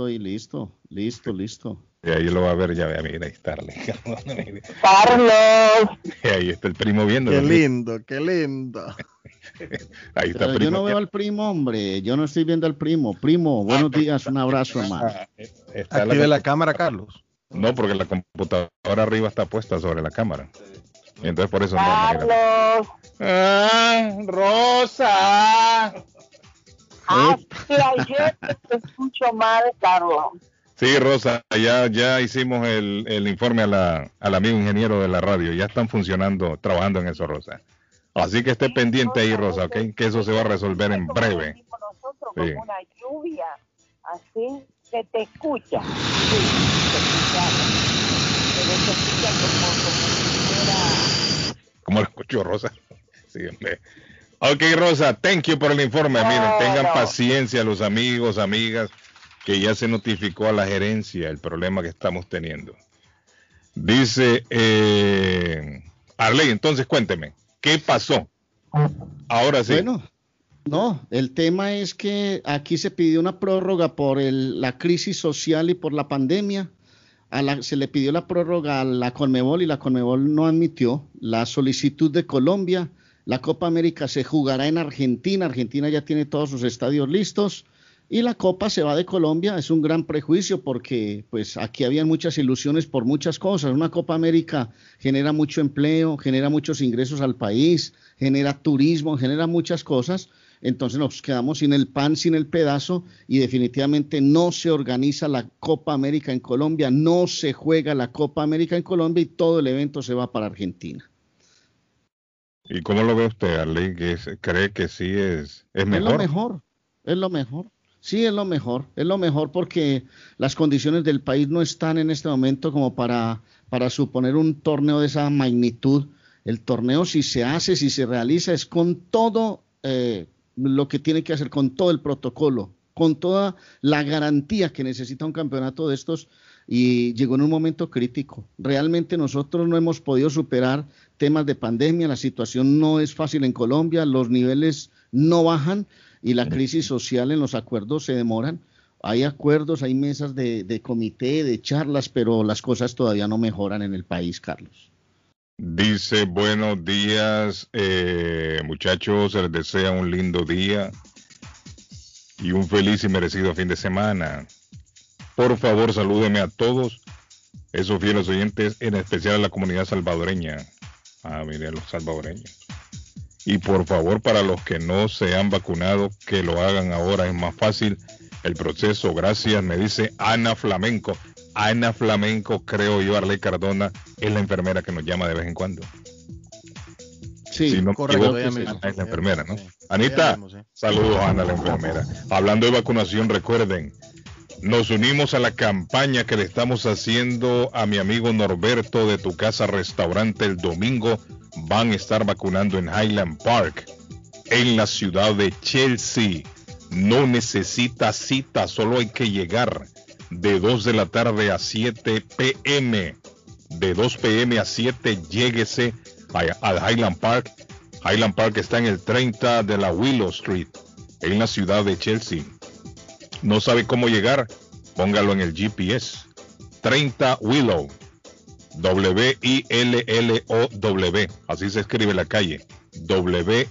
estoy listo, listo, listo. Y ahí lo va a ver, ya vea, mira, ahí está. Carlos. Y ahí está el primo viendo. Qué lindo, qué lindo. ahí está Pero yo no veo al primo, hombre. Yo no estoy viendo al primo. Primo, buenos días, un abrazo, hermano. Está Active la, la cámara, Carlos. No, porque la computadora arriba está puesta sobre la cámara. Y entonces por eso Carlos. no. Ah, Rosa. Ah, sí, ayer te escucho mal, Carlos. Sí, Rosa, ya, ya hicimos el, el informe a la, al amigo ingeniero de la radio. Ya están funcionando, trabajando en eso, Rosa. Así que esté pendiente ahí, Rosa, ¿ok? Que eso se va a resolver en breve. Nosotros sí. con una lluvia así que te escucha. Sí, te escucha. Pero escucha como, como si fuera... ¿Cómo lo escuchó, Rosa? Sí, hombre. Ok, Rosa, thank you por el informe. Miren, tengan paciencia los amigos, amigas, que ya se notificó a la gerencia el problema que estamos teniendo. Dice eh, Arley, entonces cuénteme, ¿qué pasó? Ahora sí. Bueno, no, el tema es que aquí se pidió una prórroga por el, la crisis social y por la pandemia. A la, se le pidió la prórroga a la Conmebol y la Conmebol no admitió la solicitud de Colombia la Copa América se jugará en Argentina. Argentina ya tiene todos sus estadios listos. Y la Copa se va de Colombia. Es un gran prejuicio porque pues aquí habían muchas ilusiones por muchas cosas. Una Copa América genera mucho empleo, genera muchos ingresos al país, genera turismo, genera muchas cosas. Entonces nos quedamos sin el pan, sin el pedazo y definitivamente no se organiza la Copa América en Colombia, no se juega la Copa América en Colombia y todo el evento se va para Argentina. ¿Y cómo lo ve usted, Arley? ¿Que ¿Cree que sí es, es mejor? Es lo mejor, es lo mejor. Sí, es lo mejor, es lo mejor porque las condiciones del país no están en este momento como para, para suponer un torneo de esa magnitud. El torneo si se hace, si se realiza, es con todo eh, lo que tiene que hacer, con todo el protocolo, con toda la garantía que necesita un campeonato de estos y llegó en un momento crítico. Realmente nosotros no hemos podido superar temas de pandemia, la situación no es fácil en Colombia, los niveles no bajan y la crisis social en los acuerdos se demoran. Hay acuerdos, hay mesas de, de comité, de charlas, pero las cosas todavía no mejoran en el país, Carlos. Dice, buenos días, eh, muchachos, les desea un lindo día y un feliz y merecido fin de semana. Por favor, salúdeme a todos esos fieles oyentes, en especial a la comunidad salvadoreña. Ah, mire, a los salvadoreños. Y por favor, para los que no se han vacunado, que lo hagan ahora, es más fácil el proceso. Gracias, me dice Ana Flamenco. Ana Flamenco, creo yo, Arley Cardona, es la enfermera que nos llama de vez en cuando. Sí, si no correcto. es la enfermera, ¿no? Anita, saludos a Ana, la enfermera. Hablando de vacunación, recuerden, nos unimos a la campaña que le estamos haciendo a mi amigo Norberto de tu casa restaurante el domingo. Van a estar vacunando en Highland Park, en la ciudad de Chelsea. No necesita cita, solo hay que llegar de 2 de la tarde a 7 pm. De 2 pm a 7 lléguese al Highland Park. Highland Park está en el 30 de la Willow Street, en la ciudad de Chelsea. No sabe cómo llegar, póngalo en el GPS. 30 Willow. W-I-L-L-O-W. Así se escribe la calle. W-I-L-L-O-W.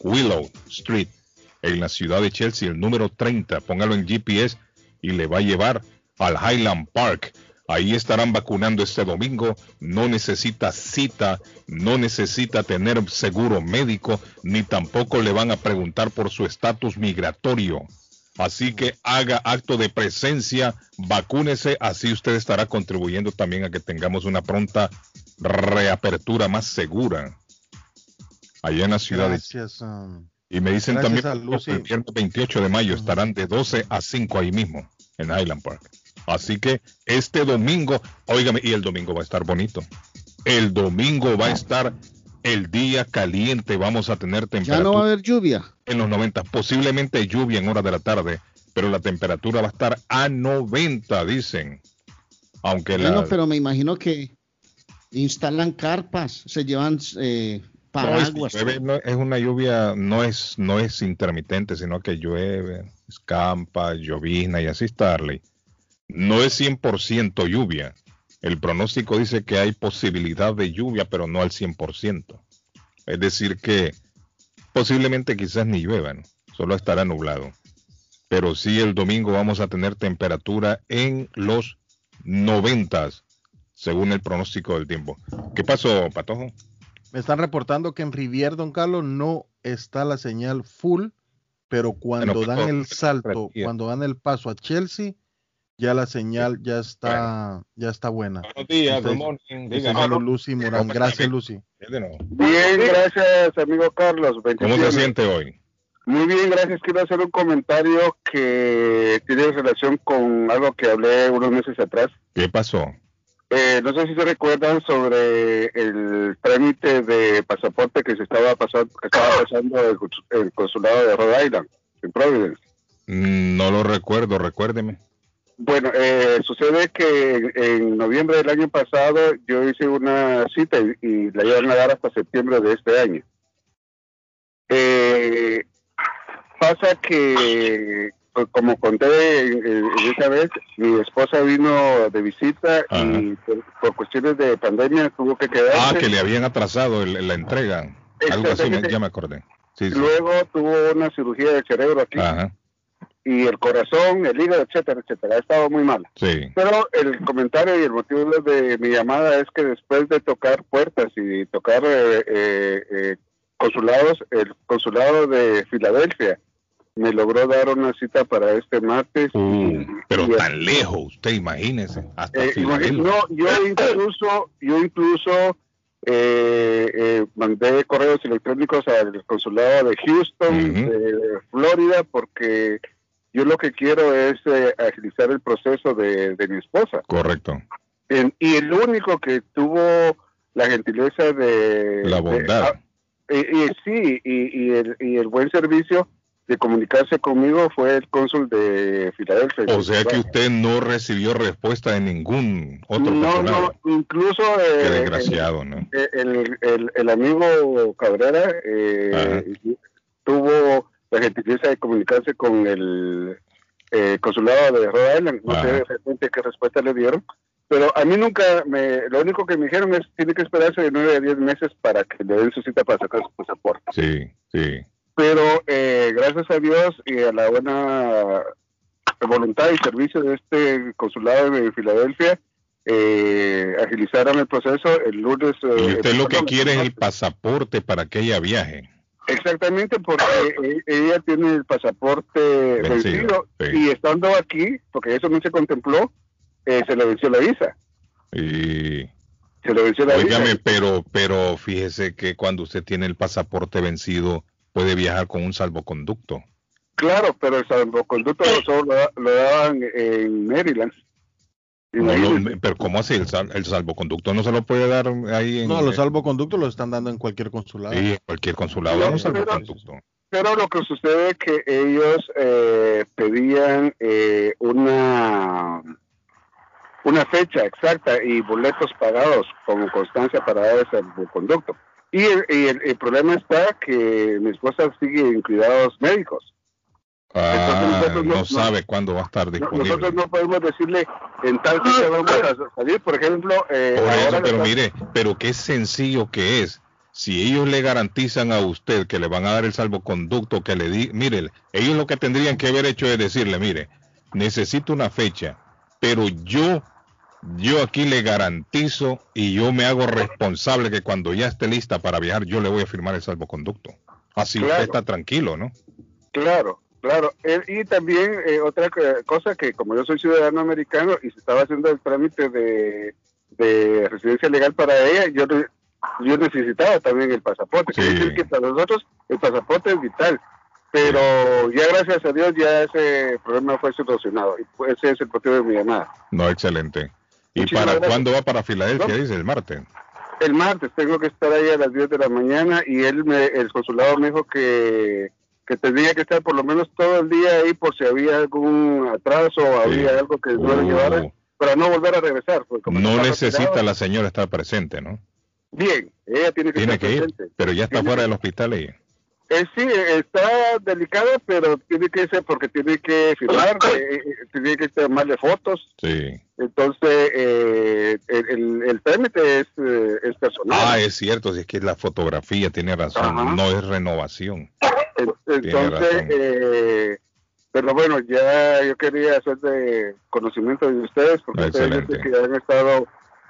Willow Street. En la ciudad de Chelsea, el número 30. Póngalo en GPS y le va a llevar al Highland Park. Ahí estarán vacunando este domingo. No necesita cita, no necesita tener seguro médico, ni tampoco le van a preguntar por su estatus migratorio. Así que haga acto de presencia, vacúnese, así usted estará contribuyendo también a que tengamos una pronta reapertura más segura. Allá en la ciudad Gracias, de... um, Y me dicen gracias también que el viernes 28 de mayo estarán de 12 a 5 ahí mismo, en Highland Park. Así que este domingo, óigame, y el domingo va a estar bonito. El domingo va a estar el día caliente, vamos a tener Ya temperatura no va a haber lluvia. en los 90, posiblemente lluvia en horas de la tarde, pero la temperatura va a estar a 90, dicen. Aunque la... Bueno, pero me imagino que instalan carpas, se llevan eh, paraguas. es una lluvia, no es, no es intermitente, sino que llueve, escampa, llovizna y así Starley. No es 100% lluvia. El pronóstico dice que hay posibilidad de lluvia, pero no al 100%. Es decir, que posiblemente quizás ni lluevan, solo estará nublado. Pero sí el domingo vamos a tener temperatura en los 90, según el pronóstico del tiempo. ¿Qué pasó, Patojo? Me están reportando que en Rivier, Don Carlos, no está la señal full, pero cuando dan el salto, cuando dan el paso a Chelsea, ya la señal ya está, ya está buena. Buenos días, good morning. Lucy Morán. Gracias, Lucy. Bien, gracias, amigo Carlos. ¿Cómo se siente hoy? Muy bien, gracias. Quiero hacer un comentario que tiene relación con algo que hablé unos meses atrás. ¿Qué pasó? Eh, no sé si se recuerdan sobre el trámite de pasaporte que se estaba pasando, que estaba pasando el, el consulado de Rhode Island, en Providence. Mm, no lo recuerdo, recuérdeme. Bueno, eh, sucede que en noviembre del año pasado yo hice una cita y, la iban a dar hasta septiembre de este año. Eh, pasa que, pues, como conté esa vez, mi esposa vino de visita y por, cuestiones de pandemia tuvo que quedar. Ah, que le habían atrasado la entrega. Algo así, ya me acordé. Luego tuvo una cirugía de cerebro aquí. Ajá y el corazón, el hígado, etcétera, etcétera. Ha estado muy mal. Sí. Pero el comentario y el motivo de mi llamada es que después de tocar puertas y tocar eh, eh, eh, consulados, el consulado de Filadelfia me logró dar una cita para este martes. Uh, pero tan lejos, usted imagínese, hasta Filadelfia. No, yo incluso, yo incluso mandé correos electrónicos al consulado de Houston, de Florida, porque yo lo que quiero es eh, agilizar el proceso de, mi esposa. Correcto. y el único que tuvo la gentileza de... La bondad. Ah, y, sí, y, el, y el buen servicio de comunicarse conmigo fue el cónsul de Filadelfia. O sea que usted no recibió respuesta de ningún otro No, no, incluso... Qué eh, desgraciado, ¿no? El, el, el, amigo Cabrera eh, tuvo la gentileza de comunicarse con el eh, consulado de Rhode Island. No sé realmente qué respuesta le dieron. Pero a mí nunca, me, lo único que me dijeron es tiene que esperarse de 9 a 10 meses para que le den su cita para sacar su pasaporte. Sí, sí. Pero eh, gracias a Dios y a la buena voluntad y servicio de este consulado de Filadelfia, eh, agilizaron el proceso el lunes. y usted lo que quiere es el pasaporte para que ella viaje. Exactamente, porque e, ella tiene el pasaporte vencido, y estando aquí, porque eso no se contempló, eh, se le venció la visa. Y... Se le venció la visa. pero, pero fíjese que cuando usted tiene el pasaporte vencido, puede viajar con un salvoconducto. Claro, pero el salvoconducto solo lo daban en Maryland pero ¿cómo así? El, el, salvoconducto no se lo puede dar ahí en... No, los salvoconductos los están dando en cualquier consulado. Sí, en cualquier consulado salvoconducto. Pero, lo que sucede es que ellos eh, pedían eh, una una fecha exacta y boletos pagados como constancia para dar ese salvoconducto. Y, el, el, problema está que mi esposa sigue en cuidados médicos. Ah, no, sabe cuándo va a estar disponible. Nosotros no podemos decirle en tal que vamos a salir, por ejemplo. Eh, pero mire, pero qué sencillo que es. Si ellos le garantizan a usted que le van a dar el salvoconducto, que le di, mire, ellos lo que tendrían que haber hecho es decirle, mire, necesito una fecha, pero yo, yo aquí le garantizo y yo me hago responsable que cuando ya esté lista para viajar, yo le voy a firmar el salvoconducto. Así usted está tranquilo, ¿no? Claro, Claro, y también eh, otra cosa que como yo soy ciudadano americano y se estaba haciendo el trámite de, residencia legal para ella, yo, yo necesitaba también el pasaporte. Quiere decir que para nosotros el pasaporte es vital, pero ya gracias a Dios ya ese problema fue solucionado y ese es el motivo de mi llamada. No, excelente. ¿Y para cuándo va para Filadelfia? Dice el martes. El martes, tengo que estar ahí a las 10 de la mañana y él me, el consulado me dijo que que tendría que estar por lo menos todo el día ahí por si había algún atraso o había algo que no uh. llevar para no volver a regresar. no necesita la señora estar presente, ¿no? bien, ella tiene que, tiene que ir, pero ya está fuera del hospital ella. Eh, sí, está delicada, pero tiene que ser porque tiene que filmar, eh, eh, tiene que tomarle fotos. Sí. Entonces, eh, el, el, trámite es, es, personal. Ah, es cierto, si es que la fotografía tiene razón, no es renovación. Entonces, pero bueno, ya yo quería hacer de conocimiento de ustedes, porque ustedes que han estado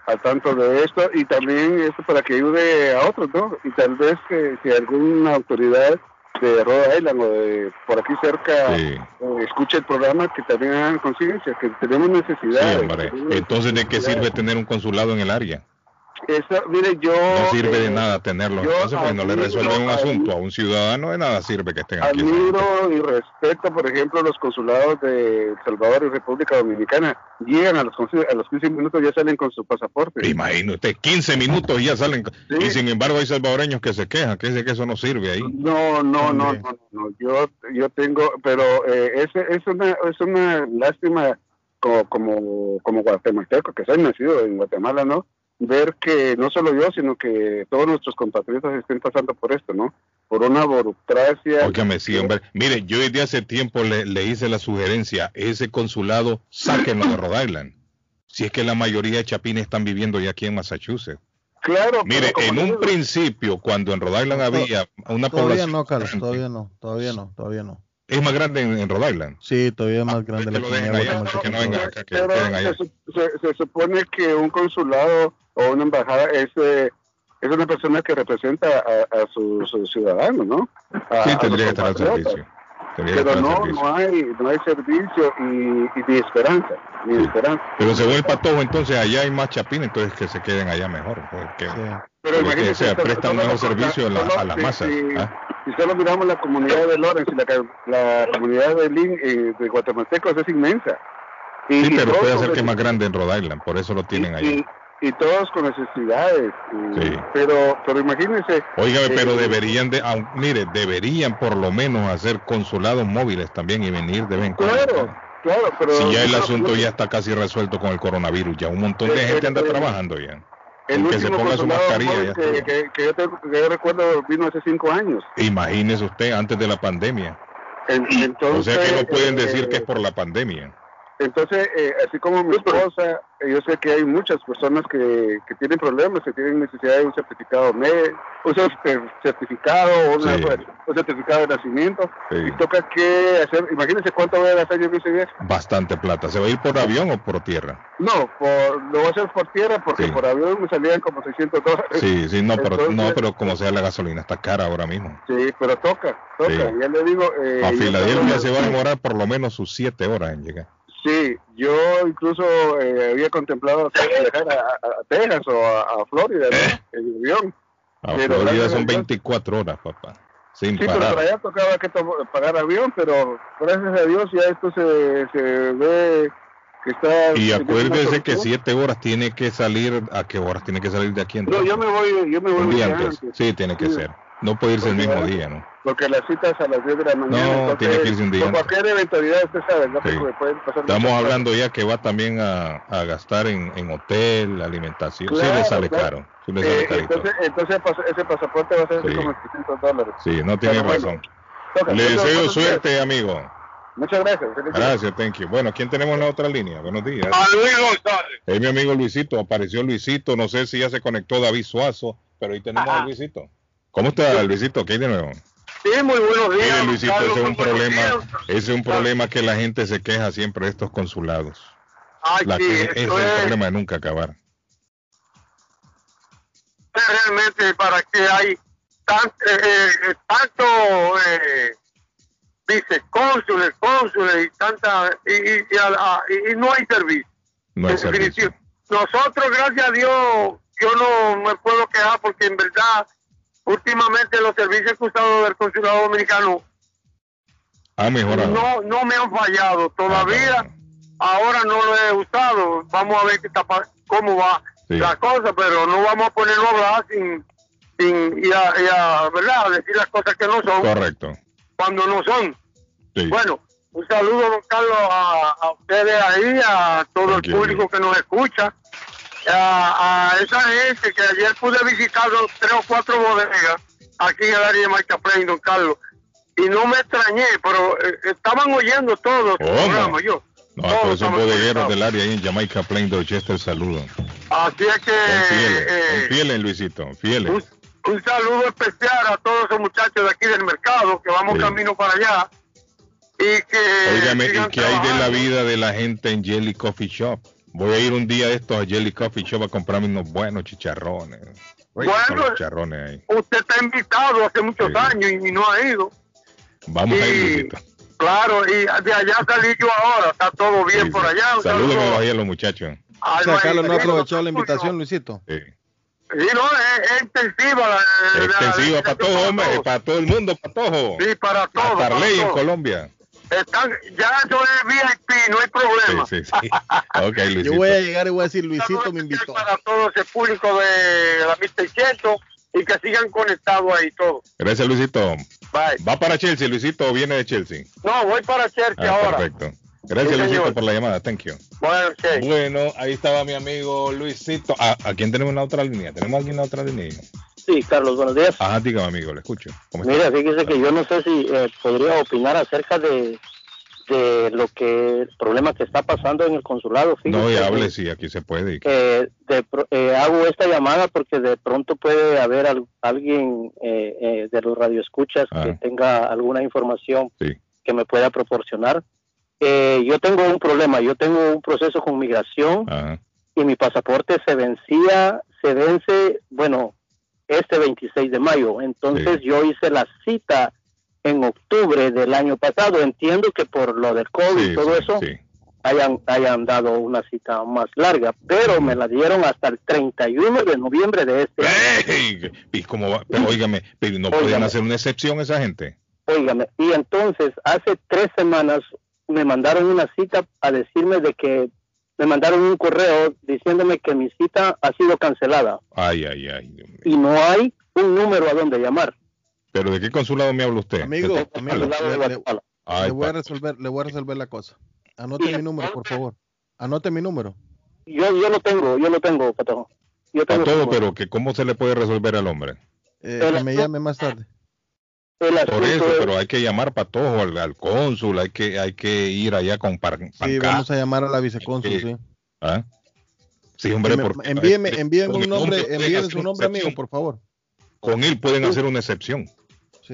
al tanto de esto y también esto para que ayude a otros, ¿no? Y tal vez que si alguna autoridad de Rhode Island o de por aquí cerca eh, escuche el programa, que también hagan conciencia, que tenemos necesidad. Entonces, ¿de qué sirve tener un consulado en el área? Mire, yo, no sirve de eh, nada tenerlo. Entonces, pues no le resuelve un asunto a un ciudadano, de nada sirve que estén aquí. Admiro y respeto, por ejemplo, los consulados de El Salvador y República Dominicana. Llegan a los, a los 15 minutos, ya salen con su pasaporte. Imagínate, usted, 15 minutos ya salen. Y sin embargo, hay salvadoreños que se quejan, que dicen que eso no sirve ahí. No, no, no, no, Yo, yo tengo, pero eh, es, es, una, es una lástima como, como, como guatemalteco, que soy nacido en Guatemala, ¿no? Ver que no solo yo, sino que todos nuestros compatriotas estén pasando por esto, ¿no? Por una burocracia. Óigame, sí, hombre. Mire, yo desde hace tiempo le, le hice la sugerencia, ese consulado, sáquenlo de Rhode Island. Si es que la mayoría de chapines están viviendo ya aquí en Massachusetts. Claro. Mire, en un principio, cuando en Rhode Island había una todavía No, Carlos, todavía no, todavía no, todavía no. ¿Es más grande en, Rhode Island? Sí, todavía es más grande. la se, supone que un consulado o una embajada es, eh, es una persona que representa a, sus ciudadanos, ¿no? sí, tendría que estar al servicio. Pero no, no hay, no hay servicio y, ni esperanza, ni esperanza. Pero según el patojo, entonces allá hay más chapines, entonces que se queden allá mejor. Porque, Pero porque se presta un mejor servicio a, la, a las masas. ¿ah? Si, solo miramos la comunidad de Lawrence y la, la comunidad de Lin, eh, de guatemaltecos es inmensa. Y, sí, pero puede ser que es más grande en Rhode Island, por eso lo tienen ahí y todos con necesidades. Pero, pero imagínense. Óigame, eh, pero deberían de, mire, deberían por lo menos hacer consulados móviles también y venir de vez en cuando. Claro, claro, pero. Si ya el asunto ya está casi resuelto con el coronavirus, ya un montón de gente anda trabajando ya. El que se ponga su mascarilla. Que, que, yo que, yo recuerdo vino hace cinco años. Imagínese usted, antes de la pandemia. Entonces, o sea que no pueden decir que es por la pandemia. Entonces, eh, así como mi esposa, eh, yo sé que hay muchas personas que, que tienen problemas, que tienen necesidad de un certificado un certificado o un certificado de nacimiento, y toca que hacer, imagínense cuánto voy a gastar yo viaje. Bastante plata. ¿Se va a ir por avión o por tierra? No, por, lo voy a hacer por tierra porque por avión me salían como 600 dólares. Sí, sí, no, pero, no, pero como sea la gasolina, está cara ahora mismo. Sí, pero toca, toca. Ya le digo. Eh, a Filadelfia se va a demorar por lo menos sus 7 horas en llegar. Sí, yo incluso eh, había contemplado viajar a, Texas o a, Florida ¿no? en avión. A Florida son 24 horas, papá. Sin sí, parar. pero para allá tocaba que pagar avión, pero gracias a Dios ya esto se, se ve que está... Y acuérdese que 7 horas tiene que salir, ¿a qué horas tiene que salir de aquí? Entonces? No, yo me voy, yo me voy antes. Sí, tiene que ser. No puede irse el mismo día, ¿no? Porque las citas a las 10 de la mañana. No, tiene que irse un día. Por cualquier eventualidad, usted sabe, ¿no? Sí. pasar Estamos hablando ya que va también a, a gastar en, en, hotel, alimentación. sí le sale caro. Sí le sale eh, entonces, entonces, ese pasaporte va a ser sí. como 600 dólares. Sí, no tiene razón. le deseo suerte, amigo. Muchas gracias. Gracias, thank you. Bueno, ¿quién tenemos en la otra línea? Buenos días. A Luis González. Es mi amigo Luisito. Apareció Luisito. No sé si ya se conectó David Suazo, pero ahí tenemos a Luisito. ¿Cómo está, Luisito? ¿Qué hay de nuevo? Sí, muy buenos días. Mire, Luisito, ese es un problema, ese es un problema que la gente se queja siempre de estos consulados. Ay, la sí, que, ese es el problema de nunca acabar. Realmente, ¿para qué hay tan, eh, eh, tanto eh, vicecónsules, cónsules y tanta y, y, y, y, no hay servicio? No hay servicio. Nosotros, gracias a Dios, yo no me puedo quejar porque en verdad últimamente los servicios que he usado del consulado dominicano ha mejorado. No, no me han fallado todavía. Ah, Ahora no lo he usado. Vamos a ver qué está, cómo va la cosa, pero no vamos a ponerlo a hablar sin, sin y a, ¿verdad? a decir las cosas que no son. Correcto. Cuando no son. Bueno, un saludo, don Carlos, a, a ustedes ahí, a todo el público que nos escucha a, esa gente que ayer pude visitar tres o cuatro bodegas aquí en el área de Marca Plain, don Carlos, y no me extrañé, pero eh, estaban oyendo todo el programa, yo. No, todos son bodegueros del área ahí en Jamaica Plain, Dorchester, saludos. Así es que... Fieles, eh, fieles, Luisito, fieles. Un, saludo especial a todos esos muchachos de aquí del mercado, que vamos camino para allá. Y que... Oígame, ¿y qué hay de la vida de la gente en Jelly Coffee Shop? Voy a ir un día de estos a Jelly Coffee Shop a comprarme unos buenos chicharrones. bueno, chicharrones ahí. usted está invitado hace muchos años y no ha ido. Vamos a ir, Claro, y de allá salí yo ahora, está todo bien por allá. Ahí a los muchachos. o sea, Carlos no aprovechó la invitación, Luisito. Sí. Sí, no, es, extensiva. La, extensiva para todo, hombre, para todo el mundo, para todo. Sí, para todos. Para ley en Colombia. Están, ya eso es VIP, no hay problema. Sí, sí, sí. Okay, Luisito. Yo voy a llegar y voy a decir, Luisito me invitó. Para todo ese público de la 1600 y que sigan conectados ahí todos. Gracias, Luisito. Bye. ¿Va para Chelsea, Luisito, o viene de Chelsea? No, voy para Chelsea ah, ahora. Perfecto. Gracias, Luisito, por la llamada. Thank you. Bueno, bueno, ahí estaba mi amigo Luisito. Ah, ¿A quién tenemos en la otra línea? ¿Tenemos alguien en la otra línea? Sí, Carlos, buenos días. Ajá, dígame, amigo, le escucho. Mira, fíjese que yo no sé si eh, podría opinar acerca de, de lo que el problema que está pasando en el consulado. no, y hable, sí, aquí se puede. Eh, de, hago esta llamada porque de pronto puede haber alguien eh, eh, de los radioescuchas que ah. tenga alguna información que me pueda proporcionar. Eh, yo tengo un problema, yo tengo un proceso con migración y mi pasaporte se vencía, se vence, bueno, este 26 de mayo. Entonces yo hice la cita en octubre del año pasado. Entiendo que por lo del COVID y todo eso hayan, hayan dado una cita más larga, pero me la dieron hasta el 31 de noviembre de este año. ¿Y cómo va? Pero óigame, ¿no podían hacer una excepción esa gente? Óigame, y entonces hace tres semanas me mandaron una cita a decirme de que me mandaron un correo diciéndome que mi cita ha sido cancelada. Ay, ay, ay. Y no hay un número a donde llamar. ¿Pero de qué consulado me habla usted? Amigo, le, voy a resolver, le voy a resolver la cosa. Anote mi número, por favor. Anote mi número. Yo, yo lo tengo, yo lo tengo, Patojo. Yo tengo todo, pero que ¿cómo se le puede resolver al hombre? Eh, que me llame más tarde. Por eso, pero hay que llamar para todo al, cónsul, hay que, hay que ir allá con par, Sí, vamos a llamar a la vicecónsul, sí. ¿Ah? Sí, hombre, por, envíeme, envíeme un nombre, envíeme su nombre amigo, por favor. Con él pueden hacer una excepción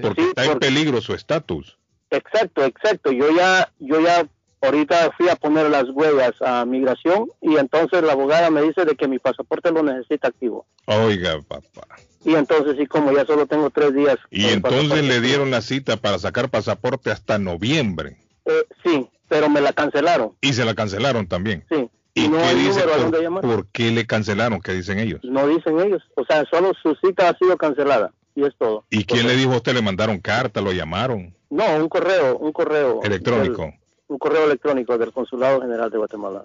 porque está en peligro su estatus. Exacto, exacto. Yo ya, yo ya ahorita fui a poner las huellas a migración y entonces la abogada me dice de que mi pasaporte lo necesita activo. Oiga, papá. Y entonces, y como ya solo tengo tres días. Y entonces le dieron la cita para sacar pasaporte hasta noviembre. Eh, sí, pero me la cancelaron. Y se la cancelaron también. Sí. ¿Y no qué dice por, por, qué le cancelaron? ¿Qué dicen ellos? No dicen ellos. O sea, solo su cita ha sido cancelada y es todo. ¿Y quién le dijo a usted? ¿Le mandaron carta? ¿Lo llamaron? No, un correo, un correo. ¿Electrónico? Un correo electrónico del Consulado General de Guatemala.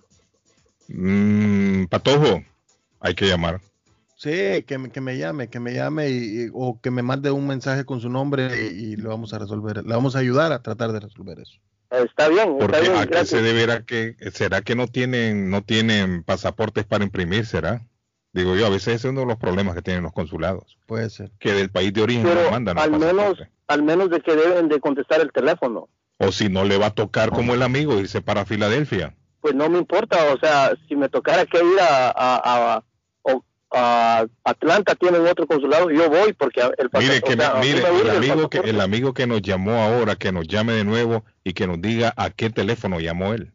Mm, Patojo, hay que llamar. Sí, que me, que me llame, que me llame y, o que me mande un mensaje con su nombre y, lo vamos a resolver. Le vamos a ayudar a tratar de resolver eso. Está bien. Porque está bien, a qué se deberá que será que no tienen no tienen pasaportes para imprimir, será? Digo yo, a veces ese es uno de los problemas que tienen los consulados. Puede ser. Que del país de origen no mandan. Al menos, al menos de que deben de contestar el teléfono. O si no le va a tocar como el amigo irse para Filadelfia. Pues no me importa, o sea, si me tocara que ir a, a, a, Atlanta tienen otro consulado, yo voy porque el Mire, que mire el amigo que el amigo que nos llamó ahora, que nos llame de nuevo y que nos diga a qué teléfono llamó él.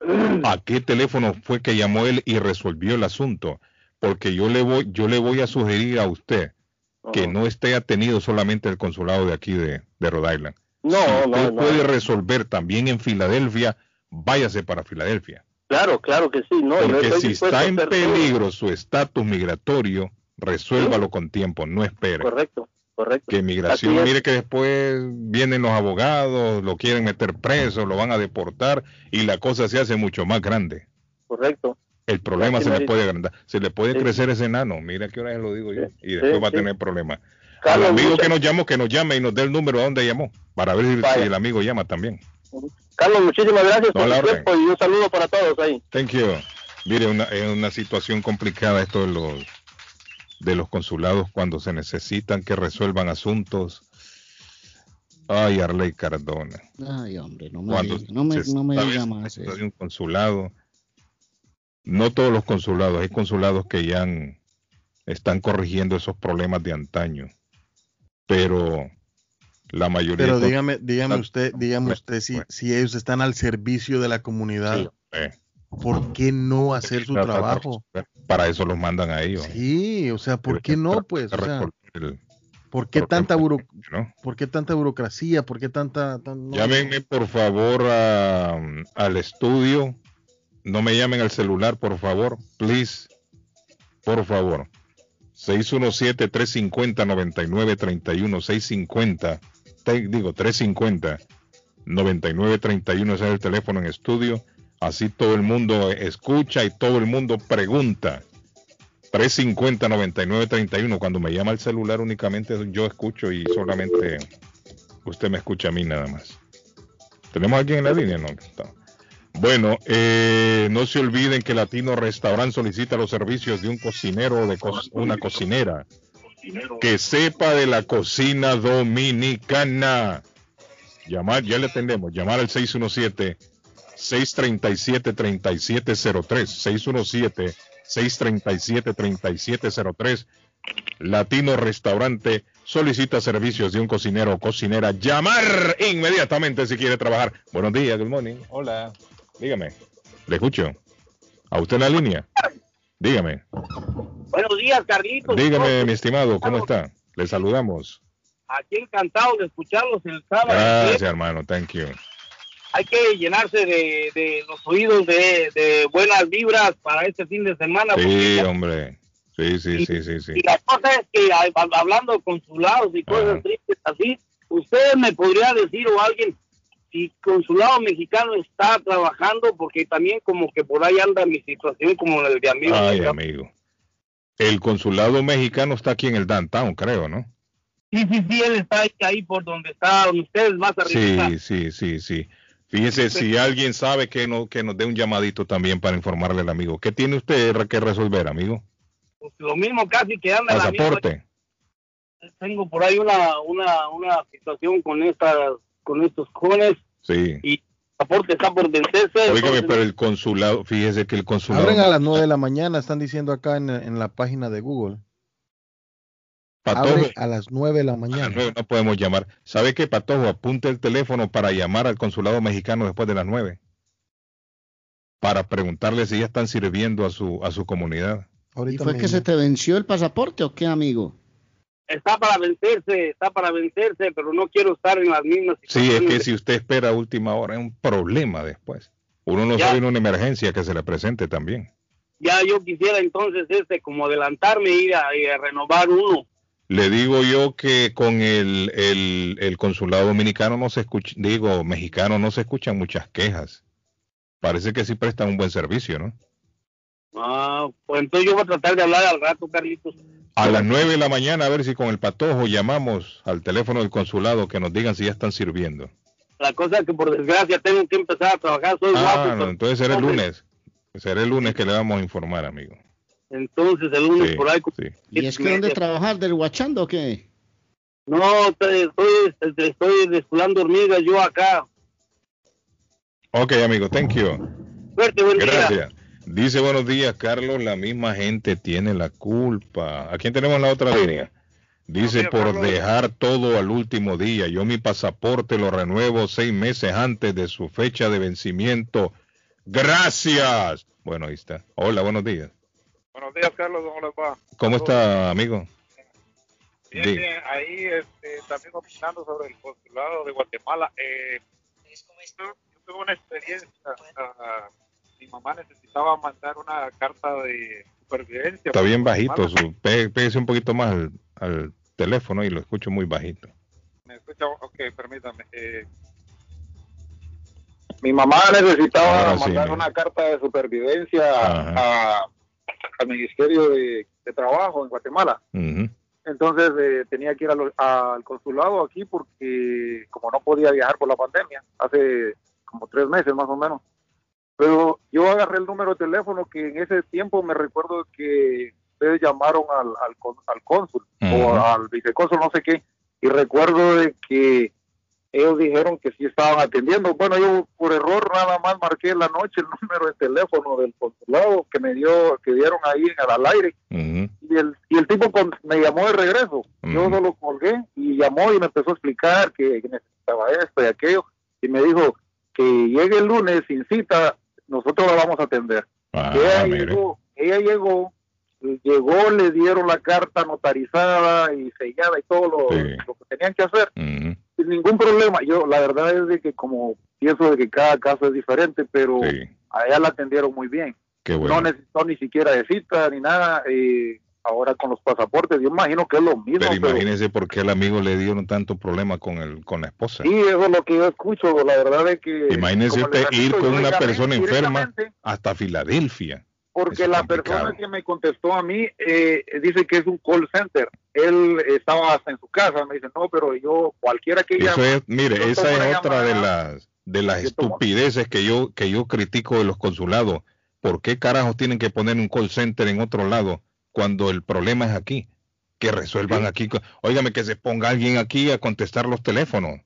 ¿A qué teléfono fue que llamó él y resolvió el asunto? Porque yo le voy, yo le voy a sugerir a usted que no esté atenido solamente el consulado de aquí de, de Rhode Island. No, si usted puede resolver también en Filadelfia, váyase para Filadelfia. Claro, claro que sí. No, Porque si está en peligro su estatus migratorio, resuélvalo con tiempo, no espere. Correcto. Que migración, mire que después vienen los abogados, lo quieren meter preso, lo van a deportar y la cosa se hace mucho más grande. Correcto. El problema se le puede agrandar, se le puede crecer ese enano, mira qué hora lo digo yo, y después va a tener problemas. Al amigo que nos llamó, que nos llame y nos dé el número a donde llamó, para ver si, el amigo llama también. Carlos, muchísimas gracias por el tiempo y un saludo para todos ahí. Thank you. Mire, una, es una situación complicada esto de los, de los consulados cuando se necesitan que resuelvan asuntos. Ay, Arley Cardona. Ay, hombre, no me, diga, no me, no me diga más. De un consulado. No todos los consulados, hay consulados que ya están corrigiendo esos problemas de antaño. Pero la mayoría. Pero dígame, dígame usted, dígame usted si, si ellos están al servicio de la comunidad. ¿Por qué no hacer su trabajo? Para eso los mandan a ellos. Sí, o sea, ¿por qué no? Pues, ¿por qué tanta ¿por qué tanta burocracia? ¿Por qué tanta? Llámenme por favor al estudio. No me llamen al celular, por favor, please. Por favor. 617-350-9931, 650, digo 350, 9931, ese es el teléfono en estudio. Así todo el mundo escucha y todo el mundo pregunta. 350-9931. Cuando me llama el celular únicamente yo escucho y solamente usted me escucha a mí nada más. ¿Tenemos alguien en la línea? No. Bueno, eh, no se olviden que Latino Restaurant solicita los servicios de un cocinero o de una cocinera que sepa de la cocina dominicana. Llamar, ya le atendemos, llamar al 617 637-3703, 617-637-3703. Latino Restaurante solicita servicios de un cocinero o cocinera. Llamar inmediatamente si quiere trabajar. Buenos días, good morning. Hola. Dígame. Le escucho. ¿A usted en la línea? Dígame. Buenos días, Carlitos. Dígame, mi estimado, ¿cómo está? Le saludamos. Aquí encantado de escucharlos el sábado. Gracias, hermano. Thank you hay que llenarse de, los oídos de, buenas vibras para este fin de semana. Sí, hombre. Sí, sí, sí, sí, sí. Y la cosa es que hablando consulados y cosas tristes así, usted me podría decir o alguien si consulado mexicano está trabajando porque también como que por ahí anda mi situación como el de amigo. Ay, amigo. El consulado mexicano está aquí en el downtown, creo, ¿no? Sí, sí, sí, él está ahí, por donde está ustedes más arriba. Sí, sí, sí, sí. Fíjese, si alguien sabe que, no, que nos dé un llamadito también para informarle al amigo. ¿Qué tiene usted que resolver, amigo? Pues lo mismo casi que anda Pasaporte. Tengo por ahí una, una, una situación con, esta, con estos jóvenes. Sí. Y el pasaporte está por vencerse. Oígame, pero el consulado, fíjese que el consulado... Abren a las 9 de la mañana, están diciendo acá en, en la página de Google. Patojo, a las 9 de la mañana. no podemos llamar. ¿Sabe qué, Patojo? Apunte el teléfono para llamar al consulado mexicano después de las 9. Para preguntarle si ya están sirviendo a su, a su comunidad. ¿Y fue que se te venció el pasaporte o qué, amigo? Está para vencerse, está para vencerse, pero no quiero estar en las mismas Sí, es que si usted espera a última hora es un problema después. Uno no sabe en una emergencia que se le presente también. Ya yo quisiera entonces este como adelantarme ir a, ir a renovar uno le digo yo que con el, el, consulado dominicano no se escucha, digo, mexicano no se escuchan muchas quejas. Parece que sí prestan un buen servicio, ¿no? Ah, pues entonces yo voy a tratar de hablar al rato, Carlitos. A las nueve de la mañana, a ver si con el patojo llamamos al teléfono del consulado que nos digan si ya están sirviendo. La cosa es que por desgracia tengo que empezar a trabajar, soy ah, No, entonces será el lunes. Será el lunes que le vamos a informar, amigo. Entonces el lunes por ahí. ¿Y es que dónde trabajar? ¿Del guachando o qué? No, estoy, estoy desculando hormigas yo acá. Ok, amigo, thank you. Suerte, buen Gracias. Dice buenos días, Carlos, la misma gente tiene la culpa. ¿A quién tenemos en la otra línea? Dice por dejar todo al último día. Yo mi pasaporte lo renuevo seis meses antes de su fecha de vencimiento. Gracias. Bueno, ahí está. Hola, buenos días. Buenos días, Carlos. ¿Cómo les va? ¿Cómo está, amigo? Bien, bien. Ahí este, también opinando sobre el consulado de Guatemala. Eh, yo, tuve una experiencia. Uh, mi mamá necesitaba mandar una carta de supervivencia. Está bien bajito. Su, pégese un poquito más al, al, teléfono y lo escucho muy bajito. ¿Me escucha? Ok, permítame. Eh, mi mamá necesitaba mandar una carta de supervivencia a al Ministerio de, Trabajo en Guatemala. Entonces eh, tenía que ir al consulado aquí porque como no podía viajar por la pandemia, hace como tres meses más o menos. Pero yo agarré el número de teléfono que en ese tiempo me recuerdo que ustedes llamaron al, al, al cónsul o al vicecónsul, no sé qué, y recuerdo de que ellos dijeron que sí estaban atendiendo. Bueno, yo por error nada más marqué la noche el número de teléfono del consulado que me dio, que dieron ahí en al aire. y, el, y el tipo me llamó de regreso. Yo no lo colgué y llamó y me empezó a explicar que, necesitaba esto y aquello. Y me dijo que llegue el lunes sin cita, nosotros la vamos a atender. Ah, ella, llegó, ella llegó, llegó, le dieron la carta notarizada y sellada y todo lo, que tenían que hacer sin ningún problema. Yo, la verdad es de que como pienso de que cada caso es diferente, pero a ella la atendieron muy bien. No necesitó ni siquiera de cita ni nada. Eh, ahora con los pasaportes, yo imagino que es lo mismo. Pero imagínese por qué el amigo le dieron tanto problema con el con la esposa. Sí, eso es lo que yo escucho, la verdad es que... Imagínese usted ir con una persona enferma hasta Filadelfia porque la persona que me contestó a mí eh, dice que es un call center. Él estaba hasta en su casa, me dice, no, pero yo, cualquiera que Eso mire, esa es otra de las, de las estupideces que yo, que yo critico de los consulados. ¿Por qué carajos tienen que poner un call center en otro lado cuando el problema es aquí? Que resuelvan aquí. Óigame, que se ponga alguien aquí a contestar los teléfonos.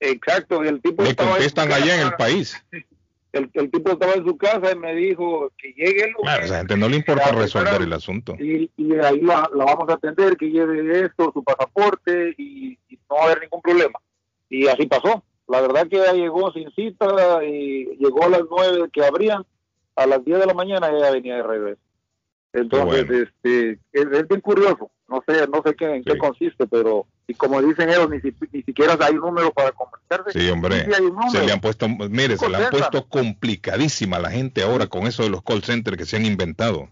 Exacto, el tipo... Le contestan allá en el país. el, el, tipo estaba en su casa y me dijo que llegue el lunes. a gente no le importa resolver el asunto. Y, y ahí la, vamos a atender, que lleve esto, su pasaporte y, no va a haber ningún problema. Y así pasó. La verdad que ella llegó sin cita y llegó a las nueve que abrían, a las 10 de la mañana ella venía de regreso. Entonces, este, es, bien curioso. No sé, no sé qué, en qué consiste, pero y como dicen ellos, ni, ni siquiera hay un número para conversarse. Sí, hombre. se le han puesto, mire, se le han puesto complicadísima a la gente ahora con eso de los call centers que se han inventado.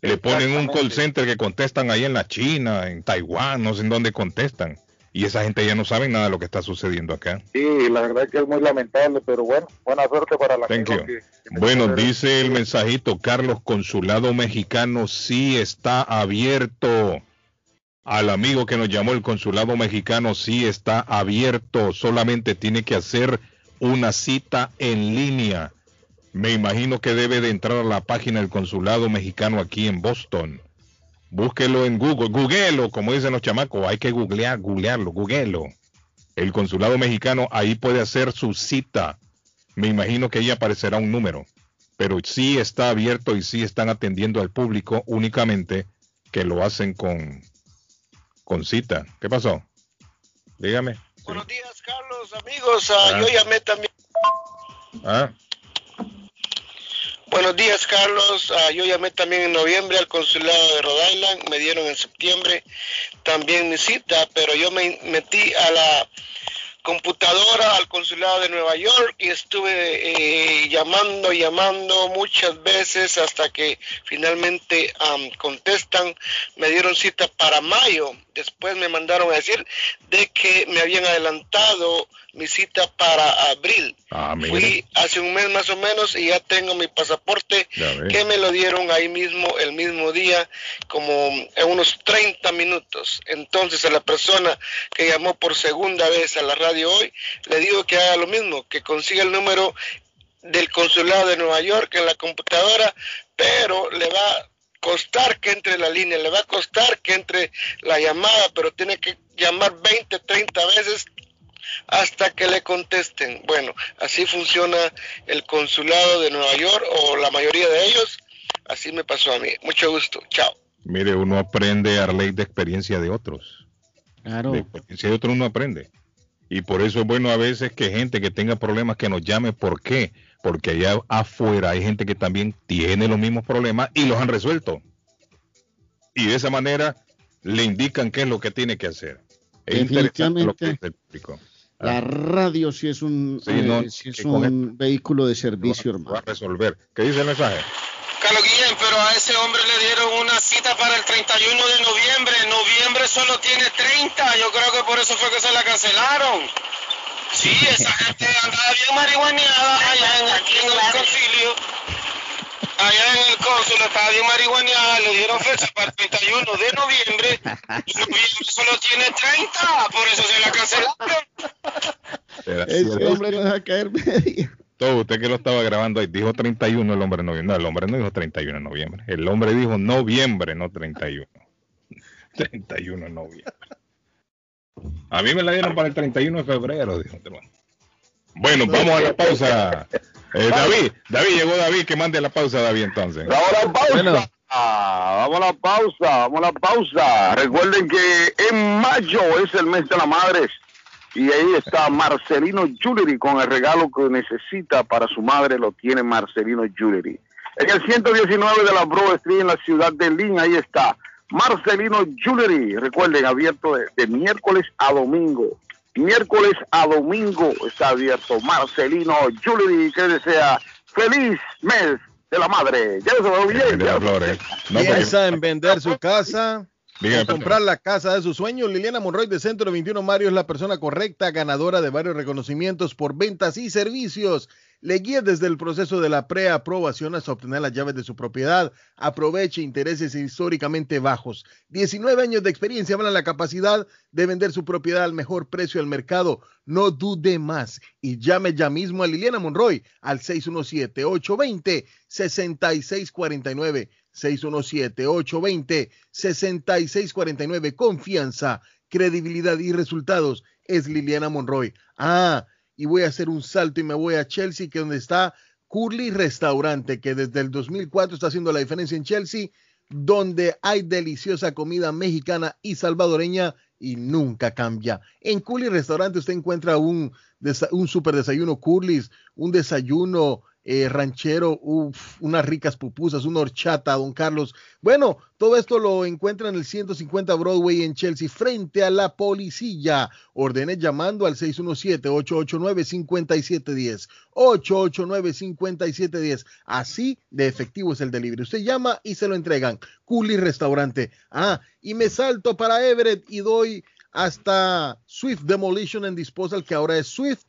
Le ponen un call center que contestan ahí en la China, en Taiwán, no sé en dónde contestan. Y esa gente ya no sabe nada de lo que está sucediendo acá. Sí, la verdad es que es muy lamentable, pero bueno, buena suerte para la gente. bueno, dice el mensajito, Carlos, Consulado Mexicano sí está abierto. Al amigo que nos llamó el Consulado Mexicano sí está abierto, solamente tiene que hacer una cita en línea. Me imagino que debe de entrar a la página del Consulado Mexicano aquí en Boston Búsquelo en Google, googlelo, como dicen los chamacos, hay que googlear, googlearlo, googlelo. El consulado mexicano ahí puede hacer su cita. Me imagino que ahí aparecerá un número, pero sí está abierto y sí están atendiendo al público únicamente que lo hacen con, con cita. ¿Qué pasó? Dígame. Buenos días, Carlos, amigos. Ah, ah. Yo llamé también. Ah. Buenos días, Carlos. Ah, yo llamé también en noviembre al consulado de Rhode Island, me dieron en septiembre también mi cita, pero yo me metí a la computadora al consulado de Nueva York y estuve eh, llamando, llamando muchas veces hasta que finalmente contestan. Me dieron cita para mayo. Después me mandaron a decir de que me habían adelantado mi cita para abril. Ah, Fui hace un mes más o menos y ya tengo mi pasaporte que me lo dieron ahí mismo el mismo día como en unos 30 minutos. Entonces a la persona que llamó por segunda vez a la radio hoy le digo que haga lo mismo, que consiga el número del consulado de Nueva York en la computadora, pero le va a costar que entre la línea, le va a costar que entre la llamada, pero tiene que llamar 20, 30 veces hasta que le contesten. Bueno, así funciona el consulado de Nueva York o la mayoría de ellos. Así me pasó a mí. Mucho gusto. Chao. Mire, uno aprende a ley de experiencia de otros. Claro. De experiencia de otros uno aprende. Y por eso es bueno a veces que gente que tenga problemas que nos llame. ¿Por qué? Porque allá afuera hay gente que también tiene los mismos problemas y los han resuelto. Y de esa manera le indican qué es lo que tiene que hacer. Definitivamente. La radio sí es un, eh, es un vehículo de servicio, hermano. Va a resolver. ¿Qué dice el mensaje? Carlos Guillén, pero a ese hombre le dieron una cita para el 31 de noviembre. Noviembre solo tiene 30. Yo creo que por eso fue que se la cancelaron. Sí, esa gente andaba bien marihuaneada allá en, en el concilio allá en el cónsul estaba bien marihuana, le dieron fecha para el 31 de noviembre y noviembre solo tiene 30, por eso se la cancelaron. Ese hombre no deja caer media. todo usted que lo estaba grabando ahí, dijo 31 el hombre de noviembre. No, el hombre no dijo 31 de noviembre. El hombre dijo noviembre, no 31. 31 de noviembre. A mí me la dieron para el 31 de febrero, dijo. Bueno, vamos a la pausa. Eh, David, David, llegó David, que mande la pausa, David, entonces. Vamos a la pausa. vamos a la pausa, vamos a la pausa. Recuerden que en mayo es el mes de las madres. Y ahí está Marcelino Jewelry con el regalo que necesita para su madre, lo tiene Marcelino Jewelry. En el 119 de la Broad Street en la ciudad de Lynn, ahí está Marcelino Jewelry. Recuerden, abierto de, miércoles a domingo. Miércoles a domingo está abierto Marcelino Jewelry, que desea feliz mes de la madre. Ya va bien. Piensa en vender su casa comprar la casa de sus sueños, Liliana Monroy de Centro 21 Mario es la persona correcta, ganadora de varios reconocimientos por ventas y servicios. Le guía desde el proceso de la preaprobación hasta obtener las llaves de su propiedad. Aproveche intereses históricamente bajos. 19 años de experiencia hablan la capacidad de vender su propiedad al mejor precio del mercado. No dude más y llame ya mismo a Liliana Monroy al 617-820-6649. 617-820-6649. Confianza, credibilidad y resultados. Es Liliana Monroy. Ah, y voy a hacer un salto y me voy a Chelsea, que donde está Curly Restaurante, que desde el 2004 está haciendo la diferencia en Chelsea, donde hay deliciosa comida mexicana y salvadoreña y nunca cambia. En Curly Restaurante usted encuentra un, un super desayuno Curly's, un desayuno eh, ranchero, unas ricas pupusas, una horchata, don Carlos. Bueno, todo esto lo encuentra en el 150 Broadway en Chelsea, frente a la policía. Ordene llamando al 617-889-5710. 889-5710. Así de efectivo es el delivery. Usted llama y se lo entregan. Culi Restaurante. Ah, y me salto para Everett y doy hasta Swift Demolition and Disposal, que ahora es Swift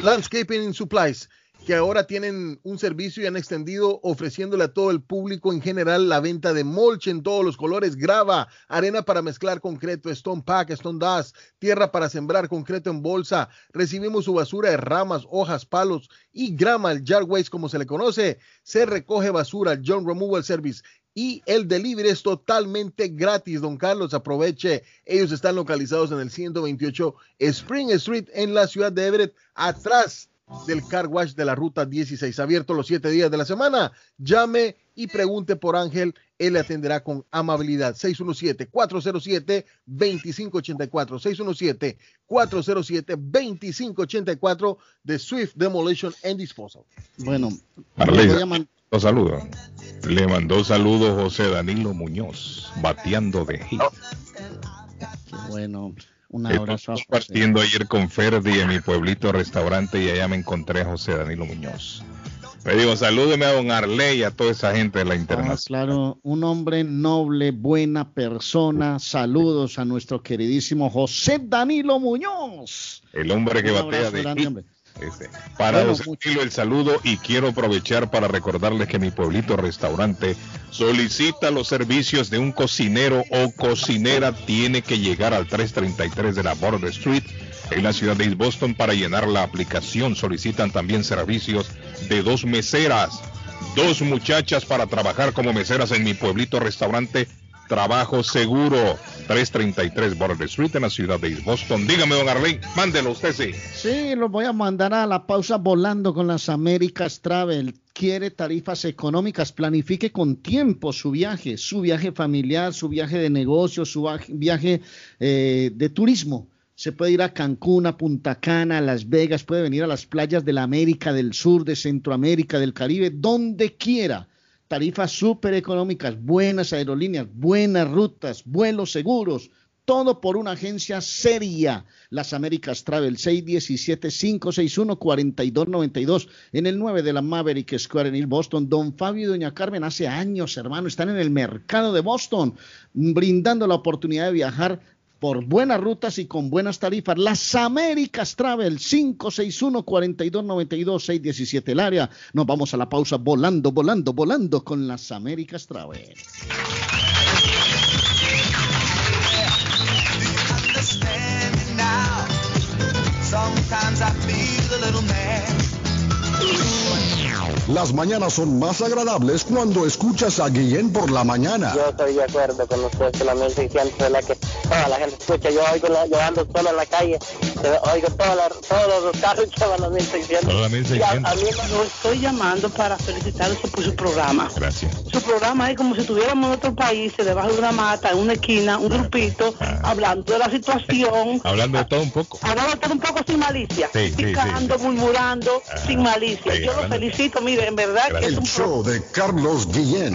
Landscaping Supplies que ahora tienen un servicio y han extendido ofreciéndole a todo el público en general la venta de mulch en todos los colores, grava, arena para mezclar concreto, stone pack, stone dust, tierra para sembrar concreto en bolsa. Recibimos su basura de ramas, hojas, palos y grama, el yard waste como se le conoce. Se recoge basura, John Removal Service y el delivery es totalmente gratis, don Carlos. Aproveche. Ellos están localizados en el 128 Spring Street en la ciudad de Everett, atrás del car wash de la ruta 16, abierto los siete días de la semana. Llame y pregunte por Ángel, él le atenderá con amabilidad. 617-407-2584, 617-407-2584 de Swift Demolition and Disposal. Bueno, le saludo. Le mandó saludos José Danilo Muñoz, bateando de hit. bueno. Un abrazo. partiendo ayer con Ferdi en mi pueblito restaurante y allá me encontré a José Danilo Muñoz. Le digo, salúdeme a don Arley y a toda esa gente de la internacional. claro, un hombre noble, buena persona. Saludos a nuestro queridísimo José Danilo Muñoz. El hombre que batea de este, para bueno, el saludo y quiero aprovechar para recordarles que mi pueblito restaurante solicita los servicios de un cocinero o cocinera. Tiene que llegar al 333 de la Border Street en la ciudad de East Boston para llenar la aplicación. Solicitan también servicios de dos meseras, dos muchachas para trabajar como meseras en mi pueblito restaurante Trabajo Seguro, 333 Border Street en la ciudad de Boston. Dígame, don Arlene, mándelo usted, sí. Sí, lo voy a mandar a la pausa volando con las Américas Travel. Quiere tarifas económicas, planifique con tiempo su viaje, su viaje familiar, su viaje de negocio, su viaje eh, de turismo. Se puede ir a Cancún, a Punta Cana, a Las Vegas, puede venir a las playas de la América del Sur, de Centroamérica, del Caribe, donde quiera tarifas súper económicas, buenas aerolíneas, buenas rutas, vuelos seguros, todo por una agencia seria. Las Américas Travel 617-561-4292 en el 9 de la Maverick Square en Boston. Don Fabio y Doña Carmen hace años, hermano, están en el mercado de Boston brindando la oportunidad de viajar por buenas rutas y con buenas tarifas. Las Américas Travel 561-4292-617 el área. Nos vamos a la pausa volando, volando, volando con las Américas Travel. Las mañanas son más agradables cuando escuchas a Guillén por la mañana. Yo estoy de acuerdo con usted que la 1600 es la que toda la gente escucha. Yo oigo, la, yo ando solo en la calle, oigo todos los carros que van a 1600. la 1600. A, mí me estoy llamando para felicitarles por su programa. Gracias. Su programa es como si estuviéramos en otro país, debajo de una mata, en una esquina, un grupito, ah. hablando de la situación. hablando de todo un poco. Hablando de todo un poco sin malicia. Sí, picando, murmurando, ah, sin malicia. Yo lo felicito, mire, en verdad que es un... show de Carlos Guillén.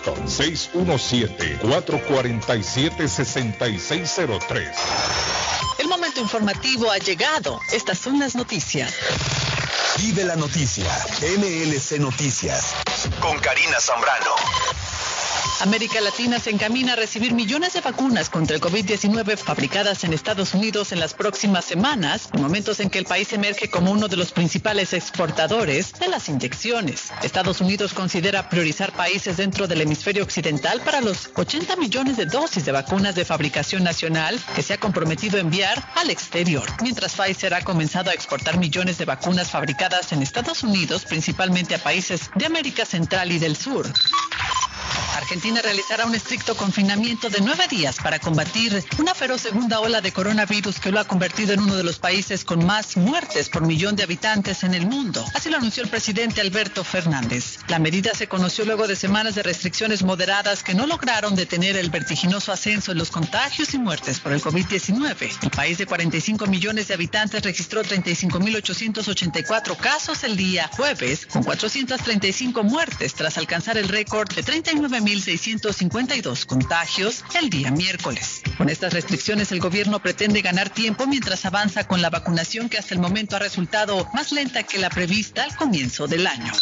617-447-6603. El momento informativo ha llegado. Estas son las noticias. de la noticia. MLC Noticias. Con Karina Zambrano. América Latina se encamina a recibir millones de vacunas contra el COVID-19 fabricadas en Estados Unidos en las próximas semanas, en momentos en que el país emerge como uno de los principales exportadores de las inyecciones. Estados Unidos considera priorizar países dentro del hemisferio occidental para los 80 millones de dosis de vacunas de fabricación nacional que se ha comprometido a enviar al exterior, mientras Pfizer ha comenzado a exportar millones de vacunas fabricadas en Estados Unidos, principalmente a países de América Central y del Sur. Argentina realizará un estricto confinamiento de nueve días para combatir una feroz segunda ola de coronavirus que lo ha convertido en uno de los países con más muertes por millón de habitantes en el mundo. Así lo anunció el presidente Alberto Fernández. La medida se conoció luego de semanas de restricciones moderadas que no lograron detener el vertiginoso ascenso en los contagios y muertes por el COVID-19. El país de 45 millones de habitantes registró 35.884 casos el día jueves, con 435 muertes tras alcanzar el récord de 39 1.652 contagios el día miércoles. Con estas restricciones el gobierno pretende ganar tiempo mientras avanza con la vacunación que hasta el momento ha resultado más lenta que la prevista al comienzo del año.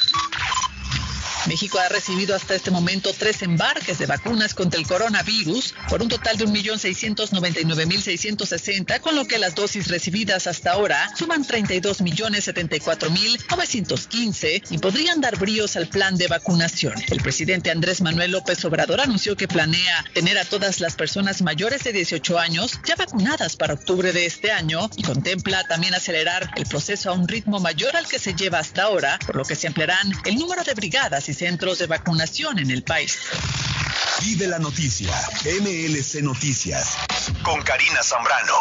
México ha recibido hasta este momento tres embarques de vacunas contra el coronavirus por un total de 1.699.660, con lo que las dosis recibidas hasta ahora suman 32.074.915 y podrían dar bríos al plan de vacunación. El presidente Andrés Manuel López Obrador anunció que planea tener a todas las personas mayores de 18 años ya vacunadas para octubre de este año y contempla también acelerar el proceso a un ritmo mayor al que se lleva hasta ahora, por lo que se ampliarán el número de brigadas centros de vacunación en el país. Y de la noticia, MLC Noticias, con Karina Zambrano.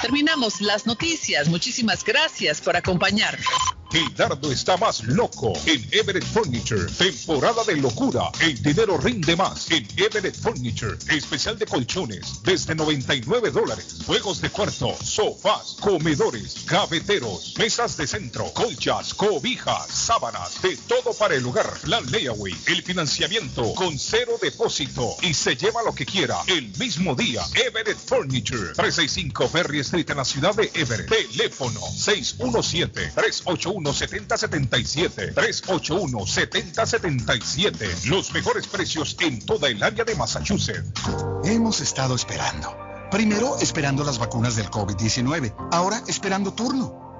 Terminamos las noticias. Muchísimas gracias por acompañarnos. El dardo está más loco en Everett Furniture. Temporada de locura. El dinero rinde más en Everett Furniture. Especial de colchones desde 99 dólares. Juegos de cuarto, sofás, comedores, gaveteros, mesas de centro, colchas, cobijas, sábanas, de todo para el hogar. Plan layaway, el financiamiento con cero depósito y se lleva lo que quiera el mismo día. Everett Furniture. 365 Ferry Street en la ciudad de Everett. Teléfono 617 381 7077 381-7077. Los mejores precios en toda el área de Massachusetts. Hemos estado esperando. Primero esperando las vacunas del COVID-19. Ahora esperando turno.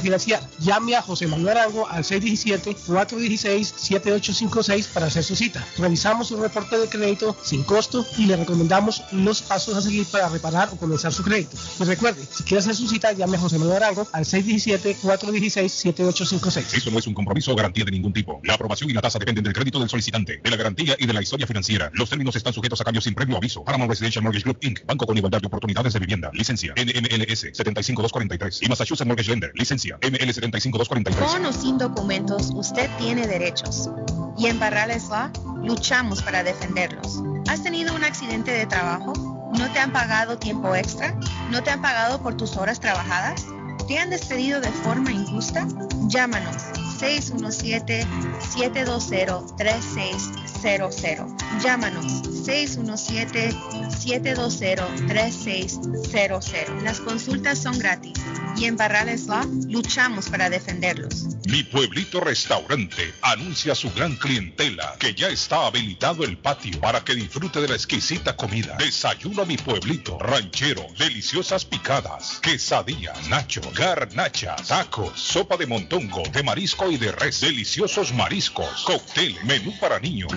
financiar. Llame a José Manuel Arango al 617-416-7856 para hacer su cita. Realizamos su reporte de crédito sin costo y le recomendamos los pasos a seguir para reparar o comenzar su crédito. Y recuerde, si quiere hacer su cita, llame a José Manuel Arango al 617-416-7856. Eso no es un compromiso o garantía de ningún tipo. La aprobación y la tasa dependen del crédito del solicitante, de la garantía y de la historia financiera. Los términos están sujetos a cambios sin previo aviso. Paramount Residential Mortgage Group Inc. Banco con igualdad de oportunidades de vivienda. Licencia NMLS 75243 y Massachusetts Mortgage Lender. Licencia ML75243. Con o sin documentos, usted tiene derechos. Y en Barrales Law luchamos para defenderlos. ¿Has tenido un accidente de trabajo? ¿No te han pagado tiempo extra? ¿No te han pagado por tus horas trabajadas? ¿Te han despedido de forma injusta? Llámanos 617-720-3600. Llámanos 617-720-3600. Las consultas son gratis y en Barrales Law luchamos para defenderlos. Mi pueblito restaurante anuncia a su gran clientela que ya está habilitado el patio para que disfrute de la exquisita comida. Desayuno a mi pueblito, ranchero, deliciosas picadas, quesadillas, nacho, garnachas, tacos, sopa de montongo, de marisco y de res, deliciosos mariscos, cóctel, menú para niños,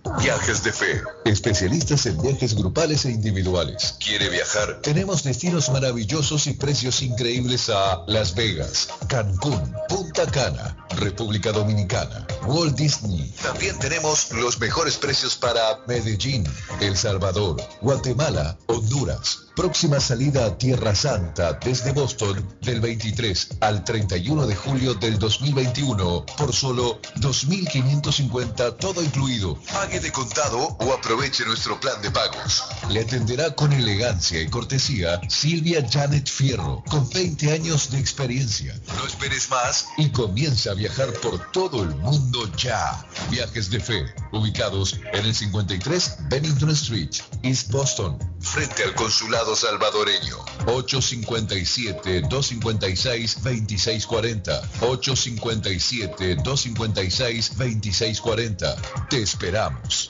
Viajes de fe. Especialistas en viajes grupales e individuales. ¿Quiere viajar? Tenemos destinos maravillosos y precios increíbles a Las Vegas, Cancún, Punta Cana, República Dominicana, Walt Disney. También tenemos los mejores precios para Medellín, El Salvador, Guatemala, Honduras. Próxima salida a Tierra Santa desde Boston del 23 al 31 de julio del 2021 por solo 2.550 todo incluido. Pague de contado o aproveche nuestro plan de pagos. Le atenderá con elegancia y cortesía Silvia Janet Fierro, con 20 años de experiencia. No esperes más y comienza a viajar por todo el mundo ya. Viajes de fe, ubicados en el 53 Bennington Street, East Boston, frente al consulado salvadoreño. 857-256-2640. 857-256-2640. Te esperamos.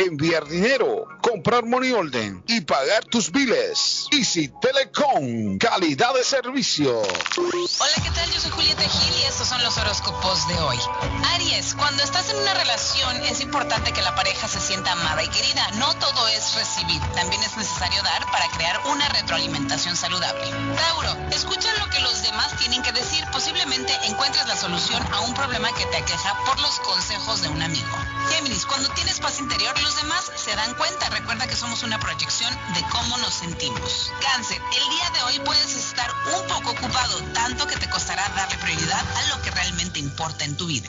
enviar dinero, comprar money order y pagar tus biles. Easy Telecom, calidad de servicio. Hola, ¿qué tal? Yo soy Julieta Gil y estos son los horóscopos de hoy. Aries, cuando estás en una relación es importante que la pareja se sienta amada y querida. No todo es recibir, también es necesario dar para crear una retroalimentación saludable. Tauro, escucha lo que los demás tienen que decir. Posiblemente encuentres la solución a un problema que te aqueja por los consejos de un amigo. Géminis, cuando tienes paz interior, los demás se dan cuenta. Recuerda que somos una proyección de cómo nos sentimos. Cáncer, el día de hoy puedes estar un poco ocupado, tanto que te costará darle prioridad a lo que realmente importa en tu vida.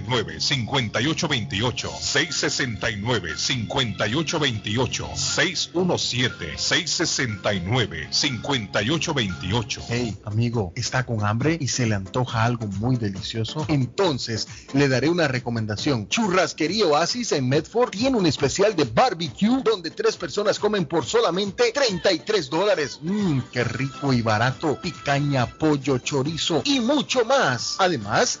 669-5828, 669-5828, 617-669-5828. Hey, amigo, ¿está con hambre y se le antoja algo muy delicioso? Entonces, le daré una recomendación. Churrasquería Oasis en Medford tiene un especial de barbecue donde tres personas comen por solamente 33 dólares. Mmm, qué rico y barato. Picaña, pollo, chorizo y mucho más. Además,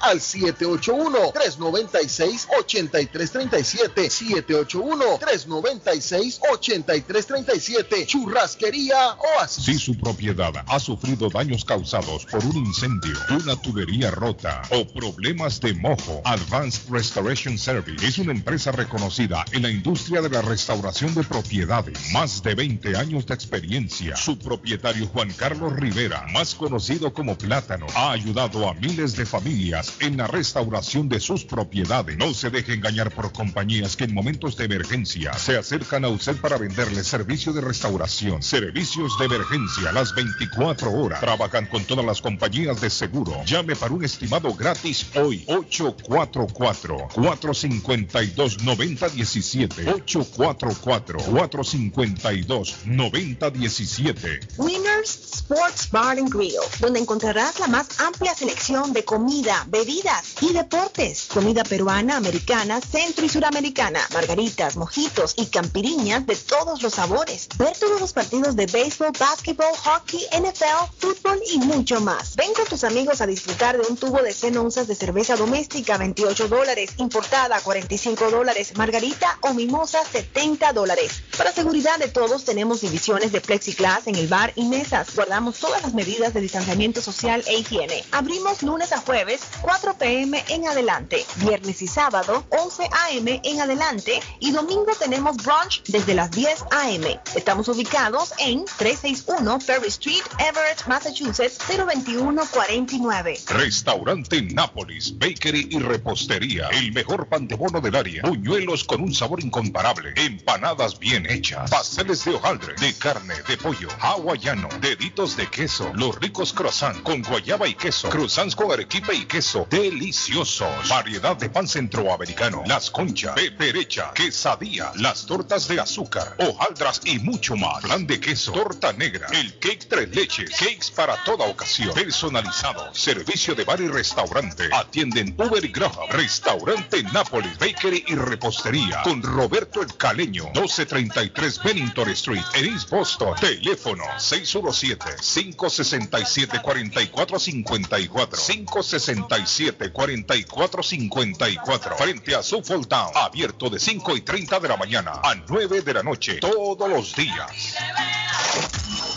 al 781-396-8337. 781-396-8337. Churrasquería Oasis. Si su propiedad ha sufrido daños causados por un incendio, una tubería rota o problemas de mojo, Advanced Restoration Service es una empresa reconocida en la industria de la restauración de propiedades. Más de 20 años de experiencia. Su propietario Juan Carlos Rivera, más conocido como Plátano, ha ayudado a miles de familias en la restauración de sus propiedades. No se deje engañar por compañías que en momentos de emergencia se acercan a usted para venderle servicio de restauración, servicios de emergencia las 24 horas. Trabajan con todas las compañías de seguro. Llame para un estimado gratis hoy. 844-452-9017. 844-452-9017. Winners Sports Bar and Grill, donde encontrarás la más amplia selección de comida, y deportes. Comida peruana, americana, centro y suramericana, margaritas, mojitos y campiriñas de todos los sabores. Ver todos los partidos de béisbol, básquetbol, hockey, NFL, fútbol y mucho más. Ven con tus amigos a disfrutar de un tubo de 100 onzas de cerveza doméstica, 28 dólares, importada, 45 dólares, margarita o mimosa, 70 dólares. Para seguridad de todos, tenemos divisiones de plexiglas en el bar y mesas. Guardamos todas las medidas de distanciamiento social e higiene. Abrimos lunes a jueves 4 pm en adelante, viernes y sábado 11 am en adelante y domingo tenemos brunch desde las 10 am. Estamos ubicados en 361 Ferry Street, Everett, Massachusetts 02149. Restaurante Nápoles, Bakery y Repostería. El mejor pan de bono del área. Buñuelos con un sabor incomparable. Empanadas bien hechas. Pasteles de hojaldre, de carne, de pollo, hawaiano, deditos de queso. Los ricos croissants con guayaba y queso. Croissants con arequipe y queso. Deliciosos. Variedad de pan centroamericano. Las conchas, peperecha, quesadilla, las tortas de azúcar, hojaldras y mucho más. Plan de queso, torta negra, el cake tres leches, cakes para toda ocasión. Personalizado. Servicio de bar y restaurante. Atienden Uber y Graham. Restaurante Nápoles, Bakery y Repostería. Con Roberto El Caleño. 1233 Bennington Street. En East Boston. Teléfono 617 567 4454 567 617-4454. Frente a su Town. Abierto de 5 y 30 de la mañana a 9 de la noche. Todos los días.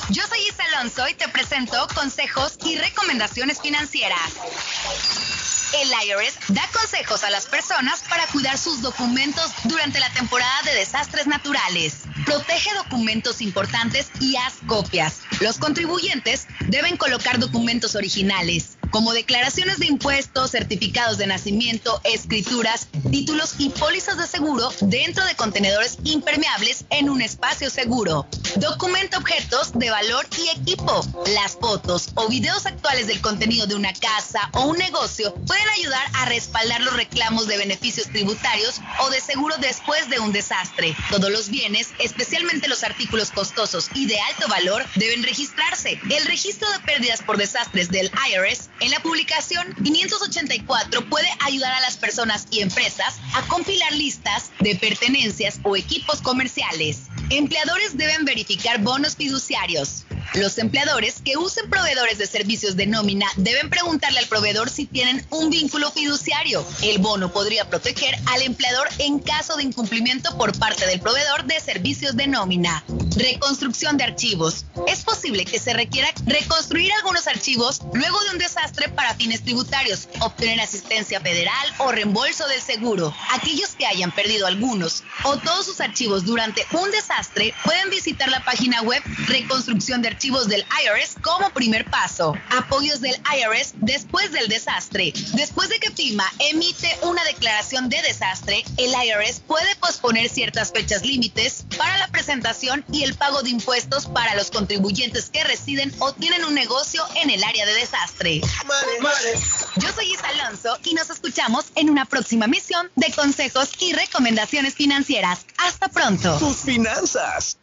Yo soy Isa Alonso y te presento consejos y recomendaciones financieras. El IRS da consejos a las personas para cuidar sus documentos durante la temporada de desastres naturales. Protege documentos importantes y haz copias. Los contribuyentes deben colocar documentos originales como declaraciones de impuestos, certificados de nacimiento, escrituras, títulos y pólizas de seguro dentro de contenedores impermeables en un espacio seguro. Documenta objetos de valor y equipo. Las fotos o videos actuales del contenido de una casa o un negocio pueden ayudar a respaldar los reclamos de beneficios tributarios o de seguro después de un desastre. Todos los bienes, especialmente los artículos costosos y de alto valor, deben registrarse. El registro de pérdidas por desastres del IRS en la publicación 584 puede ayudar a las personas y empresas a compilar listas de pertenencias o equipos comerciales. Empleadores deben verificar bonos fiduciarios. Los empleadores que usen proveedores de servicios de nómina deben preguntarle al proveedor si tienen un vínculo fiduciario. El bono podría proteger al empleador en caso de incumplimiento por parte del proveedor de servicios de nómina. Reconstrucción de archivos. Es posible que se requiera reconstruir algunos archivos luego de un desastre para fines tributarios, obtener asistencia federal o reembolso del seguro. Aquellos que hayan perdido algunos o todos sus archivos durante un desastre pueden visitar la página web Reconstrucción de archivos del IRS como primer paso. Apoyos del IRS después del desastre. Después de que FIMA emite una declaración de desastre, el IRS puede posponer ciertas fechas límites para la presentación y el pago de impuestos para los contribuyentes que residen o tienen un negocio en el área de desastre. Yo soy Isa Alonso y nos escuchamos en una próxima misión de consejos y recomendaciones financieras. Hasta pronto. Tus finanzas.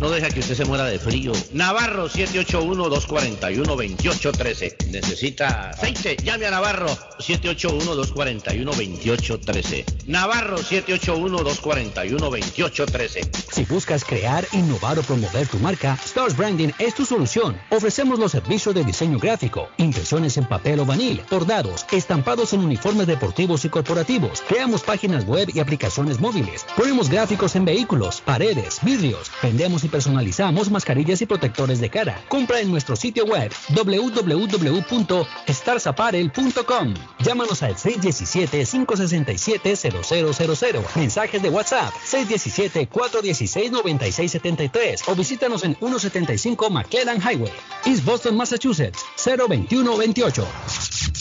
no deja que usted se muera de frío. Navarro 781-241-2813. Necesita aceite. Llame a Navarro 781-241-2813. Navarro 781-241-2813. Si buscas crear, innovar o promover tu marca, Stars Branding es tu solución. Ofrecemos los servicios de diseño gráfico, impresiones en papel o vanil, bordados, estampados en uniformes deportivos y corporativos. Creamos páginas web y aplicaciones móviles. Ponemos gráficos en vehículos, paredes, vidrios. Vendemos personalizamos mascarillas y protectores de cara. Compra en nuestro sitio web www.starsaparel.com. Llámanos al 617-567-0000. Mensajes de WhatsApp 617-416-9673 o visítanos en 175 McClellan Highway, East Boston, Massachusetts 02128.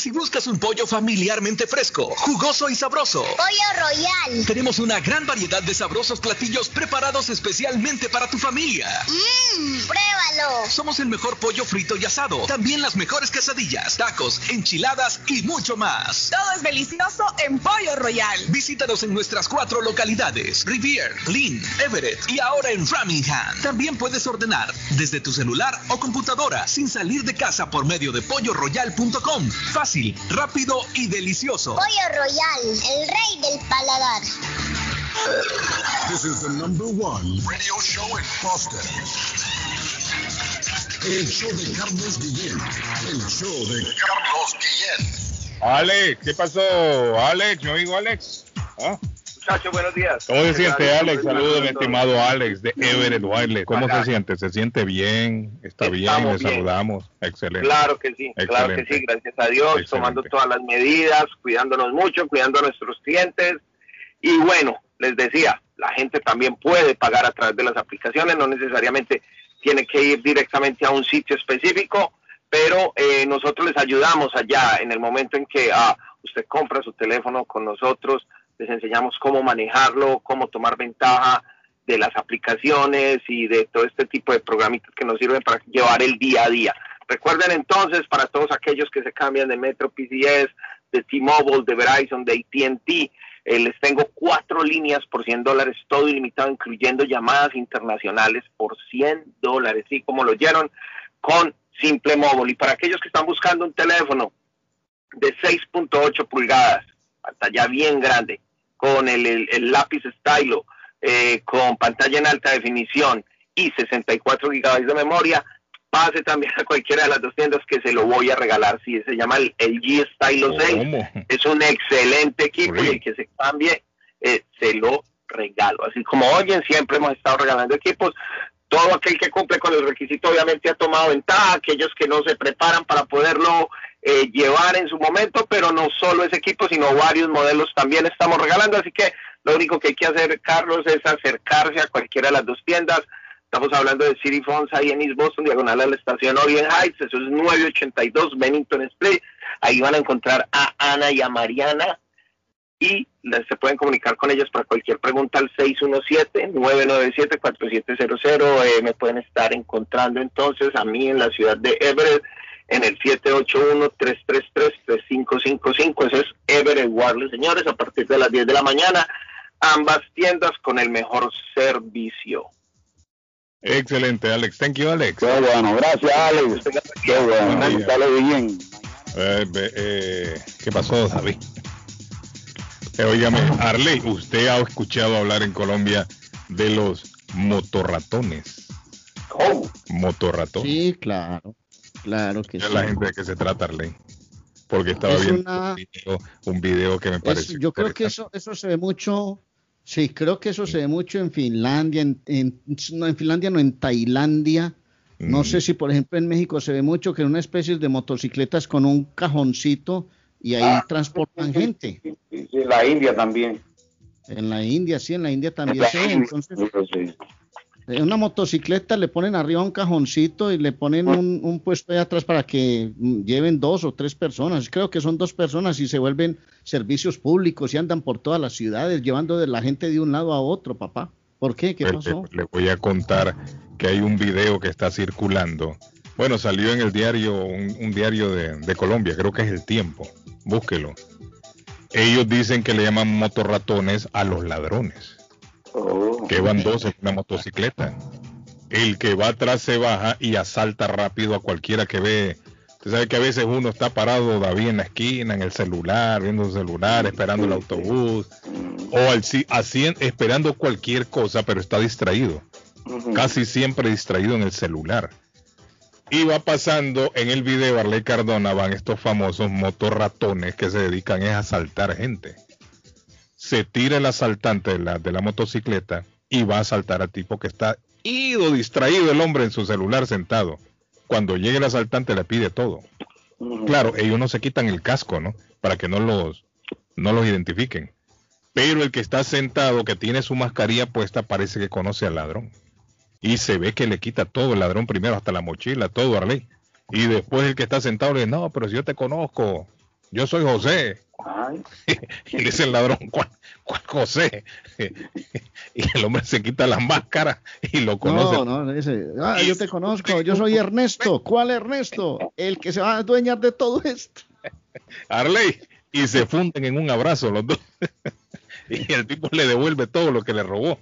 Si buscas un pollo familiarmente fresco, jugoso y sabroso. Pollo Royal. Tenemos una gran variedad de sabrosos platillos preparados especialmente para tu familia. Mmm, pruébalo. Somos el mejor pollo frito y asado. También las mejores quesadillas, tacos, enchiladas y mucho más. Todo es delicioso en Pollo Royal. Visítanos en nuestras cuatro localidades: Rivier, Lynn, Everett y ahora en Framingham. También puedes ordenar desde tu celular o computadora sin salir de casa por medio de polloroyal.com. Fácil rápido y delicioso. Pollo Royal, el rey del paladar. This is the number one radio show in Boston. El show de Carlos Guillén. El show de Carlos Guillén. Alex, ¿qué pasó? Alex, mi amigo Alex. ¿Ah? Muchachos, buenos días. ¿Cómo se siente, Alex? Saludos, mi estimado Alex de Everett Wireless. ¿Cómo se siente? ¿Se siente bien? ¿Está bien? Le saludamos. Excelente. Claro que sí, claro que sí, gracias a Dios, tomando todas las medidas, cuidándonos mucho, cuidando a nuestros clientes Y bueno, les decía, la gente también puede pagar a través de las aplicaciones, no necesariamente tiene que ir directamente a un sitio específico, pero eh, nosotros les ayudamos allá en el momento en que ah, usted compra su teléfono con nosotros, les enseñamos cómo manejarlo, cómo tomar ventaja de las aplicaciones y de todo este tipo de programitas que nos sirven para llevar el día a día. Recuerden entonces, para todos aquellos que se cambian de Metro PCS, de T-Mobile, de Verizon, de ATT, eh, les tengo cuatro líneas por 100 dólares, todo ilimitado, incluyendo llamadas internacionales por 100 dólares, sí, como lo oyeron, con Simple Mobile. Y para aquellos que están buscando un teléfono de 6.8 pulgadas, pantalla bien grande, con el, lápiz stylo, eh, con pantalla en alta definición y 64 gigabytes de memoria, pase también a cualquiera de las dos tiendas que se lo voy a regalar. Si se llama el, G Stylo 6, es un excelente equipo y el que se cambie eh, se lo regalo. Así como oyen, siempre hemos estado regalando equipos. Todo aquel que cumple con el requisito obviamente ha tomado ventaja, aquellos que no se preparan para poderlo eh, llevar en su momento, pero no solo ese equipo, sino varios modelos también estamos regalando. Así que lo único que hay que hacer, Carlos, es acercarse a cualquiera de las dos tiendas Estamos hablando de City Phones ahí en East Boston, diagonal a la estación Orient Heights, eso es 982 Bennington Street. Ahí van a encontrar a Ana y a Mariana y se pueden comunicar con ellas para cualquier pregunta al 617-997-4700. Eh, me pueden estar encontrando entonces a mí en la ciudad de Everett en el 781-333-3555. Ese es Everett Wireless, señores, a partir de las 10 de la mañana. Ambas tiendas con el mejor servicio. Excelente, Alex. Thank you, Alex. Qué bueno, gracias, Alex. Qué bueno, sale bien. Eh, eh, ¿Qué pasó, David? Eh, óigame, Arley, usted ha escuchado hablar en Colombia de los motorratones. ¿Cómo? Motorratones. Sí, claro. Claro que sí. la gente de qué se trata, Arley. Porque estaba viendo un, video, que me parece. yo creo que eso, eso se ve mucho Sí, creo que eso se ve mucho en Finlandia, en, no en Finlandia, no en Tailandia. No sé mm. si, por ejemplo, en México se ve mucho que en una especie de motocicletas con un cajoncito y ahí ah, transportan gente. en la India también. En la India, sí, en la India también se ve. Entonces, en una motocicleta le ponen arriba un cajoncito y le ponen un, puesto ahí atrás para que mm, lleven dos o tres personas. Creo que son dos personas y se vuelven servicios públicos y andan por todas las ciudades llevando de la gente de un lado a otro, papá. ¿Por qué? ¿Qué pasó? Le, voy a contar que hay un video que está circulando. Bueno, salió en el diario, un, diario de, de Colombia, creo que es El Tiempo. Búsquelo. Ellos dicen que le llaman motorratones a los ladrones Oh. que van dos en una motocicleta. El que va atrás se baja y asalta rápido a cualquiera que ve. Usted sabe que a veces uno está parado David en la esquina, en el celular, viendo el celular, esperando el autobús, o al, así, esperando cualquier cosa, pero está distraído. Casi siempre distraído en el celular. Y va pasando en el video Arley Cardona, van estos famosos motorratones que se dedican a asaltar gente se tira el asaltante de la, de la motocicleta y va a asaltar al tipo que está ido, distraído el hombre en su celular sentado. Cuando llegue el asaltante le pide todo. Claro, ellos no se quitan el casco, ¿no? Para que no los, no los identifiquen. Pero el que está sentado, que tiene su mascarilla puesta, parece que conoce al ladrón. Y se ve que le quita todo el ladrón primero, hasta la mochila, todo, Arley. Y después el que está sentado le dice, no, pero si yo te conozco, yo soy José. y le dice el ladrón, ¿cuál, José? y el hombre se quita la máscara y lo conoce. No, no, dice, ah, yo te conozco, yo soy Ernesto. ¿Cuál Ernesto? El que se va a adueñar de todo esto. Arley, y se funden en un abrazo los dos. y el tipo le devuelve todo lo que le robó.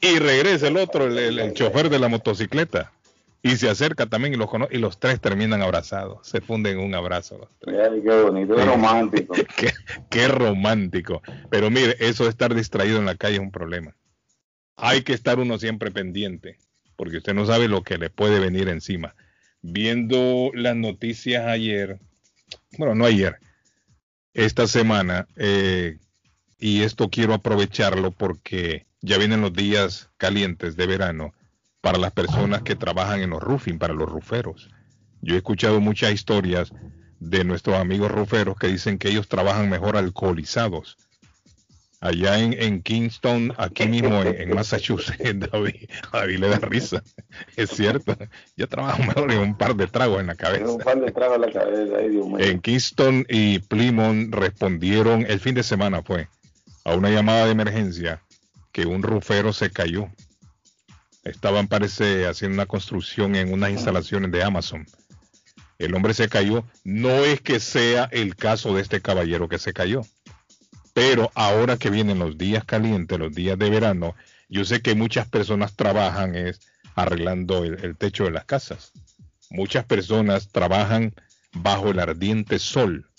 Y regresa el otro, el chofer de la motocicleta y se acerca también y los, y los tres terminan abrazados, se funden en un abrazo. Los tres. qué bonito, qué romántico. qué, romántico. Pero mire, eso de estar distraído en la calle es un problema. Hay que estar uno siempre pendiente, porque usted no sabe lo que le puede venir encima. Viendo las noticias ayer, bueno, no ayer, esta semana, eh, y esto quiero aprovecharlo porque ya vienen los días calientes de verano para las personas que trabajan en los roofing, para los ruferos. Yo he escuchado muchas historias de nuestros amigos ruferos que dicen que ellos trabajan mejor alcoholizados. allá en, Kingston, aquí mismo en, Massachusetts, David, David le da risa. Es cierto. Yo trabajo mejor en un par de tragos en la cabeza. Un par de tragos en la cabeza, En Kingston y Plymouth respondieron, el fin de semana fue, a una llamada de emergencia que un rufero se cayó. Estaban, parece, haciendo una construcción en unas instalaciones de Amazon. El hombre se cayó. No es que sea el caso de este caballero que se cayó pero ahora que vienen los días calientes, los días de verano, yo sé que muchas personas trabajan es arreglando el, techo de las casas. Muchas personas trabajan bajo el ardiente sol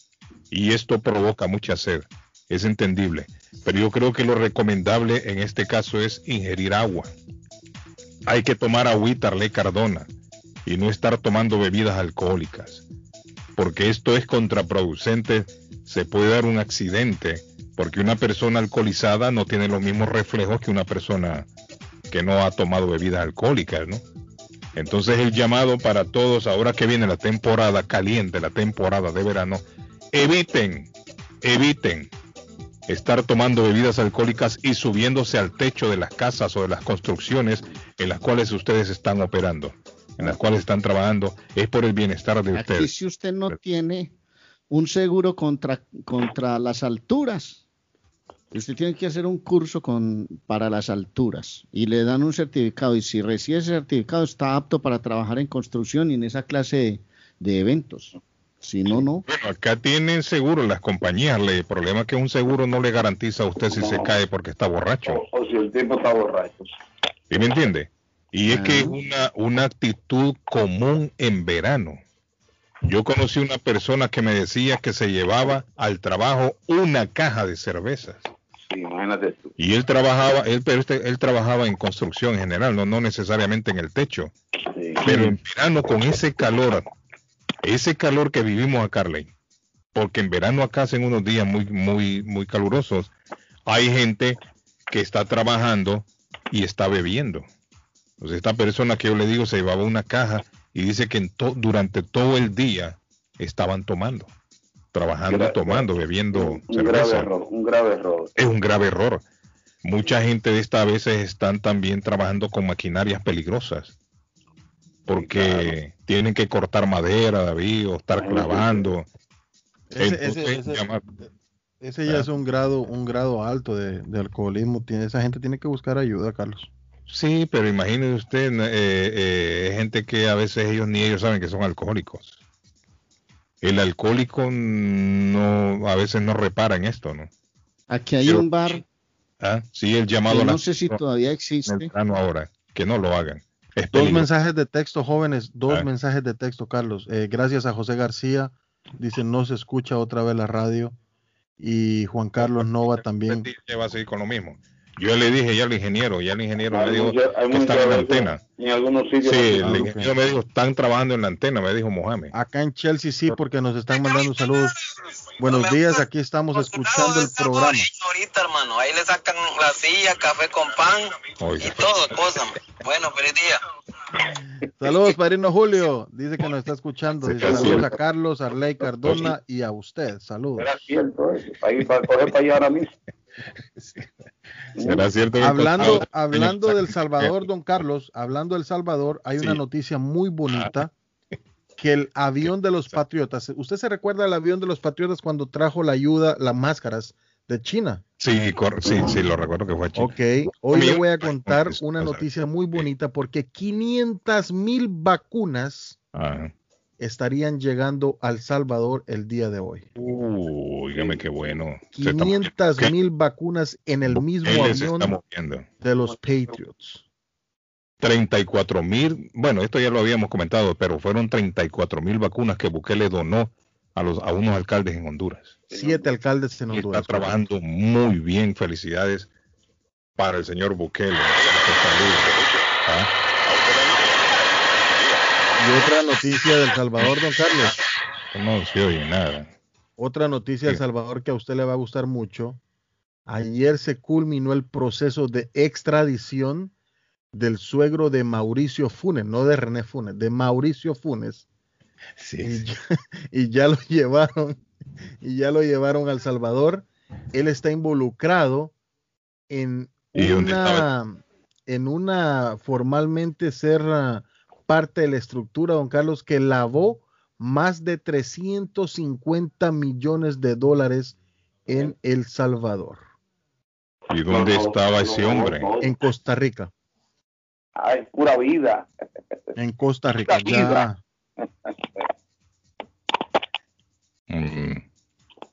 y esto provoca mucha sed. Es entendible, pero yo creo que lo recomendable en este caso es ingerir agua. Hay que tomar agüita Arley Cardona y no estar tomando bebidas alcohólicas, porque esto es contraproducente, se puede dar un accidente porque una persona alcoholizada no tiene los mismos reflejos que una persona que no ha tomado bebidas alcohólicas, ¿no? Entonces el llamado para todos, ahora que viene la temporada caliente, la temporada de verano, eviten, eviten estar tomando bebidas alcohólicas y subiéndose al techo de las casas o de las construcciones en las cuales ustedes están operando, en las cuales están trabajando, es por el bienestar de ustedes. Y si usted no tiene un seguro contra, contra las alturas, Usted tiene que hacer un curso con, para las alturas y le dan un certificado y si recibe ese certificado está apto para trabajar en construcción y en esa clase de, eventos. Si no, no. Bueno, acá tienen seguro las compañías. El problema es que un seguro no le garantiza a usted si se cae porque está borracho. O, si el tipo está borracho. ¿Sí me entiende? Y es que es una, una actitud común en verano. Yo conocí una persona que me decía que se llevaba al trabajo una caja de cervezas. Y él trabajaba, él, pero este, él trabajaba en construcción en general, no, no necesariamente en el techo. Pero en verano con ese calor, ese calor que vivimos a Carley, porque en verano acá hacen unos días muy, muy, muy calurosos, hay gente que está trabajando y está bebiendo. Entonces esta persona que yo le digo se llevaba una caja y dice que durante todo el día estaban tomando trabajando, tomando, bebiendo un, Grave error, un grave error. Es un grave error. Mucha gente de esta a veces están también trabajando con maquinarias peligrosas. Porque tienen que cortar madera, David, o estar clavando. Ese, ya es un grado, un grado alto de, alcoholismo. Tiene, esa gente tiene que buscar ayuda, Carlos. Sí, pero imagínese usted, eh, eh, gente que a veces ellos ni ellos saben que son alcohólicos el alcohólico no a veces no repara en esto, ¿no? Aquí hay un bar. Ah, sí, el llamado. no sé si todavía existe. ahora, que no lo hagan. Dos mensajes de texto, jóvenes, dos ah. mensajes de texto, Carlos. Eh, gracias a José García. Dice, no se escucha otra vez la radio. Y Juan Carlos Nova también. Va a seguir con lo mismo. Yo le dije ya al ingeniero, ya el ingeniero me dijo que están en la antena. En algunos sitios. Sí, el ingeniero me dijo, están trabajando en la antena, me dijo Mohamed. Acá en Chelsea sí, porque nos están mandando saludos. Buenos días, aquí estamos escuchando el programa. Ahorita, hermano, ahí le sacan la silla, café con pan y todo, cosas. Bueno, feliz día. Saludos, Padrino Julio. Dice que nos está escuchando. Dice, saludos a Carlos, a Arley Cardona y a usted. Saludos. Era cierto, ¿eh? Ahí para coger para allá ahora mismo. hablando, hablando del Salvador, don Carlos, hablando del Salvador, hay una noticia muy bonita que el avión de los patriotas, ¿usted se recuerda el avión de los patriotas cuando trajo la ayuda, las máscaras de China? Sí, sí, sí, lo recuerdo que fue China. Ok, hoy le voy a contar una noticia muy bonita porque 500 mil vacunas estarían llegando al Salvador el día de hoy. Uy, dígame qué bueno. 500 mil vacunas en el mismo avión de los Patriots. 34 mil, bueno, esto ya lo habíamos comentado, pero fueron 34 mil vacunas que Bukele donó a, los, a unos alcaldes en Honduras. Siete alcaldes en Honduras. está trabajando muy bien, felicidades para el señor Bukele. Y otra noticia del Salvador, don Carlos. No se oye nada. Otra noticia del Salvador que a usted le va a gustar mucho. Ayer se culminó el proceso de extradición del suegro de Mauricio Funes, no de René Funes, de Mauricio Funes. Sí. Y, ya, lo llevaron, y ya lo llevaron al Salvador. Él está involucrado en una, en una formalmente ser ah, parte de la estructura, don Carlos, que lavó más de 350 millones de dólares en El Salvador. ¿Y dónde estaba ese hombre? En Costa Rica. Ay, pura vida. En Costa Rica, ya. Mm.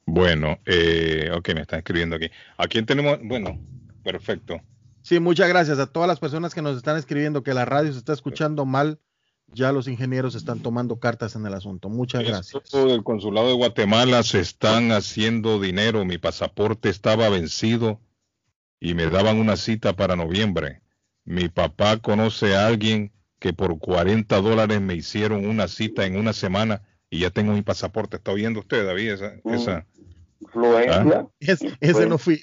Bueno, eh, ok, me está escribiendo aquí. ¿A quién tenemos? Bueno, perfecto. Sí, muchas gracias a todas las personas que nos están escribiendo que la radio se está escuchando mal. Ya los ingenieros están tomando cartas en el asunto. Muchas gracias. El consulado de Guatemala se están haciendo dinero. Mi pasaporte estaba vencido y me daban una cita para noviembre. Mi papá conoce a alguien que por 40 dólares me hicieron una cita en una semana y ya tengo mi pasaporte. ¿Está oyendo usted, David? Esa, mm. esa ¿Ah? ese no fui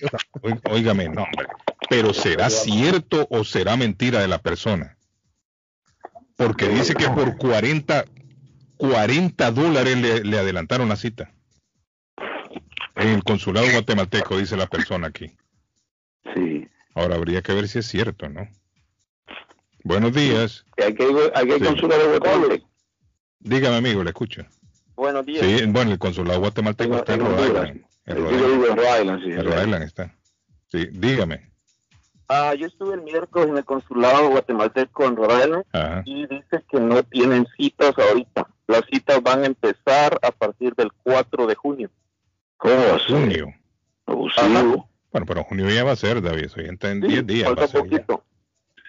Óigame, no, hombre. Pero ¿será cierto o será mentira de la persona? Porque dice que por 40, 40 dólares le, le adelantaron la cita. En el consulado guatemalteco, dice la persona aquí. Sí. Ahora habría que ver si es cierto, ¿no? Buenos días. Hay que, hay que consulado de Dígame, amigo, le escucho. Buenos días. Sí, bueno, el consulado guatemalteco está en Rhode Island. En Rhode Island, sí. En Rhode Island está. Sí, dígame. Ah, yo estuve el miércoles en el consulado guatemalteco en Rhode Island y dice que no tienen citas ahorita. Las citas van a empezar a partir del 4 de junio. ¿Cómo así? Junio. Bueno, pero junio ya va a ser, David. Soy gente en 10 días. Falta poquito.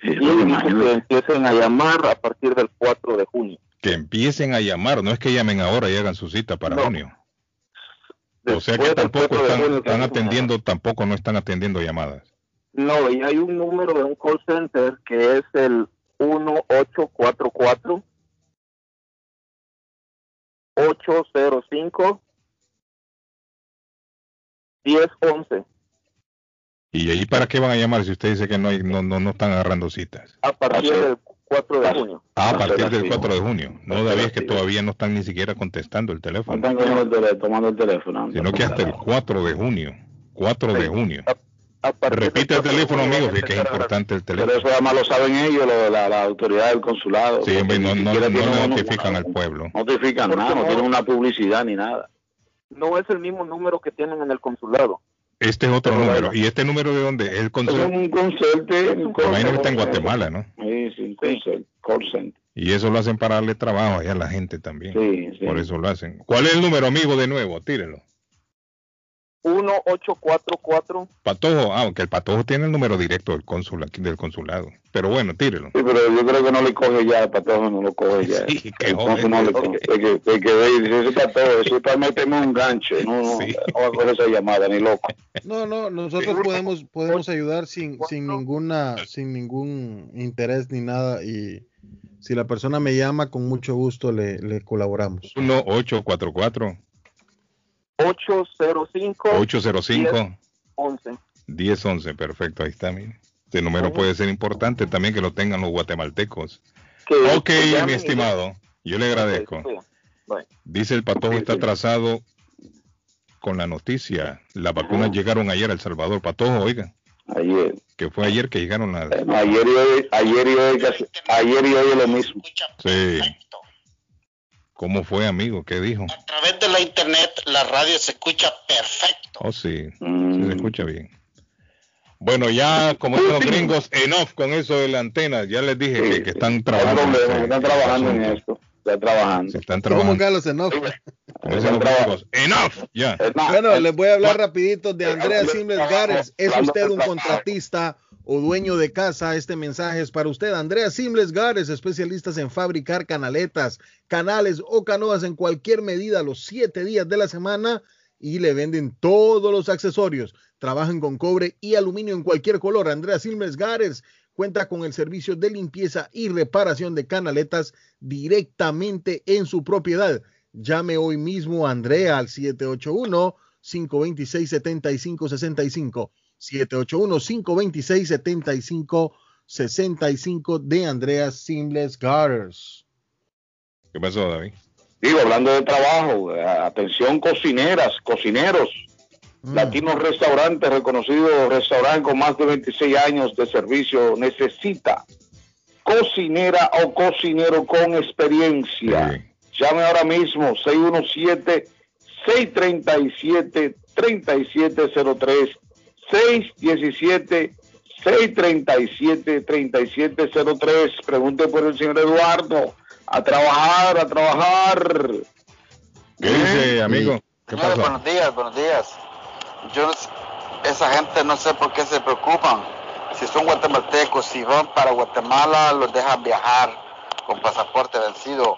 Y que empiecen a llamar a partir del 4 de junio. Que empiecen a llamar, no es que llamen ahora y hagan su cita para junio. o sea que tampoco están, atendiendo, tampoco no están atendiendo llamadas. No, y hay un número de un call center que es el 1844 805 1011 ¿Y ahí para qué van a llamar si usted dice que no, hay, no, no, no están agarrando citas? A partir del 4 de junio. Ah, a partir del 4 de junio. No, David, es que todavía no están ni siquiera contestando el teléfono. No están tomando el teléfono. Sino que hasta el 4 de junio. 4 de junio. Repite el teléfono, amigo, que es importante el teléfono. Pero eso además lo saben ellos, la, la, autoridad del consulado. Sí, no, no, no, notifican al pueblo. No notifican nada, no tienen una publicidad ni nada. No es el mismo número que tienen en el consulado. Este es otro número. ¿Y este número de dónde? El consulado. Es un consulte. Imagino que está en Guatemala, ¿no? Sí, sí, un center. Y eso lo hacen para darle trabajo a la gente también. Sí, sí. Por eso lo hacen. ¿Cuál es el número, amigo, de nuevo? Tírelo. 1844. Patojo, ah, aunque el Patojo tiene el número directo del cónsul aquí, del consulado. Pero bueno, tírelo. Sí, pero yo creo que no le coge ya, el Patojo no lo coge ya. Sí, que joven. No le coge. que, que, que ese Patojo, eso es para meterme un gancho. No, no, sí. no va a coger esa llamada, ni loco. No, no, nosotros podemos, podemos ayudar sin, sin ninguna, sin ningún interés ni nada y si la persona me llama, con mucho gusto le, le colaboramos. 1844 805 805 11 1011, perfecto, ahí está, mire. Este número puede ser importante también que lo tengan los guatemaltecos. ok, mi estimado, yo le agradezco. Dice el patojo está atrasado con la noticia. Las vacunas llegaron ayer a El Salvador. Patojo, oiga. Ayer. Que fue ayer que llegaron las... ayer y hoy, ayer y hoy, ayer y hoy es lo mismo. Sí. ¿Cómo fue, amigo? ¿Qué dijo? A través de la internet, la radio se escucha perfecto. Oh, sí, se escucha bien. Bueno, ya como los gringos, enough con eso de la antena. Ya les dije que, están trabajando. están trabajando en esto. Están trabajando. Se están trabajando. ¿Cómo Carlos enough? Enough, ya. Bueno, les voy a hablar rapidito de Andrea Simles Gares. ¿Es usted un contratista? O dueño de casa, este mensaje es para usted. Andrea Simles Gares, especialistas en fabricar canaletas, canales o canoas en cualquier medida los siete días de la semana y le venden todos los accesorios. Trabajan con cobre y aluminio en cualquier color. Andrea Simles Gares cuenta con el servicio de limpieza y reparación de canaletas directamente en su propiedad. Llame hoy mismo a Andrea al 781 526 7565 781-526-7565 de Andrea Simles Garders. ¿Qué pasó, David? Digo, hablando de trabajo, atención cocineras, cocineros. Mm. Latino Restaurante, reconocido restaurante con más de 26 años de servicio, necesita cocinera o cocinero con experiencia. Llame ahora mismo 617 637 3703 617 637 3703 Pregunte por el señor Eduardo. A trabajar, a trabajar. ¿Qué dice, amigo? ¿Qué buenos días, buenos días. Yo, esa gente no sé por qué se preocupan. Si son guatemaltecos, si van para Guatemala, los dejan viajar con pasaporte vencido.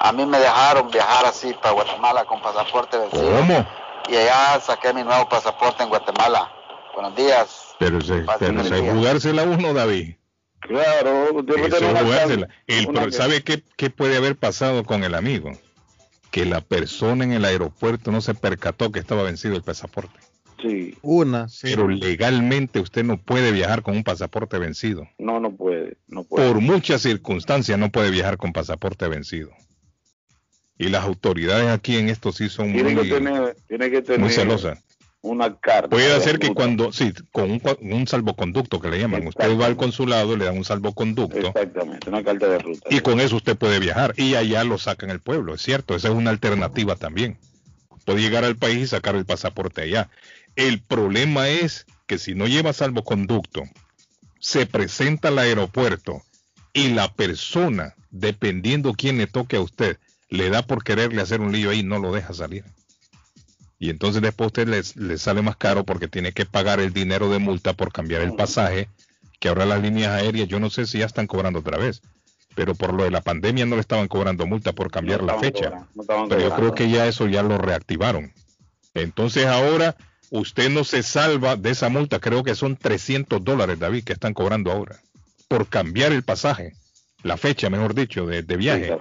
A mí me dejaron viajar así para Guatemala con pasaporte vencido. ¿Cómo? Y allá saqué mi nuevo pasaporte en Guatemala. Buenos días. Pero se, pero se jugársela uno, David. Claro, debe jugársela. El, ¿Sabe qué, qué puede haber pasado con el amigo? Que la persona en el aeropuerto no se percató que estaba vencido el pasaporte. Sí. Una, Pero legalmente usted no puede viajar con un pasaporte vencido. No, no puede, no puede. Por muchas circunstancias no puede viajar con pasaporte vencido. Y las autoridades aquí en esto sí son muy, tiene que tener, celosas. Una carta. Puede hacer que cuando, sí, con un, salvoconducto que le llaman, usted va al consulado y le dan un salvoconducto. Exactamente, una carta de ruta. Y con eso usted puede viajar y allá lo sacan el pueblo, es cierto, esa es una alternativa también. Puede llegar al país y sacar el pasaporte allá. El problema es que si no lleva salvoconducto, se presenta al aeropuerto y la persona, dependiendo quién le toque a usted, le da por quererle hacer un lío ahí, no lo deja salir. Y entonces después usted le, sale más caro porque tiene que pagar el dinero de multa por cambiar el pasaje, que ahora las líneas aéreas, yo no sé si ya están cobrando otra vez, pero por lo de la pandemia no le estaban cobrando multa por cambiar la fecha. pero yo creo que ya eso ya lo reactivaron. Entonces ahora usted no se salva de esa multa, creo que son 300 dólares, David, que están cobrando ahora, por cambiar el pasaje, la fecha, mejor dicho, de, viaje.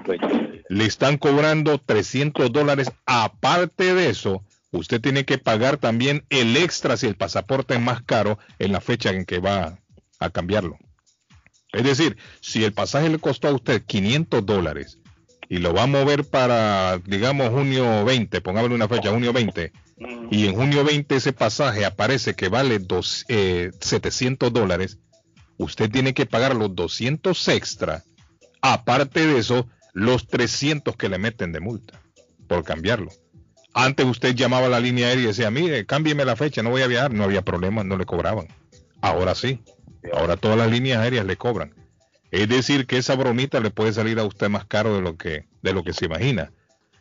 Le están cobrando 300 dólares. Aparte de eso, usted tiene que pagar también el extra si el pasaporte es más caro en la fecha en que va a cambiarlo. Es decir, si el pasaje le costó a usted 500 dólares y lo va a mover para, digamos, junio 20, pongámosle una fecha, junio 20, y en junio 20 ese pasaje aparece que vale dos, 700 eh, dólares, usted tiene que pagar los 200 extra. Aparte de eso, los 300 que le meten de multa por cambiarlo. Antes usted llamaba a la línea aérea y decía, mire, cámbieme la fecha, no voy a viajar. No había problema, no le cobraban. Ahora sí. Ahora todas las líneas aéreas le cobran. Es decir, que esa bromita le puede salir a usted más caro de lo que, de lo que se imagina.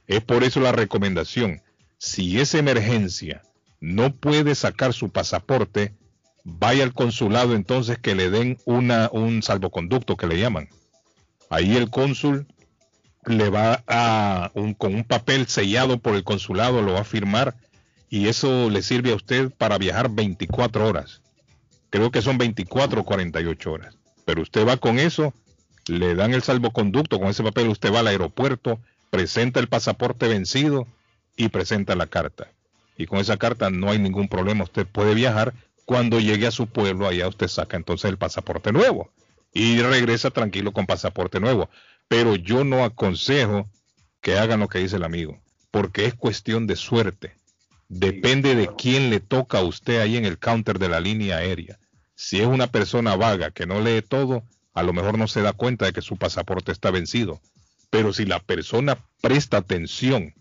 Es por eso la recomendación si es emergencia, no puede sacar su pasaporte, vaya al consulado entonces que le den una, un salvoconducto que le llaman. Ahí el cónsul le va a, con un papel sellado por el consulado, lo va a firmar y eso le sirve a usted para viajar 24 horas. Creo que son 24 o 48 horas. Pero usted va con eso, le dan el salvoconducto, con ese papel usted va al aeropuerto, presenta el pasaporte vencido y presenta la carta. Y con esa carta no hay ningún problema, usted puede viajar. Cuando llegue a su pueblo, allá usted saca entonces el pasaporte nuevo y regresa tranquilo con pasaporte nuevo. Pero yo no aconsejo que hagan lo que dice el amigo, porque es cuestión de suerte. Depende de quién le toca a usted ahí en el counter de la línea aérea. Si es una persona vaga que no lee todo, a lo mejor no se da cuenta de que su pasaporte está vencido. Pero si la persona presta atención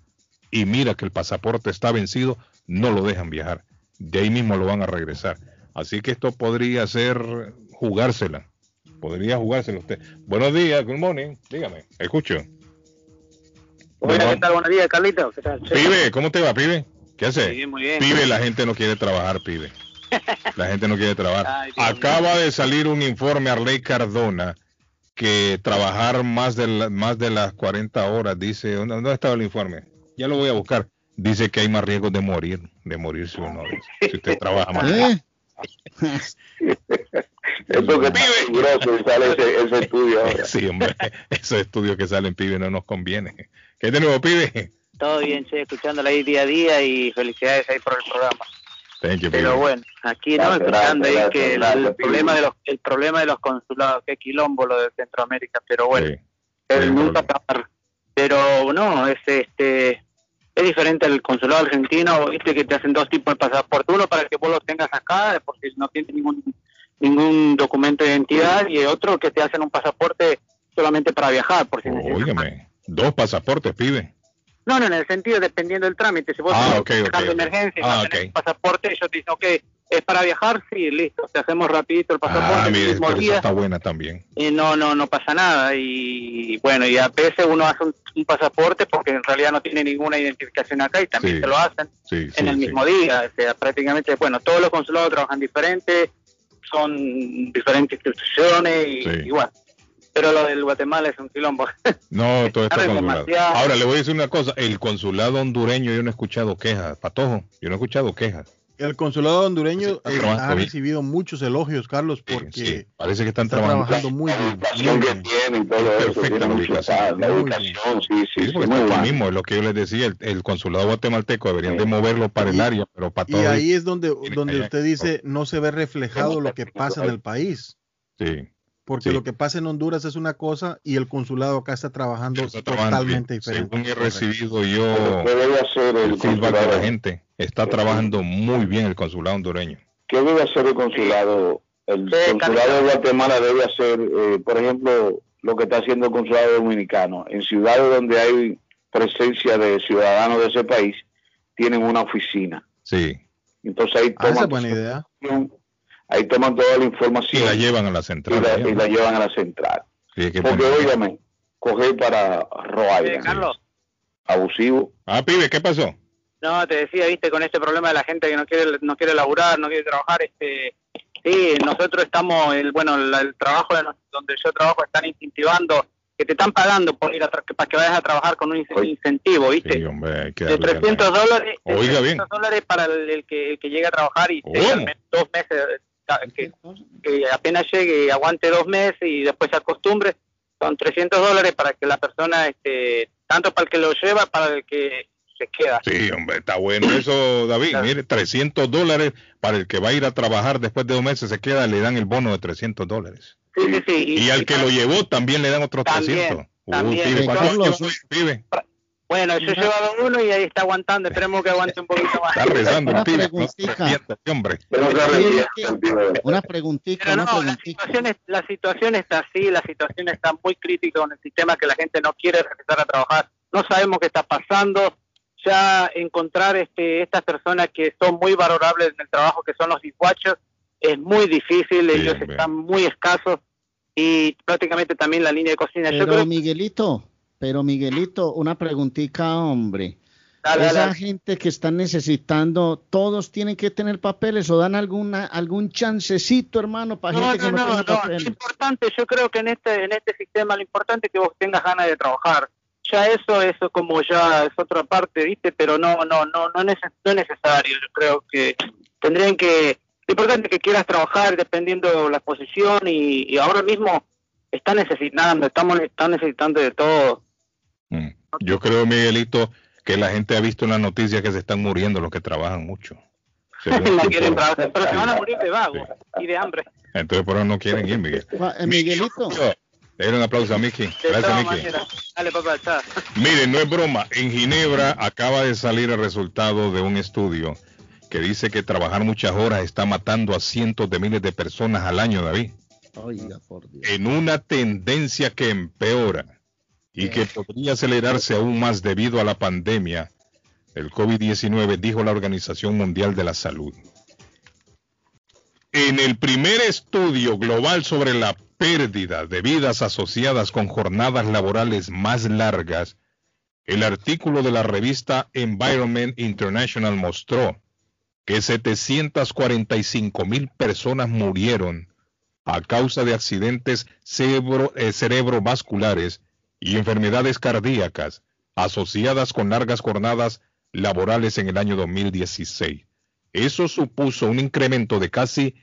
y mira que el pasaporte está vencido, no lo dejan viajar. De ahí mismo lo van a regresar. Así que esto podría ser jugársela. Podría jugársela usted. Buenos días, good morning. Dígame, escucho. Hola, ¿qué tal? Buenos días, Carlito. ¿Qué tal? Pibe, ¿cómo te va, pibe? ¿Qué hace? Muy bien, muy bien. Pibe, la gente no quiere trabajar, pibe. La gente no quiere trabajar. Acaba de salir un informe a Arley Cardona que trabajar más de, más de las 40 horas, dice, ¿dónde estaba el informe? ya lo voy a buscar. Dice que hay más riesgo de morir, de morirse uno, si usted trabaja más. ¿Eh? Eso que peligroso y sale ese, estudio Sí, hombre, esos estudios que salen, pibe, no nos conviene. ¿Qué de nuevo, pibe? Todo bien, che, escuchándola ahí día a día y felicidades ahí por el programa. Pero bueno, aquí no escuchando ahí que el, problema de los el problema de los consulados, que quilombo lo de Centroamérica, pero bueno, el nunca Pero no, es este es diferente al consulado argentino, viste que te hacen dos tipos de pasaporte, uno para que vos lo tengas acá, porque no tienes ningún ningún documento de identidad, y otro que te hacen un pasaporte solamente para viajar, por si dos pasaportes pide. No, no, en el sentido dependiendo del trámite, si vos ah, okay, de emergencia y ah, un pasaporte, ellos te dicen, ok, es para viajar, sí, listo, te hacemos rapidito el pasaporte. Ah, mire, está buena también. Y no, no, no pasa nada. Y bueno, y a veces uno hace un, pasaporte porque en realidad no tiene ninguna identificación acá y también se lo hacen en el mismo día. O sea, prácticamente, bueno, todos los consulados trabajan diferentes, son diferentes instituciones y, igual. Pero lo del Guatemala es un quilombo. No, todo está consulado. Ahora le voy a decir una cosa, el consulado hondureño yo no he escuchado quejas, Patojo, yo no he escuchado quejas. El consulado hondureño eh, ha recibido muchos elogios, Carlos, porque parece que están, trabajando, muy bien. La tienen, todo Perfecta la ubicación. La ubicación, sí, sí, sí, muy mismo, es lo que yo les decía, el, consulado guatemalteco deberían de moverlo para el área, pero para todo. Y ahí es donde, donde usted dice, no se ve reflejado lo que pasa en el país. Sí. Porque lo que pasa en Honduras es una cosa y el consulado acá está trabajando totalmente diferente. Según he recibido yo el, feedback de la gente, está trabajando muy bien el consulado hondureño. ¿Qué debe hacer el consulado? El consulado de Guatemala debe hacer, eh, por ejemplo, lo que está haciendo el consulado dominicano. En ciudades donde hay presencia de ciudadanos de ese país, tienen una oficina. Sí. Entonces ahí ah, toman buena idea ahí toman toda la información. Y la llevan a la central. Y la, llevan a la central. Porque, óigame, coger para Roy. Carlos. Abusivo. Ah, pibe, ¿qué pasó? No, te decía, viste, con este problema de la gente que no quiere, no quiere laburar, no quiere trabajar, este, sí, nosotros estamos, el, bueno, el, trabajo donde yo trabajo están incentivando que te están pagando por ir a para que vayas a trabajar con un incentivo, ¿viste? Sí, hombre, de 300 dólares, Oiga 300 dólares para el, que, que llega a trabajar y dos meses que, apenas llegue y aguante dos meses y después se acostumbre, son 300 dólares para que la persona, este, tanto para el que lo lleva, para el que se queda. Sí, hombre, está bueno eso, David. Mire, 300 dólares para el que va a ir a trabajar después de dos meses se queda, le dan el bono de 300 dólares. Sí, sí, sí. Y, al que lo llevó también le dan otros 300. También. Bueno, yo he llevado uno y ahí está aguantando. Esperemos que aguante un poquito más. Está rezando, una preguntita. hombre. Una preguntita. la, situación la situación está así, la situación está muy crítica con el sistema que la gente no quiere regresar a trabajar. No sabemos qué está pasando. Ya encontrar este, estas personas que son muy valorables en el trabajo, que son los dispatchers, es muy difícil. Ellos están muy escasos y prácticamente también la línea de cocina. Pero, Miguelito pero Miguelito, una preguntita, hombre. Esa gente que están necesitando, todos tienen que tener papeles o dan alguna algún chancecito, hermano, para gente que no, no, no papeles. Lo importante, yo creo que en este en este sistema lo importante es que vos tengas ganas de trabajar. Ya eso eso como ya es otra parte, ¿viste? Pero no no no no, es, necesario. Yo creo que tendrían que lo importante es que quieras trabajar dependiendo la posición y, y ahora mismo está necesitando, estamos están necesitando de todo. Yo creo, Miguelito, que la gente ha visto en las noticias que se están muriendo los que trabajan mucho. no quieren trabajar, pero se van a morir de vago y de hambre. Entonces por eso no quieren ir, Miguel. Eh, Miguelito. un aplauso a Miki. Gracias, Miki. Dale, papá, chao. Miren, no es broma. En Ginebra acaba de salir el resultado de un estudio que dice que trabajar muchas horas está matando a cientos de miles de personas al año, David. Oiga, por Dios. En una tendencia que empeora y que podría acelerarse aún más debido a la pandemia el COVID-19, dijo la Organización Mundial de la Salud. En el primer estudio global sobre la pérdida de vidas asociadas con jornadas laborales más largas, el artículo de la revista Environment International mostró que 745 mil personas murieron a causa de accidentes cerebro, eh, cerebrovasculares y enfermedades cardíacas asociadas con largas jornadas laborales en el año 2016. Eso supuso un incremento de casi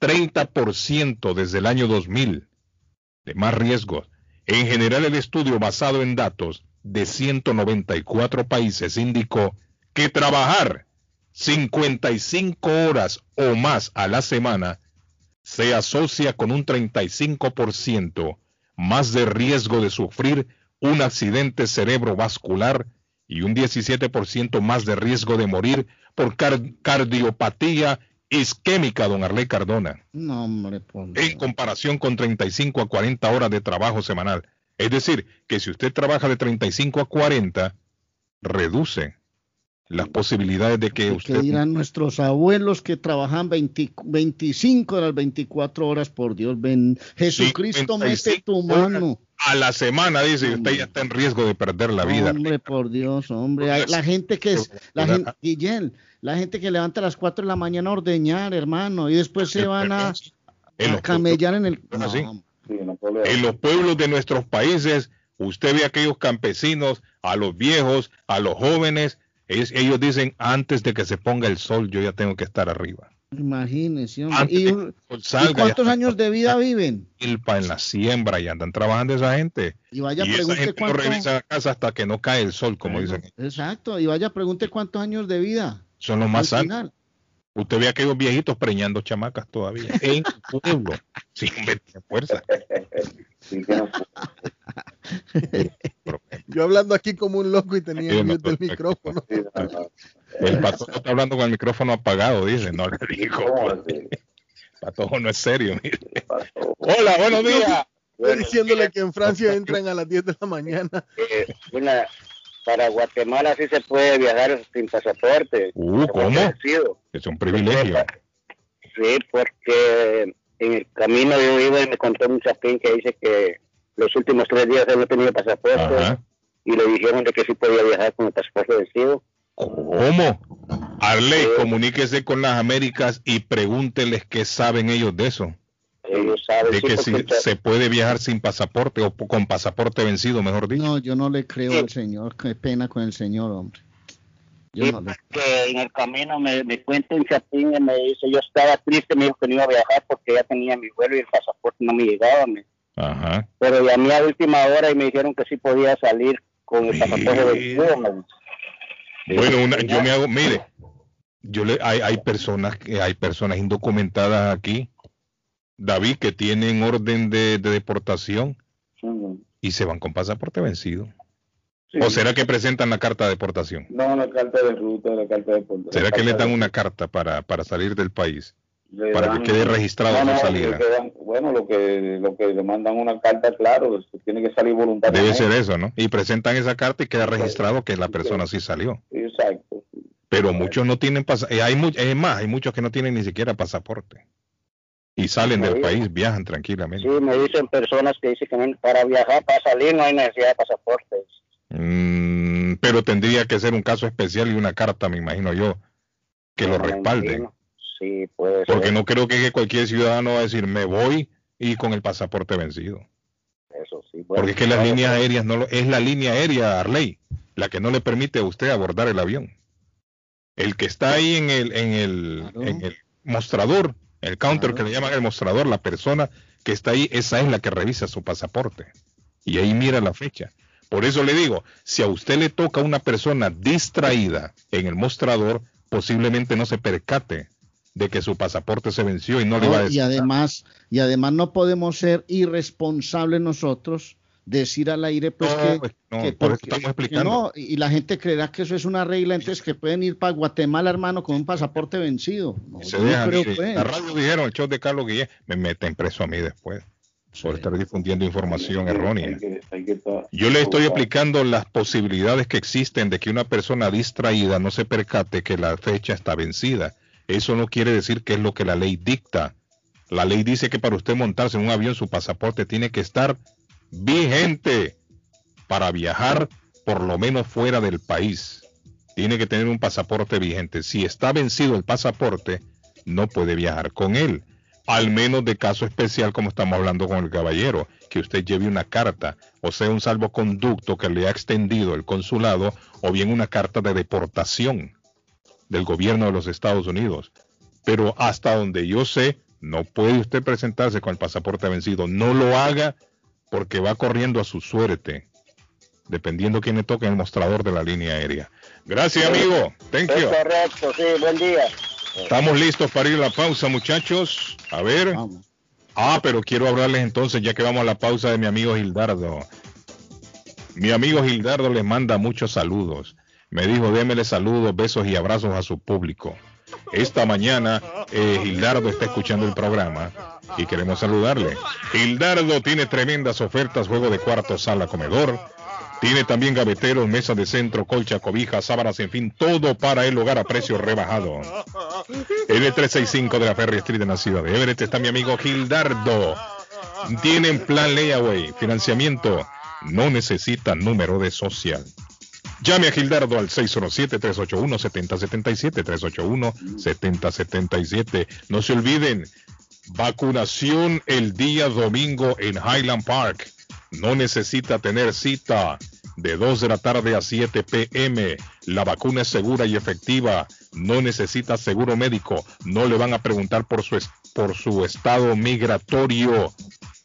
30% desde el año 2000 de más riesgos. En general, el estudio basado en datos de 194 países indicó que trabajar 55 horas o más a la semana se asocia con un 35% más de riesgo de sufrir un accidente cerebrovascular y un 17% más de riesgo de morir por cardiopatía isquémica, don Arley Cardona. No, hombre, En comparación con 35 a 40 horas de trabajo semanal. Es decir, que si usted trabaja de 35 a 40, reduce las posibilidades de que usted... ¿Qué dirán nuestros abuelos que trabajan 25 de las 24 horas? Por Dios, ven, Jesucristo mete tu mano. A la semana, dice, usted ya está en riesgo de perder la vida. Hombre, por Dios, hombre. La gente que es... La gente, Guillén, la gente que levanta a las 4 de la mañana a ordeñar, hermano, y después se van a, camellar en el... en los pueblos de nuestros países, usted ve a aquellos campesinos, a los viejos, a los jóvenes, ellos dicen, antes de que se ponga el sol, yo ya tengo que estar arriba. Imagínese, ¿Y, cuántos años de vida viven? En la siembra y andan trabajando esa gente. Y vaya y pregunte gente no regresa a casa hasta que no cae el sol, como dicen. Exacto, y vaya pregunte cuántos años de vida. Son los más sanos. Usted ve a aquellos viejitos preñando chamacas todavía en su pueblo, sin fuerza. Yo hablando aquí como un loco y tenía el mute del micrófono. El pato está hablando con el micrófono apagado, dice, no le dijo. Patojo no es serio, mire. Hola, buenos días. Estoy diciéndole que en Francia entran a las 10 de la mañana. Eh, para Guatemala sí se puede viajar sin pasaporte. Uh, ¿cómo? Es un privilegio. Sí, porque en el camino yo iba y me contó un chapín que dice que los últimos tres días él no tenía pasaporte y le dijeron de que sí podía viajar con el pasaporte vencido. ¿Cómo? Arley, comuníquese con las Américas y pregúnteles qué saben ellos de eso. Ellos saben. De que si se puede viajar sin pasaporte o con pasaporte vencido, mejor dicho. No, yo no le creo al señor. Qué pena con el señor, hombre. Yo no le... que en el camino me, me cuenta un chapín y me dice, yo estaba triste, me dijo que no iba a viajar porque ya tenía mi vuelo y el pasaporte no me llegaba. Me Ajá. Pero llamé a última hora y me dijeron que sí podía salir con el pasaporte de Bueno, yo me hago, mire, yo le, hay, hay personas que hay personas indocumentadas aquí, David, que tienen orden de, deportación y se van con pasaporte vencido. ¿O será que presentan la carta de deportación? No, la carta de ruta, la carta de deportación. ¿Será que le dan una carta para, para salir del país? para que quede registrado su salida. bueno, lo que lo que demandan una carta, claro, tiene que salir voluntariamente. Debe ser eso, ¿no? Y presentan esa carta y queda registrado que la persona sí salió. Exacto. Pero muchos no tienen pasaporte, eh, es más, hay muchos que no tienen ni siquiera pasaporte. Y salen del país, viajan tranquilamente. Sí, me dicen personas que dicen que para viajar, para salir no hay necesidad de pasaporte. Mm, pero tendría que ser un caso especial y una carta, me imagino yo, que lo respalde sí, puede Porque no creo que cualquier ciudadano va a decir, me voy y con el pasaporte vencido. Eso sí. Porque es que las líneas aéreas no lo, es la línea aérea, Arley, la que no le permite a usted abordar el avión. El que está ahí en el, en el, en el mostrador, el counter que le llaman el mostrador, la persona que está ahí, esa es la que revisa su pasaporte. Y ahí mira la fecha. Por eso le digo, si a usted le toca una persona distraída en el mostrador, posiblemente no se percate de que su pasaporte se venció y no, le va a decir. Y además, y además no podemos ser irresponsables nosotros decir al aire pues que, pues, no, por eso estamos explicando. y la gente creerá que eso es una regla entonces que pueden ir para Guatemala hermano con un pasaporte vencido se dejan, pues. la radio dijeron el show de Carlos Guillén me meten preso a mí después por estar difundiendo información errónea yo le estoy explicando las posibilidades que existen de que una persona distraída no se percate que la fecha está vencida eso no quiere decir que es lo que la ley dicta. La ley dice que para usted montarse en un avión su pasaporte tiene que estar vigente para viajar por lo menos fuera del país. Tiene que tener un pasaporte vigente. Si está vencido el pasaporte, no puede viajar con él. Al menos de caso especial como estamos hablando con el caballero, que usted lleve una carta, o sea, un salvoconducto que le ha extendido el consulado, o bien una carta de deportación del gobierno de los Estados Unidos. Pero hasta donde yo sé, no puede usted presentarse con el pasaporte vencido. No lo haga porque va corriendo a su suerte, dependiendo quién le toque el mostrador de la línea aérea. Gracias, amigo. Thank you. Correcto, sí, buen día. Estamos listos para ir a la pausa, muchachos. A ver. Ah, pero quiero hablarles entonces, ya que vamos a la pausa, de mi amigo Gildardo. Mi amigo Gildardo les manda muchos saludos. me dijo, démele saludos, besos y abrazos a su público. Esta mañana eh, Gildardo está escuchando el programa y queremos saludarle. Gildardo tiene tremendas ofertas, juego de cuarto, sala, comedor. Tiene también gaveteros, mesa de centro, colcha, cobijas, sábanas, en fin, todo para el hogar a precio rebajado. En el 365 de la Ferry Street en la ciudad de Everett está mi amigo Gildardo. Tienen plan layaway, financiamiento, no necesita número de social. Llame a Gildardo al 617-381-7077, 381-7077. No se olviden, vacunación el día domingo en Highland Park. No necesita tener cita de 2 de la tarde a 7 pm. La vacuna es segura y efectiva. No necesita seguro médico. No le van a preguntar por su, por su estado migratorio.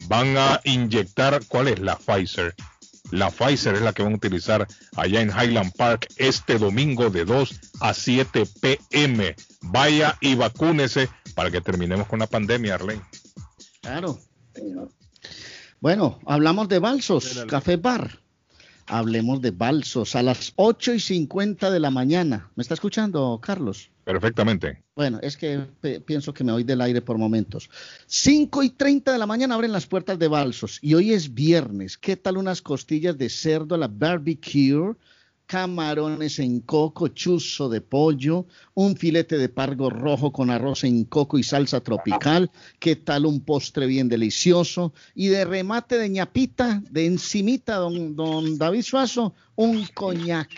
Van a inyectar, ¿cuál es la Pfizer? La Pfizer es la que van a utilizar allá en Highland Park este domingo de 2 a 7 pm. Vaya y vacúnese para que terminemos con la pandemia, Arlene. Claro. Bueno, hablamos de Balsos, Café Bar. Hablemos de Balsos a las 8 y 50 de la mañana. ¿Me está escuchando, Carlos? Perfectamente. Bueno, es que pienso que me voy del aire por momentos. 5 y 30 de la mañana abren las puertas de Balsos y hoy es viernes. ¿Qué tal unas costillas de cerdo a la barbecue? Camarones en coco, chuzo de pollo, un filete de pargo rojo con arroz en coco y salsa tropical. ¿Qué tal un postre bien delicioso? Y de remate de ñapita, de encimita, don, don David Suazo, un coñac.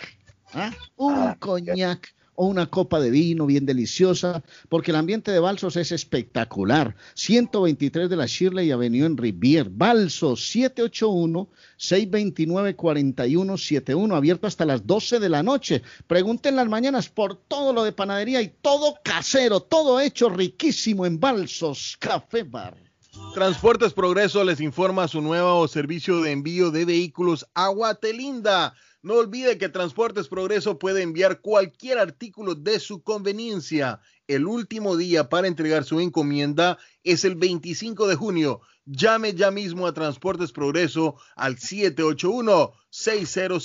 ¿ah? Un coñac o una copa de vino bien deliciosa, porque el ambiente de Balsos es espectacular. 123 de la Shirley Avenue en Rivier. Balsos 781-629-4171, abierto hasta las 12 de la noche. Pregunten las mañanas por todo lo de panadería y todo casero, todo hecho riquísimo en Balsos Café Bar. Transportes Progreso les informa su nuevo servicio de envío de vehículos a Guatelinda no olvide que Transportes Progreso puede enviar cualquier artículo de su conveniencia. El último día para entregar su encomienda es el 25 de junio. Llame ya mismo a Transportes Progreso al 781 600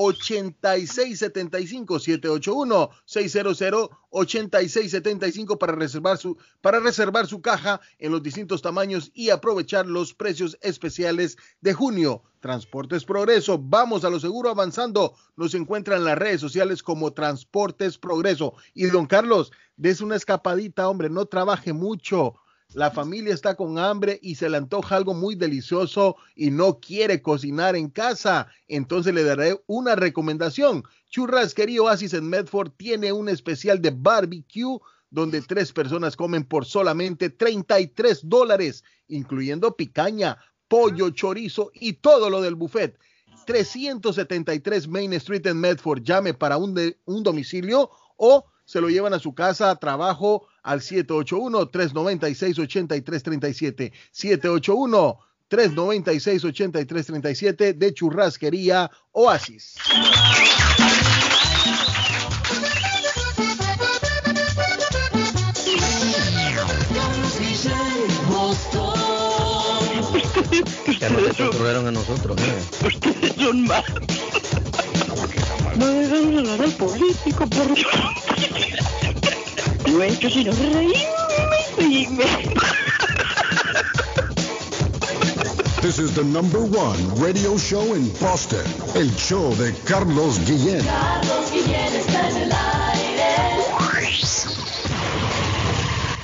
8675 781 600 8675 para reservar su para reservar su caja en los distintos tamaños y aprovechar los precios especiales de junio. Transportes Progreso, vamos a lo seguro avanzando. Nos encuentran en las redes sociales como Transportes Progreso. Y don Carlos, des una escapadita, hombre, no trabaje mucho la familia está con hambre y se le antoja algo muy delicioso y no quiere cocinar en casa, entonces le daré una recomendación. Churrasquería Oasis en Medford tiene un especial de barbecue donde tres personas comen por solamente 33 dólares, incluyendo picaña, pollo, chorizo y todo lo del buffet. 373 Main Street en Medford. Llame para un, un domicilio o se lo llevan a su casa, a trabajo, al 781-396-8337. 781-396-8337 de Churrasquería Oasis. Ya no se ocurrieron a nosotros, ¿eh? Ustedes son malos. No debemos hablar al político, por favor. No he hecho sino reírme. This is the number one radio show in Boston. El show de Carlos Guillén. Carlos Guillén está en el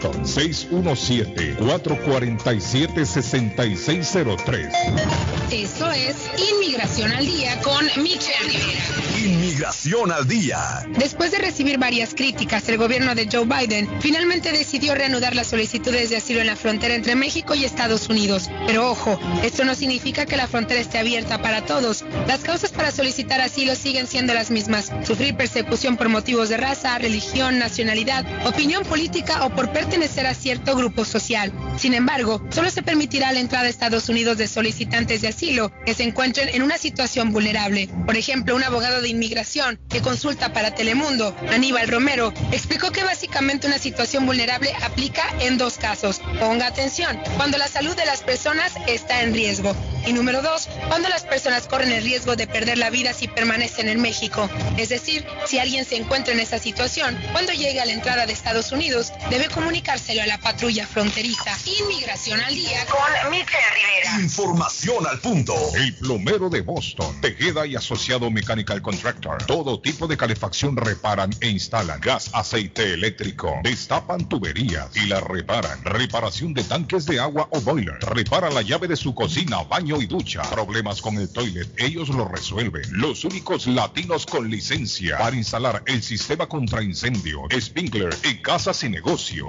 Boston 617-447-6603. Eso es Inmigración al Día con Michelle Rivera. Inmigración al Día. Después de recibir varias críticas, el gobierno de Joe Biden finalmente decidió reanudar las solicitudes de asilo en la frontera entre México y Estados Unidos. Pero ojo, esto no significa que la frontera esté abierta para todos. Las causas para solicitar asilo siguen siendo las mismas. Sufrir persecución por motivos de raza, religión, nacionalidad, opinión política o por pertenecer a cierto grupo social. Sin embargo, solo se permitirá la entrada a Estados Unidos de solicitantes de asilo que se encuentren en una situación vulnerable. Por ejemplo, un abogado de inmigración que consulta para Telemundo, Aníbal Romero, explicó que básicamente una situación vulnerable aplica en dos casos. Ponga atención, cuando la salud de las personas está en riesgo. Y número dos, cuando las personas corren el riesgo de perder la vida si permanecen en México. Es decir, si alguien se encuentra en esa situación, cuando llegue a la entrada de Estados Unidos, debe comunicárselo a la patrulla fronteriza. Inmigración al día con Michelle Rivera. Información al punto. El plomero de Boston, Tejeda y Asociado Mechanical Contractor. Todo tipo de calefacción reparan e instalan. Gas, aceite eléctrico. Destapan tuberías y la reparan. Reparación de tanques de agua o boiler. Repara la llave de su cocina, baño y ducha. Problemas con el toilet, ellos lo resuelven. Los únicos latinos con licencia para instalar el sistema contra incendio, sprinkler en casas y negocio,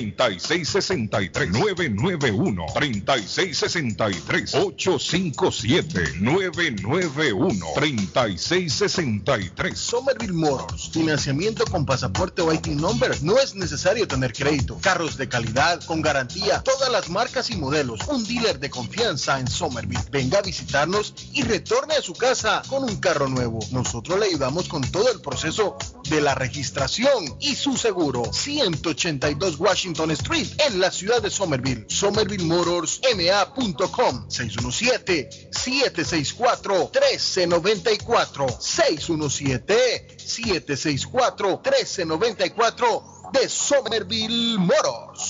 857-991-3663. 991-3663. 857-991-3663. Somerville Motors. Financiamiento con pasaporte o IT number. No es necesario tener crédito. Carros de calidad, con garantía, todas las marcas y modelos. Un dealer de confianza en Somerville. Venga a visitarnos y retorne a su casa con un carro nuevo. Nosotros le ayudamos con todo el proceso de la registración y su seguro. 182 Washington Street en la ciudad de Somerville. SomervilleMotorsMA.com 617-764-1394. 617-764-1394 de Somerville Moros.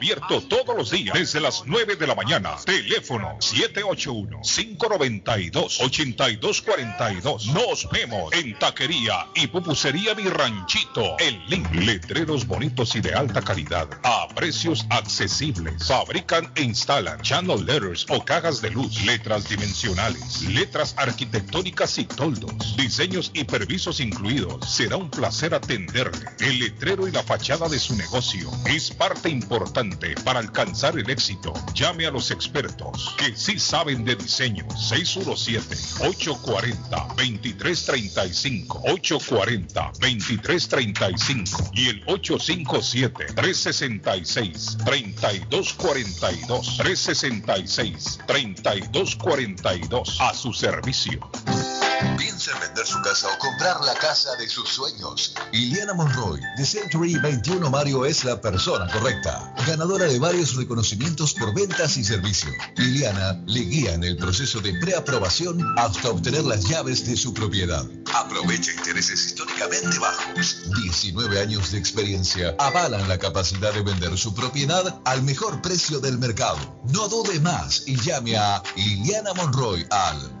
Abierto todos los días desde las 9 de la mañana. Teléfono 781-592-8242. Nos vemos en Taquería y Pupusería Mi Ranchito. El Link. Letreros bonitos y de alta calidad. A precios accesibles. Fabrican e instalan channel letters o cajas de luz. Letras dimensionales. Letras arquitectónicas y toldos. Diseños y permisos incluidos. Será un placer atenderle. El letrero y la fachada de su negocio es parte importante para alcanzar el éxito. Llame a los expertos que sí saben de diseño. 617-840-2335. 840-2335 y el 857-366-3242. 366-3242 a su servicio. Piensa en vender su casa o comprar la casa de sus sueños. Iliana Monroy, de Century 21 Mario, es la persona correcta. Ganadora de varios reconocimientos por ventas y servicio. Iliana le guía en el proceso de preaprobación hasta obtener las llaves de su propiedad. Aprovecha intereses históricamente bajos. 19 años de experiencia avalan la capacidad de vender su propiedad al mejor precio del mercado. No dude más y llame a Iliana Monroy al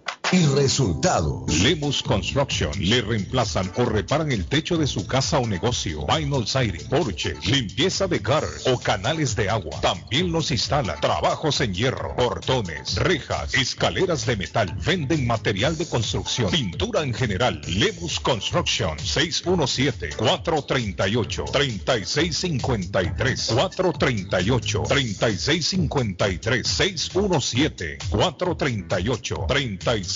y resultados. Lemus Construction le reemplazan o reparan el techo de su casa o negocio. Vinyl siding, porche, limpieza de gutters o canales de agua. También los instalan. Trabajos en hierro, portones, rejas, escaleras de metal. Venden material de construcción, pintura en general. Lemus Construction 617 438 3653 438 3653 617 438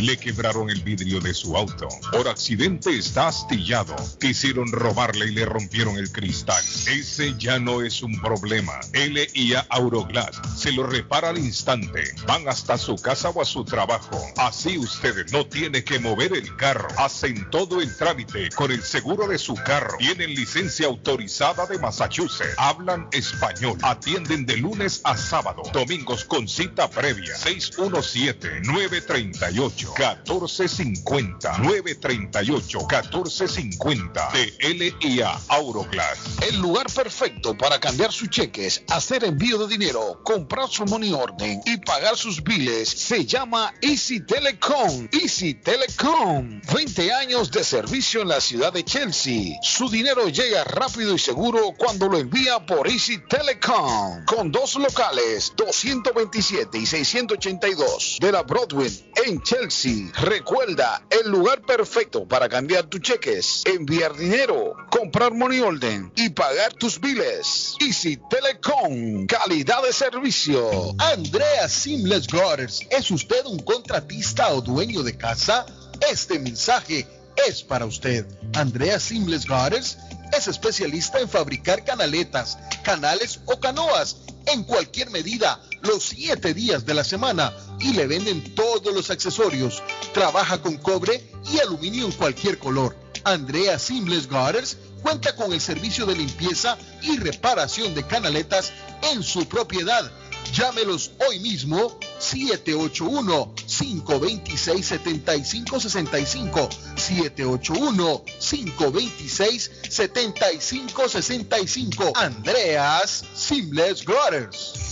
Le quebraron el vidrio de su auto. Por accidente está astillado. Quisieron robarle y le rompieron el cristal. Ese ya no es un problema. LIA Auroglass se lo repara al instante. Van hasta su casa o a su trabajo. Así usted no tiene que mover el carro. Hacen todo el trámite con el seguro de su carro. Tienen licencia autorizada de Massachusetts. Hablan español. Atienden de lunes a sábado. Domingos con cita previa. 617 938 1450 938 1450 de LIA Auroglass. El lugar perfecto para cambiar sus cheques, hacer envío de dinero, comprar su money orden y pagar sus biles se llama Easy Telecom. Easy Telecom. 20 años de servicio en la ciudad de Chelsea. Su dinero llega rápido y seguro cuando lo envía por Easy Telecom. Con dos locales, 227 y 682 de la Broadway en Chelsea Recuerda, el lugar perfecto para cambiar tus cheques, enviar dinero, comprar money order y pagar tus biles. Easy Telecom, calidad de servicio. Andrea Simles Gutters, ¿es usted un contratista o dueño de casa? Este mensaje es para usted. Andrea Simles Gutters es especialista en fabricar canaletas, canales o canoas en cualquier medida los siete días de la semana y le venden todos los accesorios. Trabaja con cobre y aluminio en cualquier color. Andrea Simles Gutters cuenta con el servicio de limpieza y reparación de canaletas en su propiedad. Llámelos hoy mismo 781-526-7565. 781-526-7565. Andreas Simles Gutters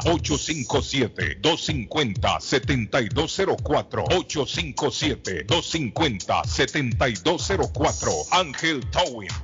857-250-7204. 857-250-7204. Ángel Towing.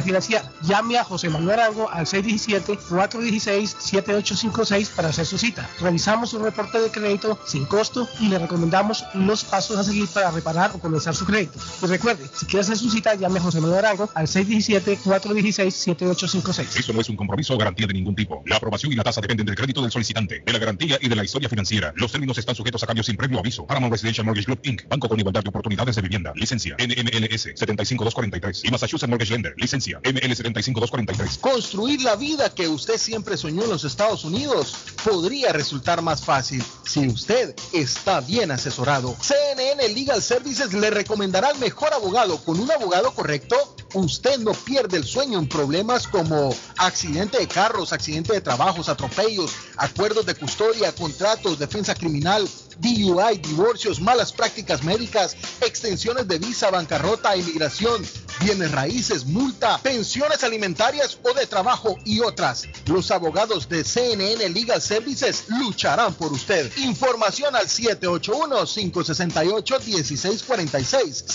refinanciar. Llame a José Manuel Arango al 617-416-7856 para hacer su cita. Revisamos su reporte de crédito sin costo y le recomendamos los pasos a seguir para reparar o comenzar su crédito. Y recuerde, si quiere hacer su cita, llame a José Manuel Arango al 617-416-7856. Eso no es un compromiso o garantía de ningún tipo. La aprobación y la tasa dependen del crédito del solicitante, de la garantía y de la historia financiera. Los términos están sujetos a cambios sin previo aviso. Paramount Residential Mortgage Group Inc. Banco con igualdad de oportunidades de vivienda. Licencia NMLS 75243 y Massachusetts Mortgage Lender. Licencia ML 75243. Construir la vida que usted siempre soñó en los Estados Unidos podría resultar más fácil si usted está bien asesorado. CNN Legal Services le recomendará el mejor abogado. Con un abogado correcto, usted no pierde el sueño en problemas como accidente de carros, accidente de trabajos, atropellos, acuerdos de custodia, contratos, defensa criminal, DUI, divorcios, malas prácticas médicas, extensiones de visa, bancarrota, inmigración, bienes raíces, multa, pensiones alimentarias o de trabajo y otras. Los abogados de CNN Legal Services lucharán por usted. Información al 781-568-1646.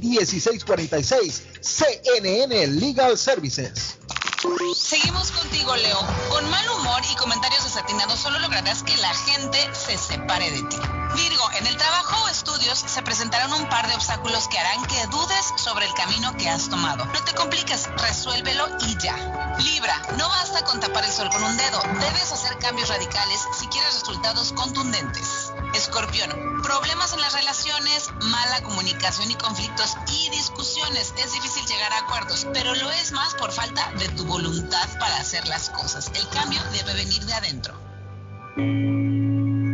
568-1646. CNN Legal Services. Seguimos contigo, Leo. Con mal humor y comentarios desatinados solo lograrás que la gente se separe de ti. Virgo, en el trabajo o estudios se presentarán un par de obstáculos que harán que dudes sobre el camino que has tomado. No te compliques, resuélvelo y ya. Libra, no basta con tapar el sol con un dedo. Debes hacer cambios radicales si quieres resultados contundentes. Escorpión, problemas en las relaciones, mala comunicación y conflictos y discusiones. Es difícil llegar a acuerdos, pero lo es más por falta de tu voluntad para hacer las cosas. El cambio debe venir de adentro.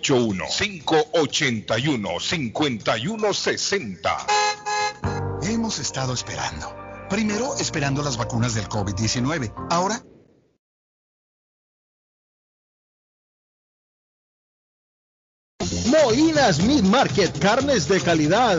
581-5160. Hemos estado esperando. Primero esperando las vacunas del COVID-19. Ahora Molinas Meat Market, carnes de calidad,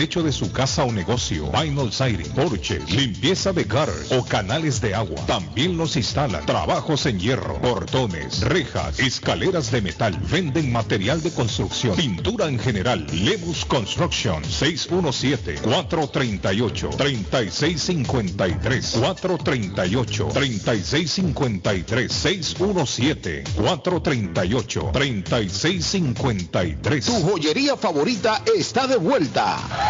techo de su casa o negocio. Vinyl siding, porches, limpieza de gutters o canales de agua. También los instalan. Trabajos en hierro, portones, rejas, escaleras de metal. Venden material de construcción, pintura en general. Lemus Construction 617-438-3653. 438-3653. 617-438-3653. Tu joyería favorita está de vuelta.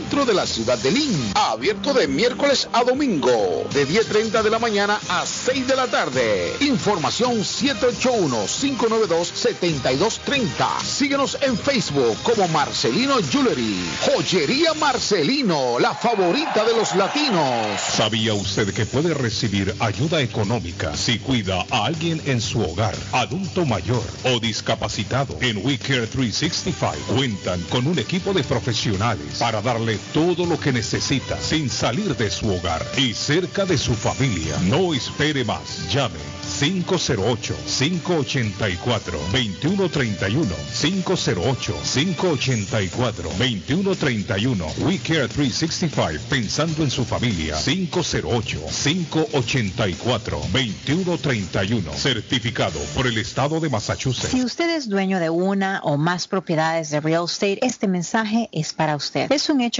centro de la ciudad de Lynn. Abierto de miércoles a domingo, de 10.30 de la mañana a 6 de la tarde. Información 781-592-7230. Síguenos en Facebook como Marcelino Jewelry. Joyería Marcelino, la favorita de los latinos. ¿Sabía usted que puede recibir ayuda económica si cuida a alguien en su hogar, adulto mayor o discapacitado? En WeCare 365 cuentan con un equipo de profesionales para darle todo lo que necesita sin salir de su hogar y cerca de su familia. No espere más. Llame 508-584-2131. 508-584-2131. We Care 365, pensando en su familia. 508-584-2131. Certificado por el Estado de Massachusetts. Si usted es dueño de una o más propiedades de real estate, este mensaje es para usted. Es un hecho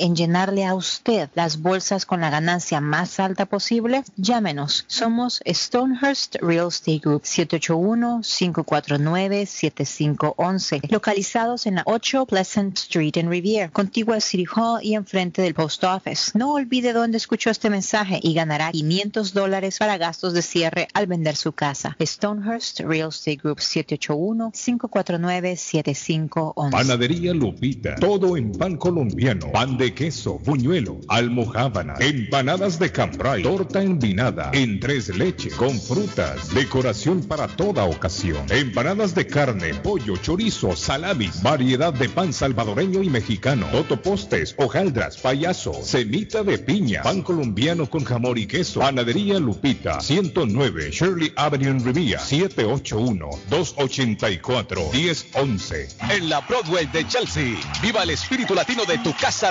en llenarle a usted las bolsas con la ganancia más alta posible? Llámenos. Somos Stonehurst Real Estate Group 781-549-7511, localizados en la 8 Pleasant Street en Rivier, contigua a City Hall y enfrente del Post Office. No olvide dónde escuchó este mensaje y ganará 500 dólares para gastos de cierre al vender su casa. Stonehurst Real Estate Group 781-549-7511. Panadería Lupita, todo en pan colombiano, pan de queso, buñuelo, almohábana, empanadas de cambray, torta envinada, en tres leches, con frutas, decoración para toda ocasión, empanadas de carne, pollo, chorizo, salamis, variedad de pan salvadoreño y mexicano, totopostes, hojaldras, payaso, semita de piña, pan colombiano con jamón y queso, panadería Lupita, 109 Shirley Avenue en Rivia, 781-284-1011. En la Broadway de Chelsea, viva el espíritu latino de tu casa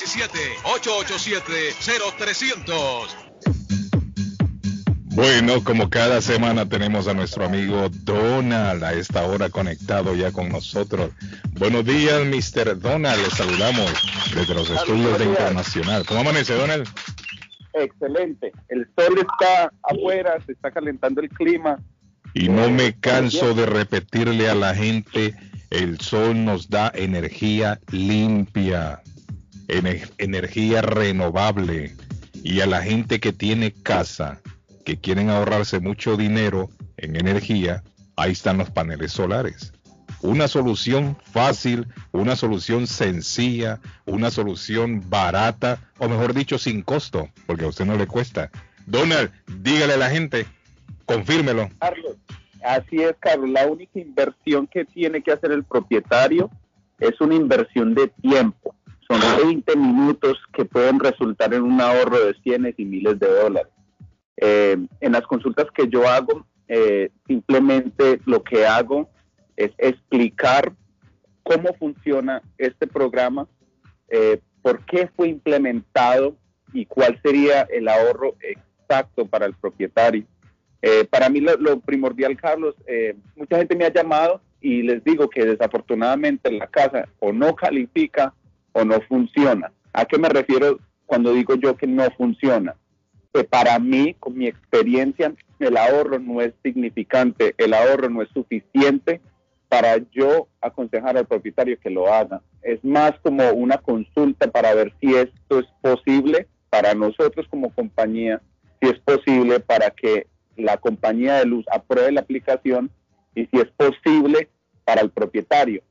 617-887-0300. Bueno, como cada semana tenemos a nuestro amigo Donald a esta hora conectado ya con nosotros. Buenos días, Mr. Donald. Le saludamos desde los estudios de Internacional. ¿Cómo amanece, Donald? Excelente. El sol está afuera, se está calentando el clima. Y no me canso de repetirle a la gente, el sol nos da energía limpia, energía renovable. Y a la gente que tiene casa, que quieren ahorrarse mucho dinero en energía, ahí están los paneles solares. Una solución fácil, una solución sencilla, una solución barata, o mejor dicho, sin costo, porque a usted no le cuesta. Donald, dígale a la gente, confírmelo. Carlos, así es, Carlos. La única inversión que tiene que hacer el propietario es una inversión de tiempo. Son 20 minutos que pueden resultar en un ahorro de cientos y miles de dólares. Eh, en las consultas que yo hago, eh, simplemente lo que hago es explicar cómo funciona este programa, eh, por qué fue implementado y cuál sería el ahorro exacto para el propietario. para mí lo, primordial, Carlos, mucha gente me ha llamado y les digo que desafortunadamente la casa o no califica o no funciona. ¿A qué me refiero cuando digo yo que no funciona? que para mí, con mi experiencia, el ahorro no es significante, el ahorro no es suficiente para yo aconsejar al propietario que lo haga. Es más como una consulta para ver si esto es posible para nosotros como compañía, si es posible para que la compañía de luz apruebe la aplicación y si es posible para el propietario.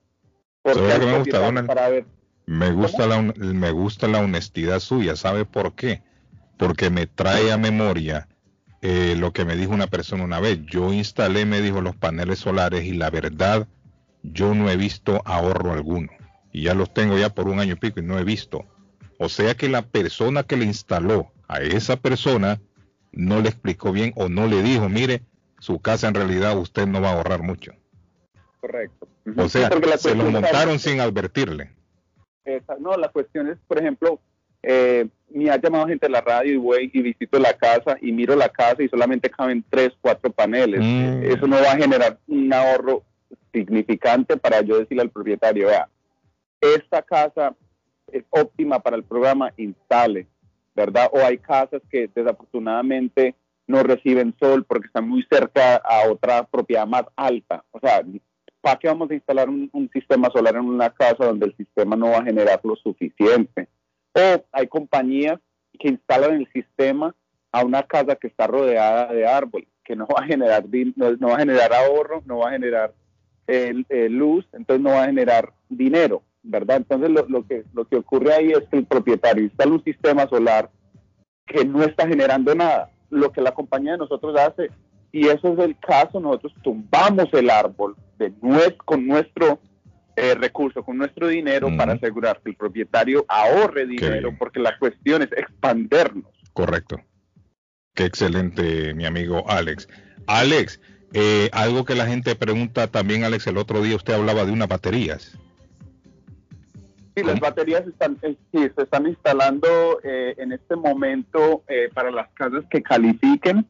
Porque me gusta, me gusta, la, me gusta la honestidad suya. ¿Sabe por qué? porque me trae a memoria eh, lo que me dijo una persona una vez. Yo instalé, me dijo, los paneles solares y la verdad, yo no he visto ahorro alguno. Y ya los tengo ya por un año y pico y no he visto. O sea que la persona que le instaló a esa persona no le explicó bien o no le dijo, mire, su casa en realidad usted no va a ahorrar mucho. Correcto. O sea, se lo montaron sin advertirle. No, la cuestión es, por ejemplo, eh, me ha llamado gente de la radio y voy y visito la casa y miro la casa y solamente caben tres, cuatro paneles. Mm. Eso no va a generar un ahorro significante para yo decirle al propietario, vea, esta casa es óptima para el programa, instale, ¿verdad? O hay casas que desafortunadamente no reciben sol porque están muy cerca a otra propiedad más alta. O sea, ¿para qué vamos a instalar un, sistema solar en una casa donde el sistema no va a generar lo suficiente? O hay compañías que instalan el sistema a una casa que está rodeada de árboles, que no va a generar, no, va a generar ahorro, no va a generar luz, entonces no va a generar dinero, ¿verdad? Entonces lo, que, lo que ocurre ahí es que el propietario instala un sistema solar que no está generando nada. Lo que la compañía de nosotros hace, y eso es el caso, nosotros tumbamos el árbol de con nuestro eh, recurso, con nuestro dinero para asegurar que el propietario ahorre dinero, porque la cuestión es expandernos. Correcto. Qué excelente, mi amigo Alex. Alex, eh, algo que la gente pregunta también, Alex, el otro día usted hablaba de unas baterías. Sí, las baterías están, eh, sí, se están instalando eh, en este momento para las casas que califiquen.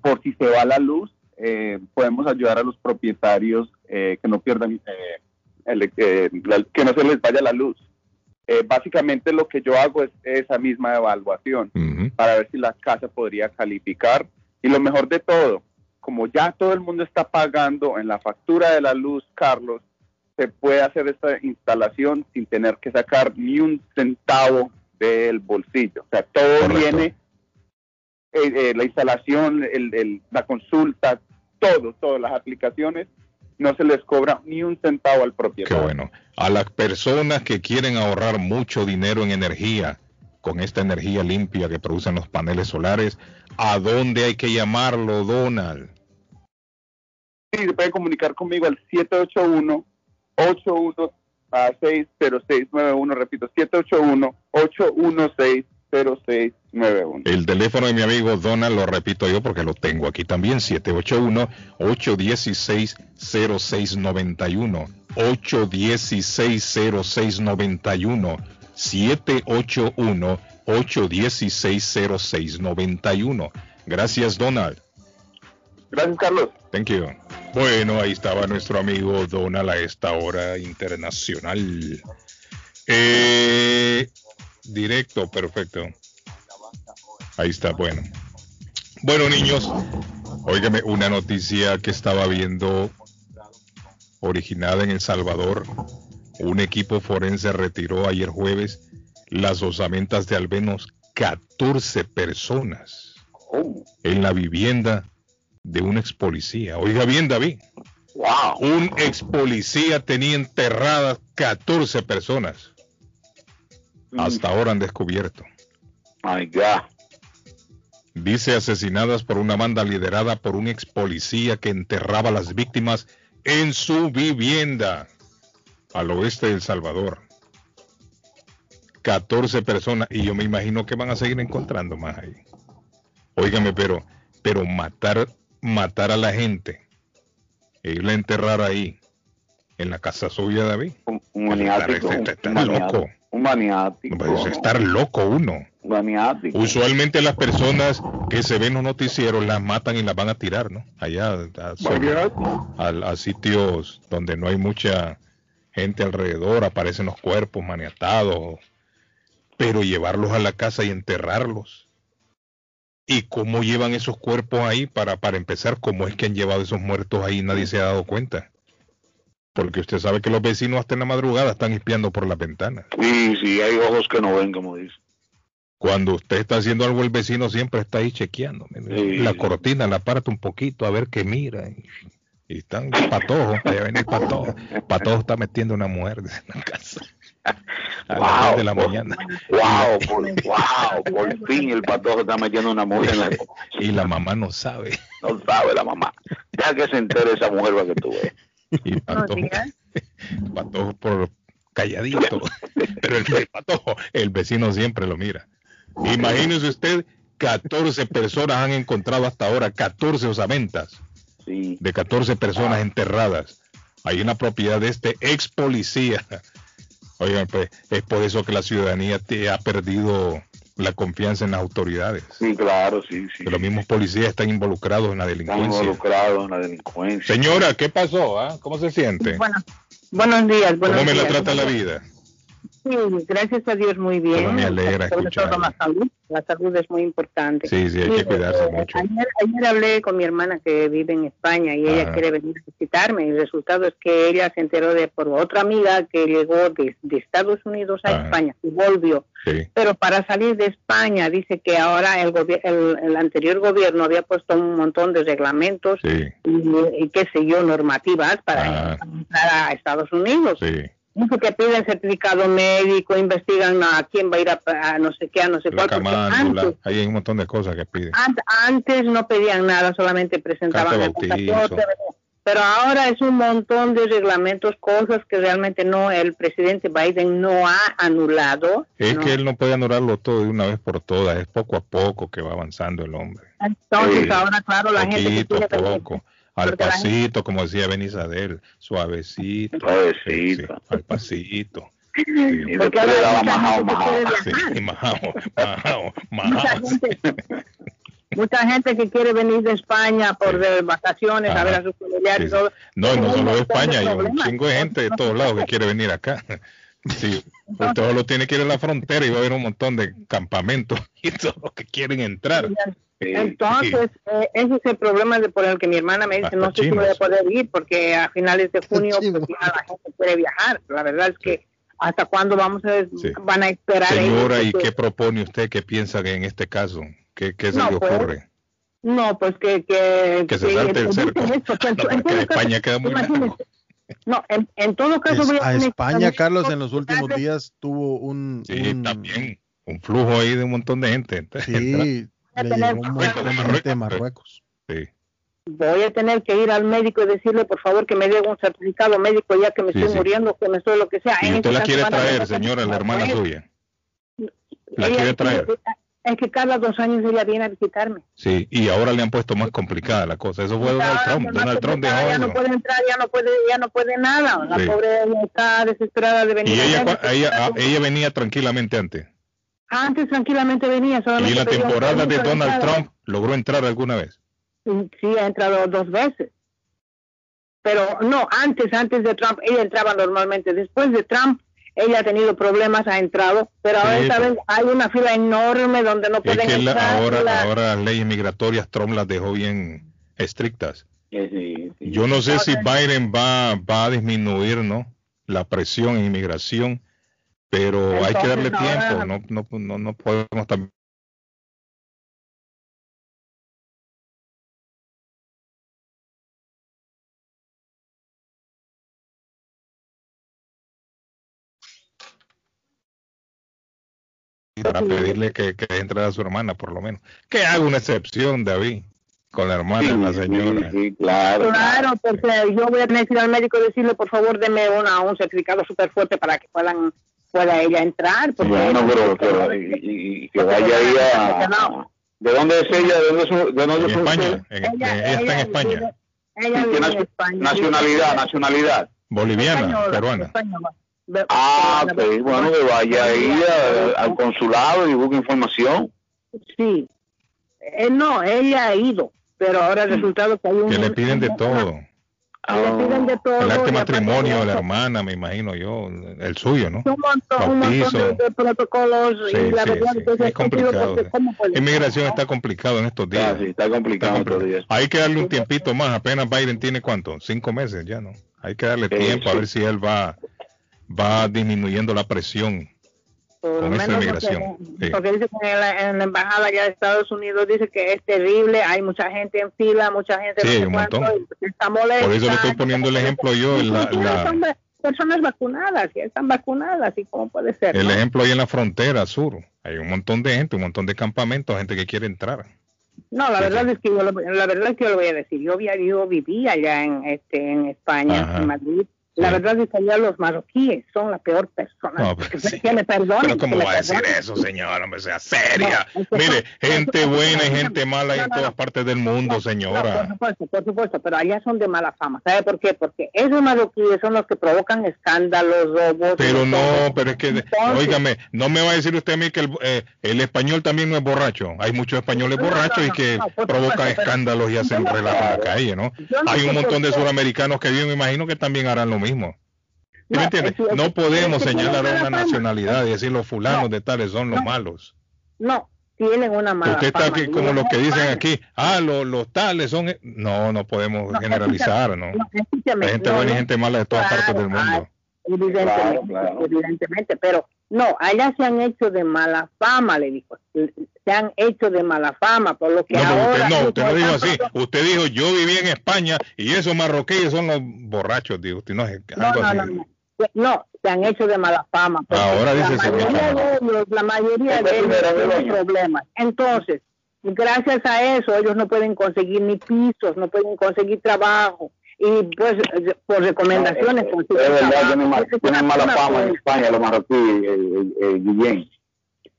por si se va la luz, podemos ayudar a los propietarios que no pierdan, que no se les vaya la luz. básicamente lo que yo hago es esa misma evaluación para ver si la casa podría calificar. Y lo mejor de todo, como ya todo el mundo está pagando en la factura de la luz, Carlos, se puede hacer esta instalación sin tener que sacar ni un centavo del bolsillo. O sea, todo viene, eh, eh, la instalación, el, la consulta, todo, todas las aplicaciones, no se les cobra ni un centavo al propietario. Qué bueno. A las personas que quieren ahorrar mucho dinero en energía, con esta energía limpia que producen los paneles solares, ¿a dónde hay que llamarlo, Donald? Sí, se puede comunicar conmigo al 781 816 0691 repito, 781-816-0691. El teléfono de mi amigo Donald, lo repito yo porque lo tengo aquí también, 781-816-0691. 816-0691. 781-816-0691. Gracias, Donald. Gracias, Carlos. Thank you. Bueno, ahí estaba nuestro amigo Donald a esta hora internacional. Eh, directo, perfecto. Ahí está, bueno. Bueno, niños, óigame, una noticia que estaba viendo originada en El Salvador. Un equipo forense retiró ayer jueves las osamentas de al menos 14 personas en la vivienda de un ex policía. Oiga bien, David. Wow. Un ex policía tenía enterradas 14 personas. Hasta ahora han descubierto. My God. Dice asesinadas por una banda liderada por un ex policía que enterraba a las víctimas en su vivienda al oeste de El Salvador. 14 personas y yo me imagino que van a seguir encontrando más ahí. Óigame, pero, pero matar matar a la gente e irla a enterrar ahí, en la casa suya, David. Un, maniático. un, loco. Un maniático. Pues estar loco uno. Maniático. Usualmente las personas que se ven en los noticieros las matan y las van a tirar, ¿no? Allá a, a, sitios donde no hay mucha gente alrededor, aparecen los cuerpos maniatados. Pero llevarlos a la casa y enterrarlos ¿Y cómo llevan esos cuerpos ahí? Para, para empezar, ¿cómo es que han llevado esos muertos ahí? Nadie se ha dado cuenta. Porque usted sabe que los vecinos hasta en la madrugada están espiando por las ventanas. Sí, sí, hay ojos que no ven, como dice. Cuando usted está haciendo algo, el vecino siempre está ahí chequeando. La cortina la aparta un poquito a ver qué mira. Y, están patojos, allá ven el patojo. Patojo está metiendo una mujer en la casa a wow, de la mañana. Wow, por, wow, por fin el patojo está metiendo una mujer en la Y la mamá no sabe. No sabe la mamá. Ya que se entere esa mujer para que tú veas. Y patojo, patojo por calladito. Pero el, patojo, el vecino siempre lo mira. Imagínese usted, 14 personas han encontrado hasta ahora, 14 osamentas. Sí. De 14 personas enterradas. Hay una propiedad de este ex policía Oigan, pues es por eso que la ciudadanía te ha perdido la confianza en las autoridades. Sí, claro, sí, sí. Que los mismos policías están involucrados en la delincuencia. Están involucrados en la delincuencia. Señora, ¿qué pasó? Ah? ¿Cómo se siente? Bueno, buenos días. Buenos ¿Cómo me días. la trata la vida? Sí, gracias a Dios muy bien. Me alegra Sobre todo escucharlo. la salud. La salud es muy importante. Sí, sí, hay que cuidarse eh, mucho. Ayer, ayer hablé con mi hermana que vive en España y ella Ajá. quiere venir a visitarme. Y el resultado es que ella se enteró de por otra amiga que llegó de, de Estados Unidos a Ajá. España y volvió. Sí. Pero para salir de España dice que ahora el, el, el anterior gobierno había puesto un montón de reglamentos Sí, y, y qué sé yo, normativas para Ah. entrar a Estados Unidos. sí. Dice que piden certificado médico, investigan a quién va a ir a, a no sé qué, a no sé cuál. hay un montón de cosas que piden. an- antes no pedían nada, solamente presentaban el Pero ahora es un montón de reglamentos, cosas que realmente no, el presidente Biden no ha anulado. Es ¿no? que él no puede anularlo todo de una vez por todas. Es poco a poco que va avanzando el hombre. Entonces Sí. ahora, claro, la gente que Poquito quiere venir- poco. Al pasito, como decía Benizadel, suavecito. Suavecito. Sí, al pasito. Y Porque le daba majao, gente que majao. Sí, mucha majao. gente, mucha gente que quiere venir de España por de vacaciones a ver a sus familiares y todo. No, no solo de España, hay un chingo de gente de todos lados que quiere venir acá. Sí, usted solo tiene que ir a la frontera y va a haber un montón de campamentos y todos los que quieren entrar. Entonces, eh, ese es el problema de por el que mi hermana me dice, Hasta no sé si voy a poder ir porque a finales de junio pues, ya la gente quiere viajar. La verdad es que hasta cuándo vamos a Sí. van a esperar Señora, ellos? ¿y qué propone usted? ¿Qué piensa en este caso? ¿Qué, qué se No, le pues, ocurre? No, pues que que, Que se salte el cerco. esto, que en- No, caso, España queda muy largo. No, en, en todo caso Es- voy a a España, Carlos, en los últimos días tuvo un, Sí, un- también. Un flujo ahí de un montón de gente. sí, le llegó un montón de gente de Marruecos. Sí. voy a tener que ir al médico y decirle por favor que me dé un certificado médico ya que me Sí, estoy sí. muriendo, que me estoy lo que sea. Y usted la quiere a traer, señora, la hermana suya. La Ella quiere traer. Es que cada dos años ella viene a visitarme. Sí, y ahora le han puesto más complicada la cosa. Eso fue Donald Trump. Donald Trump dejó ya no puede entrar, ya no puede, ya no puede nada. La Sí. pobre ella está desesperada de venir. Y ella, acá. cua- ella, ah, ella venía tranquilamente antes. Antes tranquilamente venía, Y solamente en la temporada de Donald entrada. Trump logró entrar alguna vez. Sí, ha entrado dos veces. Pero no, antes, antes de Trump, ella entraba normalmente. Después de Trump, ella ha tenido problemas, ha entrado. Pero ahora Sí, pero- vez hay una fila enorme donde no Es pueden que la- entrar. ahora, la- ahora las leyes migratorias Trump las dejó bien estrictas. Yo no sé si Biden va, va a disminuir ¿no? la presión en inmigración, pero hay que darle tiempo. ahora- No, no, no, no podemos también. para pedirle que, que entre a su hermana, por lo menos. Que haga una excepción, David, con la hermana de la señora. claro. Claro, porque yo voy a tener que ir al médico y decirle, por favor, deme una, un certificado súper fuerte para que puedan pueda ella entrar. Porque Bueno, pero, pero y, y- y que vaya ahí a... ¿De dónde es ella? ¿De dónde es, su- de dónde En es su- España, en- ella, está en España. ella ¿Qué vive en España. nacionalidad, nacionalidad. Boliviana, Española, peruana. española. Ah, ok, bueno, que vaya ahí a- al consulado y busque información. Sí. Eh, no, ella ha ido, pero ahora el resultado es que hay un... Que le piden de todo. Le piden de todo. El de aparte matrimonio la hermana, me imagino yo, el suyo, ¿no? Un montón, un montón de, protocolos Sí, y la sí, verdad sí, es que es es complicado, porque sí. ¿cómo puede Inmigración está complicado en estos días. Ah, sí, está complicado estos días. Hay que darle un tiempito más. Apenas Biden tiene cuánto? Cinco meses ya, ¿no? Hay que darle Sí, tiempo a ver si él va, va disminuyendo la presión Por lo menos. Porque, Sí. porque que en la, en la embajada allá de Estados Unidos dice que es terrible, hay mucha gente en fila, mucha gente Sí, no un montón. está molesta. Por eso le estoy poniendo el ejemplo yo, en la- la- personas vacunadas, que están vacunadas, ¿y cómo puede ser? el no? ejemplo ahí en la frontera sur. Hay un montón de gente, un montón de campamentos, gente que quiere entrar. No, la verdad es que yo lo, la verdad es que yo lo voy a decir. Yo, yo viví allá en este en España, Ajá. en Madrid, La verdad es que ya los marroquíes son la peor persona. No, pero, sí. me pero ¿cómo va a decir eso, señora? Hombre, sea seria. Mire, gente buena y gente mala en todas partes del mundo, señora. por supuesto, por supuesto, pero allá son de mala fama. ¿Sabe por qué? Porque esos marroquíes son los que provocan escándalos, robos. Pero no, pero es que, óigame, no me va a decir usted a mí que el, eh, el, español también no es borracho. Hay muchos españoles borrachos y que provocan escándalos y hacen relatos en la calle, ¿no? Hay un montón de suramericanos que viven, me imagino que también harán lo mismo. ¿Me entiendes? No podemos señalar a una nacionalidad y decir los fulanos de tales son los malos. No, tienen una mala Usted está aquí como los que dicen aquí, ah, los, los tales son... No, no podemos generalizar, ¿no? Hay gente buena y gente mala de todas partes del mundo. Evidentemente, evidentemente, pero no, allá se han hecho de mala fama, le dijo. Se han hecho de mala fama, por lo que no, ahora... Usted, no, usted no dijo así. Usted dijo, yo viví en España y esos marroquíes son los borrachos, dijo usted. No, no, no, no, se han hecho de mala fama. Ahora dice la mayoría de ellos, la mayoría de ellos tienen problemas. Entonces, gracias a eso, ellos no pueden conseguir ni pisos, no pueden conseguir trabajo. Y pues, por recomendaciones. No, es, verdad, tienen, mala fama en España los marroquíes, Guillén.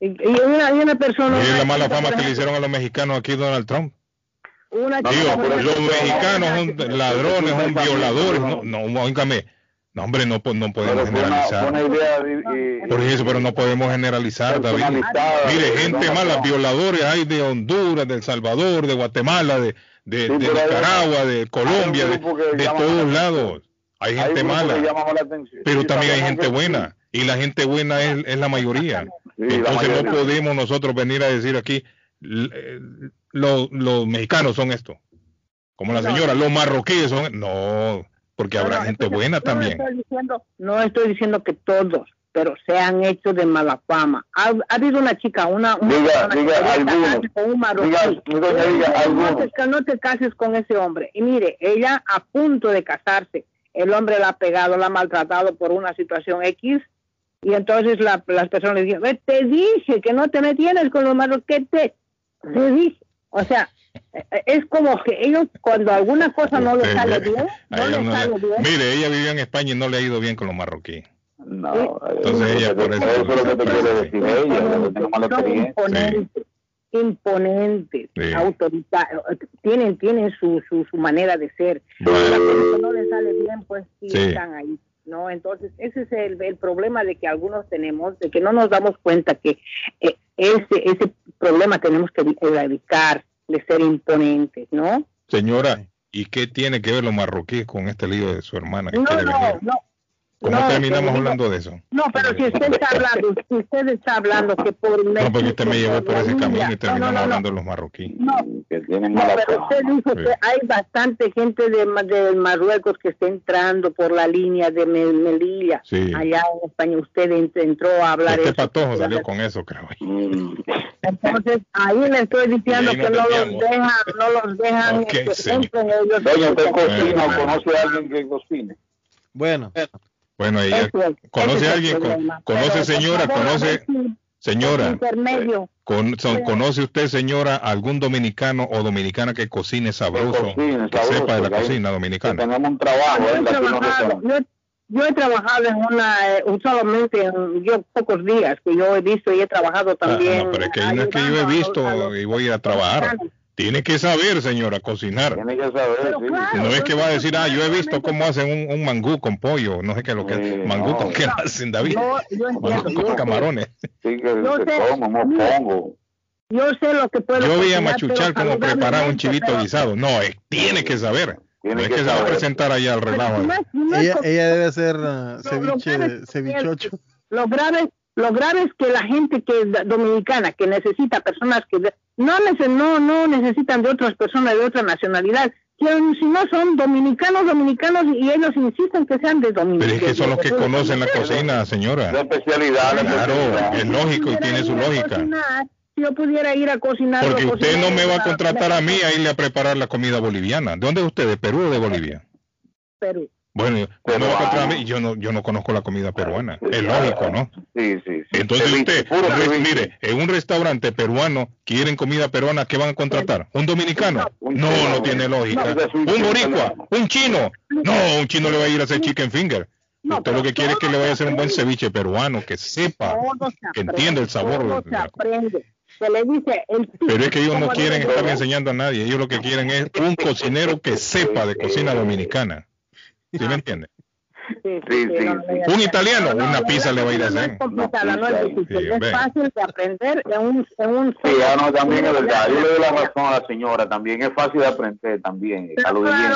Y, y, una, y una persona. Y la mala fama que le hicieron a los mexicanos aquí Donald Trump. Una Digo, los mexicanos son ladrones, son violadores. No, no, oígame no, hombre, no, no podemos generalizar. Por eso, pero no podemos generalizar, David. Mire, gente mala, violadores hay de Honduras, de El Salvador, de Guatemala, de, de, Nicaragua, de Colombia, de, todos lados. Hay gente mala, pero también hay gente buena. Y la gente buena es, es la mayoría. Entonces no podemos nosotros venir a decir aquí, eh, los, los mexicanos son esto. Como la señora, los marroquíes son... No, porque habrá gente buena también. No estoy, diciendo, no estoy diciendo que todos, pero se han hecho de mala fama. Ha, habido una chica, una, una diga, diga, con un marroquí. no, no te cases con ese hombre. Y mire, ella a punto de casarse, el hombre la ha pegado, la ha maltratado por una situación X, y entonces la, las personas le dicen, te dije que no te metieras con los marroquíes, te, te dije. O sea, es como que ellos cuando alguna cosa no les sale bien, no les sale bien. Mire, ella vivió en España y no le ha ido bien con los marroquíes. No, entonces ella por eso, eso es lo que te quiere decir ella, tiene mala Imponentes, imponentes autoritarios, tienen, tienen su, su, su manera de ser. Cuando no les sale bien, pues sí, sí. están ahí. ¿no? Entonces, ese es el, el, problema de que algunos tenemos, de que no nos damos cuenta que eh, ese, ese problema tenemos que erradicar de ser imponentes, ¿no? Señora, ¿y qué tiene que ver los marroquíes con este lío de su hermana? no, no, no, ¿Cómo no, terminamos hablando de eso? No, pero si usted está hablando, si usted está hablando que por No, porque usted me llevó por ese camino y terminamos no, hablando de los marroquíes. No, que tienen no pero usted dijo sí. que hay bastante gente de, de, Marruecos que está entrando por la línea de Melilla. Sí. Allá en España usted entró a hablar Este patojo salió con eso, creo. Entonces, ahí le estoy diciendo que no los dejan, no los dejan okay, que sí. entren ellos. Doña, ¿usted cocina o conoce a alguien que cocine? Bueno, bueno, ella conoce a alguien, conoce señora, conoce señora, con, son, conoce usted señora algún dominicano o dominicana que cocine sabroso, que, cocine, que sepa de la cocina dominicana. Tenemos un trabajo, yo, he trabajado, yo, yo he trabajado en una, eh, solamente en yo pocos días que yo he visto y he trabajado también. Ah, no, pero es que no es que yo he visto a los, y voy a trabajar. Tiene que saber, señora, cocinar. Tiene que saber, sí. claro, no es que va a decir, ah, yo he visto cómo hacen un, un mangú con pollo. No sé qué es lo que es. Mangú con qué hacen, David. Yo, yo entiendo, con camarones. Sí, que yo sé, como mofongo. Yo sé lo que puedo Yo vi a machuchar cómo preparar un chivito guisado. No, es, tiene que saber. Tiene no es que que se va a saber. presentar allá al relajo. ella, ella debe hacer uh, ceviche, cevichocho. Lo grave, lo grave es que la gente que es dominicana, que necesita personas que no, no, no necesitan de otras personas de otra nacionalidad, que si no son dominicanos, dominicanos y ellos insisten que sean de dominicanos. Pero es que son los que conocen la cocina, señora. La especialidad, la Claro, especialidad. es lógico y tiene su lógica. Cocinar, si yo pudiera ir a cocinar. Porque usted no me va a contratar a mí a irle a preparar la comida boliviana. ¿De dónde es usted? ¿De Perú o de Bolivia? Perú. Bueno, me va mí. Yo no, yo no conozco la comida peruana. Es lógico, ¿no? Sí, sí, sí. Entonces usted, re- mire, en un restaurante peruano quieren comida peruana, ¿qué van a contratar? ¿Un dominicano? No, no tiene lógica. Un boricua, un chino. No, un chino le va a ir a hacer chicken finger. No, Usted lo que quiere es que le vaya a hacer un buen ceviche peruano, que sepa, que entienda el sabor. Se le dice Pero es que ellos no quieren estar enseñando a nadie, ellos lo que quieren es un cocinero que sepa de cocina dominicana. ¿Sí me entiende? Sí, sí, un italiano, una pizza le va a ir a hacer. Es complicada, no es difícil. Es fácil de aprender en un, en un Sí, ah, no, también es verdad. Yo le doy la razón a la señora también. Es fácil de aprender también.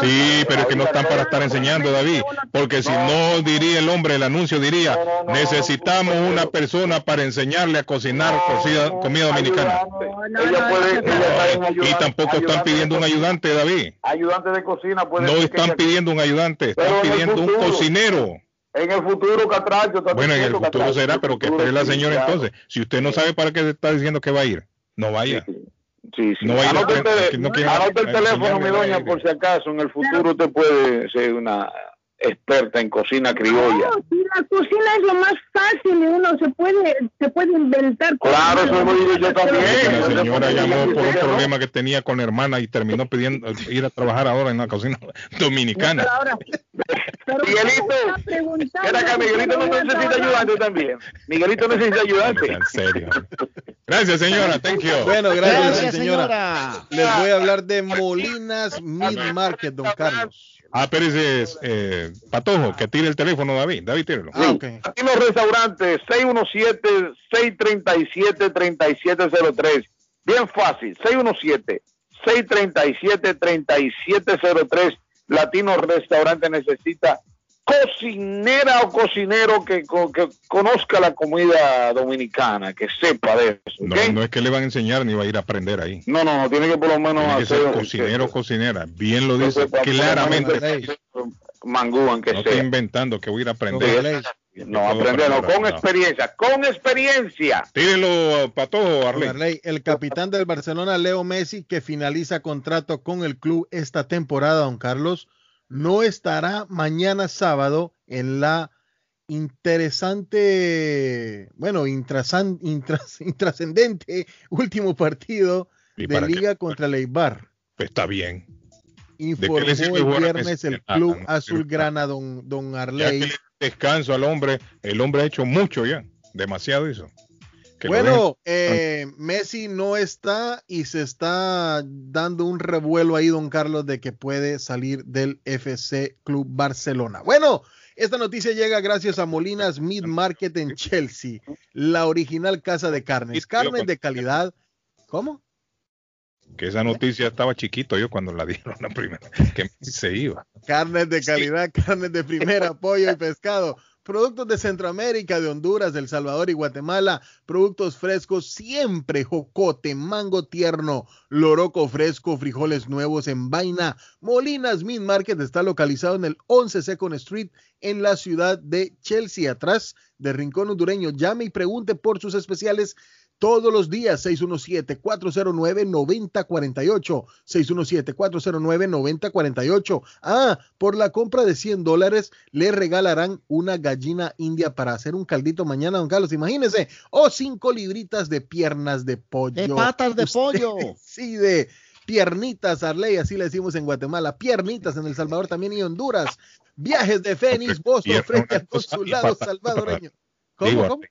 Sí, pero es que no están para estar enseñando, David. Porque si no, diría el hombre, el anuncio diría, necesitamos una persona para enseñarle a cocinar comida dominicana. Y tampoco están pidiendo un ayudante, David. Ayudante de cocina puede No están pidiendo un ayudante, están pidiendo un cocinero en el futuro, Catracho. Bueno, en el futuro será, pero que espere la señora entonces. Si usted no sabe para qué se está diciendo que va a ir, no vaya. Sí, sí. No vaya Anote, el, no el teléfono, mi doña, por si acaso en el futuro usted puede ser una experta en cocina criolla. No, la cocina es lo más fácil y uno se puede, se puede inventar. Claro, eso lo digo yo también. La señora llamó por un problema que tenía con la hermana y terminó pidiendo ir a trabajar ahora en la cocina dominicana. Miguelito, era acá, Miguelito no necesita ayudante también. Miguelito necesita ayudante. En serio. Gracias, señora. Thank you. Bueno, gracias, señora. Les voy a hablar de Molinas Mid Market, don Carlos. Ah, ese es eh, Patojo, que tire el teléfono, David. David, tírelo. Ah, okay. Aquí los restaurantes, 617-637-3703. Bien fácil, 617-637-3703. Latino Restaurante necesita cocinera o cocinero que, conozca la comida dominicana, que sepa de eso. No, no es que le van a enseñar ni va a ir a aprender ahí. No, no, no, tiene que por lo menos hacer. cocinero o cocinera, bien lo dice claramente. Mangúan que no estoy inventando que voy a ir a aprender. No, aprenderlo con experiencia, con experiencia. Tírenlo, Patojo, Arley. El capitán del Barcelona, Leo Messi, que finaliza contrato con el club esta temporada, don Carlos, no estará mañana sábado en la interesante, bueno, intrascendente último partido de liga contra el Eibar. Está bien. Informó el viernes el club azulgrana, don, don Arley. descanso al hombre, el hombre ha hecho mucho ya, demasiado eso. Bueno, eh, Messi no está y se está dando un revuelo ahí, don Carlos, de que puede salir del FC Club Barcelona. Bueno, esta noticia llega gracias a Molinas Mid Market en Chelsea, la original casa de carnes. Carnes de calidad. ¿Cómo? Que esa noticia estaba chiquito yo cuando la dieron la primera, que se iba. Carnes de calidad, carnes de primera, pollo y pescado productos de Centroamérica, de Honduras, El Salvador y Guatemala, productos frescos, siempre jocote, mango tierno, loroco fresco, frijoles nuevos en vaina. Molinas Meat Market está localizado en el 11 Second Street en la ciudad de Chelsea, atrás de Rincón Hondureño. Llame y pregunte por sus especiales todos los días 617-409-9048. 617-409-9048. Ah, por la compra de 100 dólares le regalarán una gallina india para hacer un caldito mañana, don Carlos. Imagínese. O cinco libritas de piernas de pollo. De patas de pollo. sí, de piernitas, Arley, así le decimos en Guatemala. Piernitas en El Salvador también y Honduras. Viajes de Fénix, Boston, frente al consulado salvadoreño. ¿Cómo, cómo?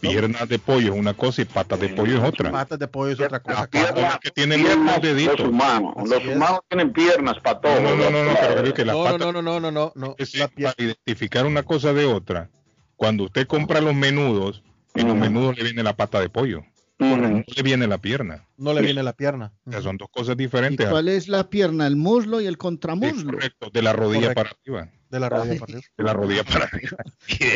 Piernas de pollo es una cosa y patas de pollo es otra. Patas de pollo es otra cosa. Piernas que tienen los deditos. Los humanos, los humanos tienen piernas para todo. No, no, no, no, pero que la no, no, no, no, no, no, no. Es para identificar una cosa de otra. Cuando usted compra los menudos, en los menudos le viene la pata de pollo. No le viene la pierna. No le viene la pierna. O sea, son dos cosas diferentes. ¿Y ¿Cuál es la pierna? El muslo y el contramuslo. correcto, de la rodilla para arriba. De la rodilla para arriba. De la rodilla para arriba.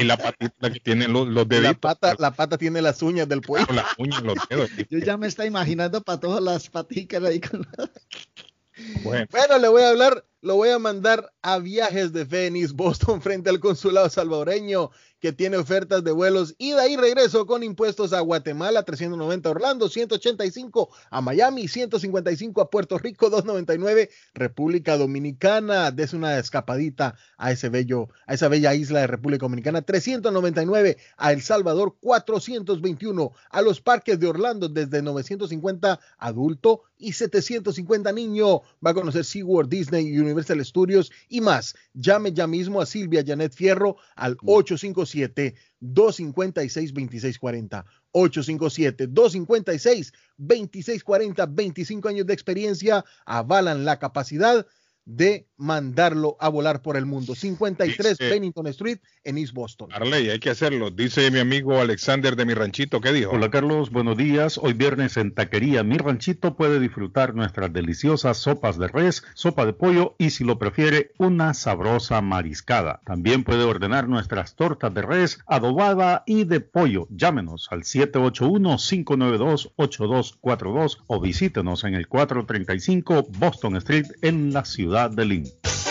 Y la patita que tiene los, los deditos. La pata, la pata tiene las uñas del pollo. las uñas, los dedos. Yo ya me está imaginando para todas las paticas ahí con bueno. bueno, le voy a hablar, lo voy a mandar a Viajes de Phoenix, Boston, frente al consulado salvadoreño que tiene ofertas de vuelos y de ahí regreso con impuestos a Guatemala, 390 Orlando, 185 a Miami, 155 a Puerto Rico, 299 República Dominicana. Des una escapadita a ese bello, a esa bella isla de República Dominicana, 399 a El Salvador, 421 a los parques de Orlando desde 950 adulto y 750 niño. Va a conocer SeaWorld, Disney Studios y más. Llame ya mismo a Silvia Janet Fierro al 857-256-2640. 857-256-2640. 25 años de experiencia avalan la capacidad de mandarlo a volar por el mundo. 53 Bennington Street en East Boston. Arley, hay que hacerlo. Dice mi amigo Alexander de Mi Ranchito, ¿qué dijo? Hola Carlos, buenos días. Hoy viernes en Taquería Mi Ranchito puede disfrutar nuestras deliciosas sopas de res, sopa de pollo y si lo prefiere, una sabrosa mariscada. También puede ordenar nuestras tortas de res, adobada y de pollo. Llámenos al 781-592-8242 o visítenos en el 435 Boston Street en la ciudad de Lynn.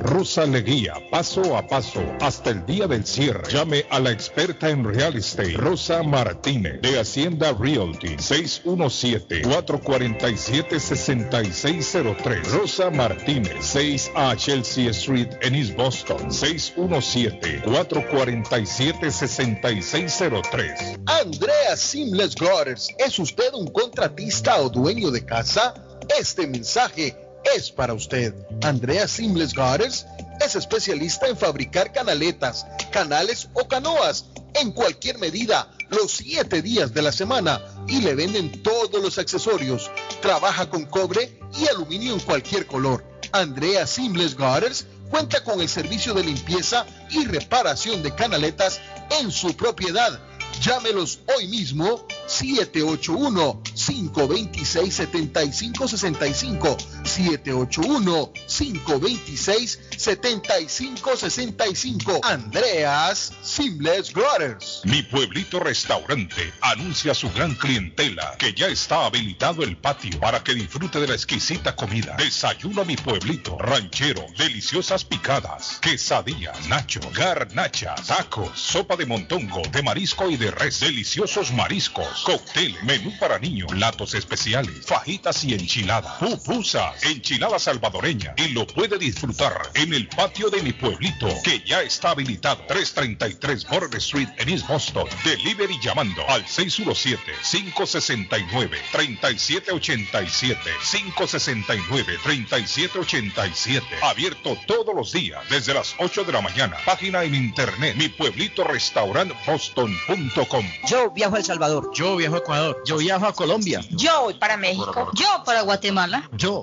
Rosa le guía paso a paso hasta el día del cierre. Llame a la experta en Real Estate, Rosa Martínez, de Hacienda Realty, 617-447-6603. Rosa Martínez, 6 a Chelsea Street en East Boston. 617-447-6603. Andrea Simles Gutters, ¿es usted un contratista o dueño de casa? Este mensaje es para usted. Andrea Simles Gutters es especialista en fabricar canaletas, canales o canoas en cualquier medida los siete días de la semana y le venden todos los accesorios. Trabaja con cobre y aluminio en cualquier color. Andrea Simles Gutters cuenta con el servicio de limpieza y reparación de canaletas en su propiedad. Llámelos hoy mismo 781-526-7565. 781-526-7565. Andreas Simles Brothers. Mi pueblito restaurante anuncia a su gran clientela que ya está habilitado el patio para que disfrute de la exquisita comida. Desayuno a mi pueblito ranchero, deliciosas picadas, quesadillas, nacho, garnachas, tacos, sopa de montongo, de marisco y de res, deliciosos mariscos, cóctel, menú para niños, platos especiales, fajitas y enchiladas, pupusa, enchilada salvadoreña y lo puede disfrutar en el patio de mi pueblito que ya está habilitado 333 Border Street en East Boston. Delivery llamando al 617-569-3787. 569-3787. Abierto todos los días desde las 8 de la mañana. Página en internet mi pueblito restaurant boston.com. Yo viajo a El Salvador. Yo viajo a Ecuador. Yo viajo a Colombia. Yo voy para México. Yo para Guatemala. Yo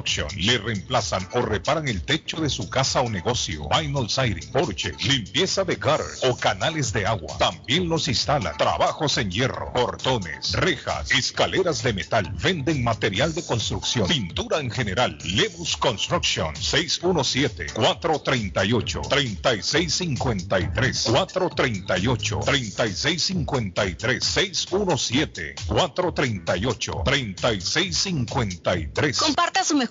le reemplazan o reparan el techo de su casa o negocio. Vinyl siding, porche, limpieza de gutters o canales de agua. También los instalan. Trabajos en hierro, portones, rejas, escaleras de metal. Venden material de construcción, pintura en general. Lemus Construction 617 438 3653 438 3653 617 438 3653 Comparta su mejor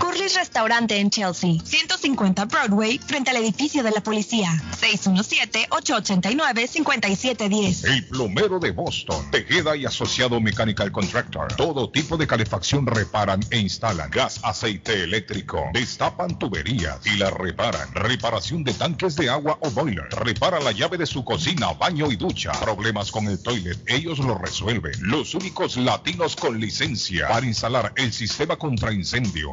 Curly's Restaurante en Chelsea, 150 Broadway, frente al edificio de la policía. 617-889-5710. El plomero de Boston, Tejeda y Asociado Mechanical Contractor. Todo tipo de calefacción reparan e instalan. Gas, aceite eléctrico. Destapan tuberías y la reparan. Reparación de tanques de agua o boiler. Repara la llave de su cocina, baño y ducha. Problemas con el toilet, ellos lo resuelven. Los únicos latinos con licencia para instalar el sistema contra incendio,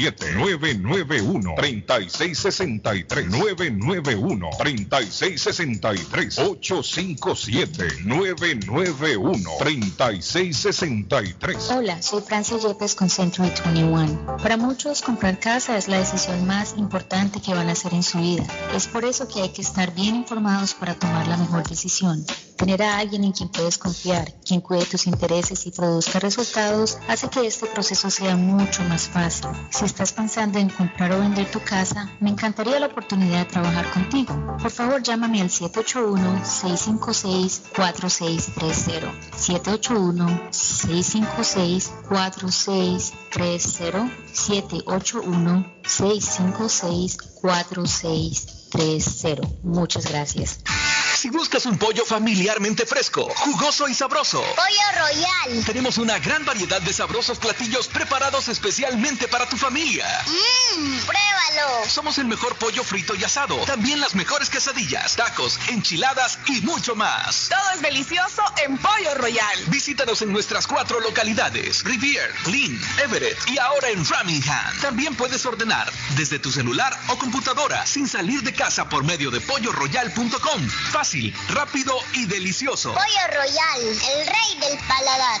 991-3663. 857-991-3663. Hola, soy Francis Yepes con Century 21. Para muchos, comprar casa es la decisión más importante que van a hacer en su vida. Es por eso que hay que estar bien informados para tomar la mejor decisión. Tener a alguien en quien puedes confiar, quien cuide tus intereses y produzca resultados, hace que este proceso sea mucho más fácil. Si estás pensando en comprar o vender tu casa, me encantaría la oportunidad de trabajar contigo. Por favor, llámame al 781-656-4630. 781-656-4630. 781-656-4630. Muchas gracias. Si buscas un pollo familiarmente fresco, jugoso y sabroso. Pollo Royal. Tenemos una gran variedad de sabrosos platillos preparados especialmente para tu familia. Mmm, pruébalo. Somos el mejor pollo frito y asado. También las mejores quesadillas, tacos, enchiladas y mucho más. Todo es delicioso en Pollo Royal. Visítanos en nuestras cuatro localidades: Rivier, Lynn, Everett y ahora en Framingham. También puedes ordenar desde tu celular o computadora sin salir de casa por medio de polloroyal.com. Fácil, rápido y delicioso. Pollo Royal, el rey del paladar.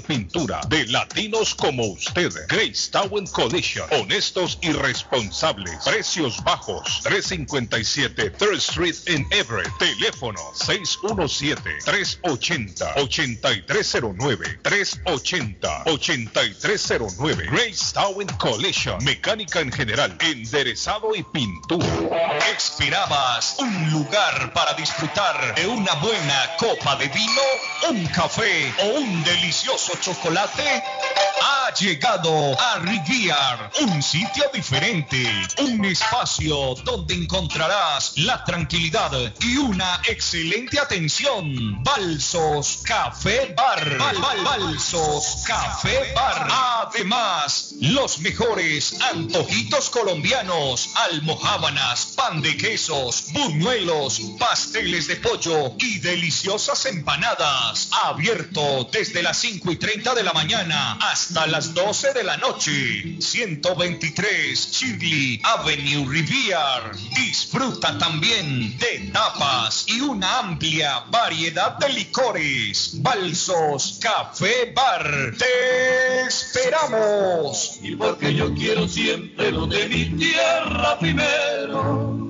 pintura de latinos como usted. Grace Town Collision. Honestos y responsables. Precios bajos. 357 3rd Street en Everett. Teléfono 617-380-8309. 380-8309. Grace Town Collision. Mecánica en general. Enderezado y pintura. ¿Expirabas un lugar para disfrutar de una buena copa de vino, un café o un delicioso chocolate? ha llegado a Rivier, un sitio diferente, un espacio donde encontrarás la tranquilidad y una excelente atención. Balsos Café Bar. Balsos Café Bar. Además, los mejores antojitos colombianos, almohábanas, pan de quesos, buñuelos, pasteles de pollo y deliciosas empanadas. Abierto desde las 5 y 30 de la mañana hasta las 12 de la noche. 123 Shirley Avenue Rivier. Disfruta también de tapas y una amplia variedad de licores. Balsos Café Bar. Te esperamos. Y porque yo quiero siempre lo de mi tierra primero.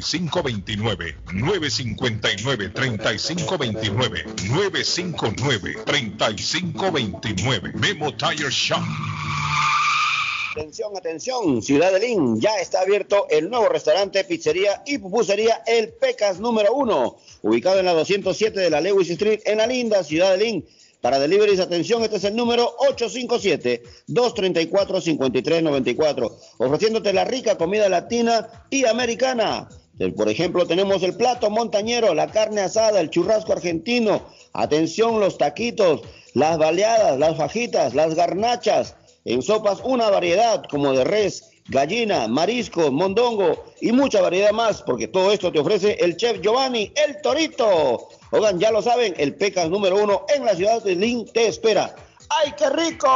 3529 959 3529 959 3529 Memo Tire Shop. Atención, atención, Ciudad de Lin, ya está abierto el nuevo restaurante, pizzería y pupusería El Pecas número uno, ubicado en la 207 de la Lewis Street en la linda Ciudad de Lin. Para deliveries, atención, este es el número 857-234-5394, ofreciéndote la rica comida latina y americana. Por ejemplo, tenemos el plato montañero, la carne asada, el churrasco argentino, atención, los taquitos, las baleadas, las fajitas, las garnachas, en sopas una variedad como de res, gallina, marisco, mondongo y mucha variedad más, porque todo esto te ofrece el chef Giovanni, el Torito. Oigan, ya lo saben, el Pecas número uno en la ciudad de Lin te espera. ¡Ay, qué rico!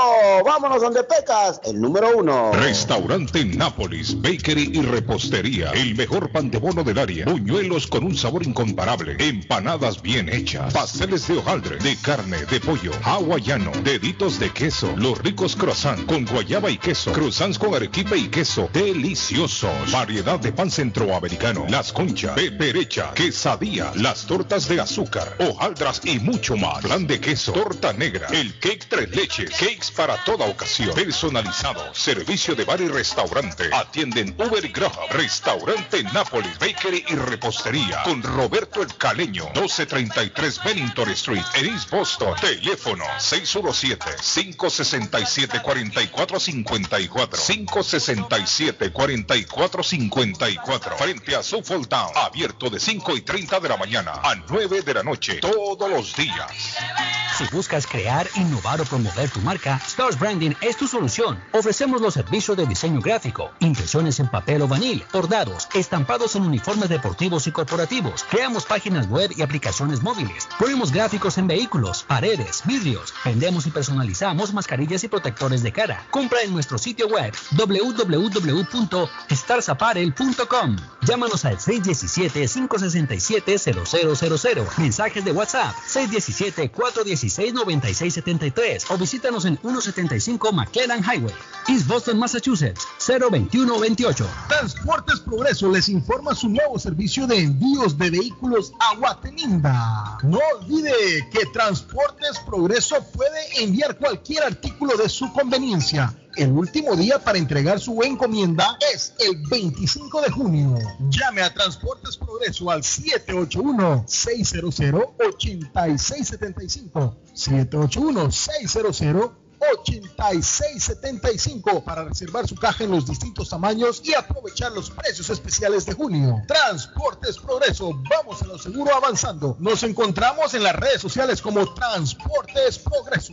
Vámonos donde pecas, el número uno. Restaurante Nápoles, Bakery y Repostería. El mejor pan de bono del área. Buñuelos con un sabor incomparable. Empanadas bien hechas. Pasteles de hojaldre, de carne, de pollo, hawaiano, deditos de queso. Los ricos croissants con guayaba y queso. Croissants con arequipe y queso. Deliciosos. Variedad de pan centroamericano. Las conchas, peperecha, quesadilla, las tortas de azúcar, hojaldras y mucho más. Plan de queso, torta negra, el cake 3 leche, cakes para toda ocasión, personalizado, servicio de bar y restaurante. Atienden Uber y Graham, restaurante Nápoles, bakery y repostería. Con Roberto El Caleño, 1233 Bennington Street, en East Boston. Teléfono 617-567-4454. 567-4454. Frente a Suffolk Town, abierto de 5 y 30 de la mañana a 9 de la noche, todos los días. Si buscas crear, innovar o promover tu marca, Stars Branding es tu solución. Ofrecemos los servicios de diseño gráfico, impresiones en papel o vanil, bordados, estampados en uniformes deportivos y corporativos. Creamos páginas web y aplicaciones móviles. Ponemos gráficos en vehículos, paredes, vidrios. Vendemos y personalizamos mascarillas y protectores de cara. Compra en nuestro sitio web www.starsapparel.com. Llámanos al 617-567-0000. Mensajes de WhatsApp 617-416-9673 o visítanos en 175 McLennan Highway, East Boston, Massachusetts 02128. Transportes Progreso les informa su nuevo servicio de envíos de vehículos a Guatemala. No olvide que Transportes Progreso puede enviar cualquier artículo de su conveniencia. El último día para entregar su encomienda es el 25 de junio. Llame a Transportes Progreso al 781-600-8675. 781-600-8675 para reservar su caja en los distintos tamaños y aprovechar los precios especiales de junio. Transportes Progreso, vamos a lo seguro avanzando. Nos encontramos en las redes sociales como Transportes Progreso.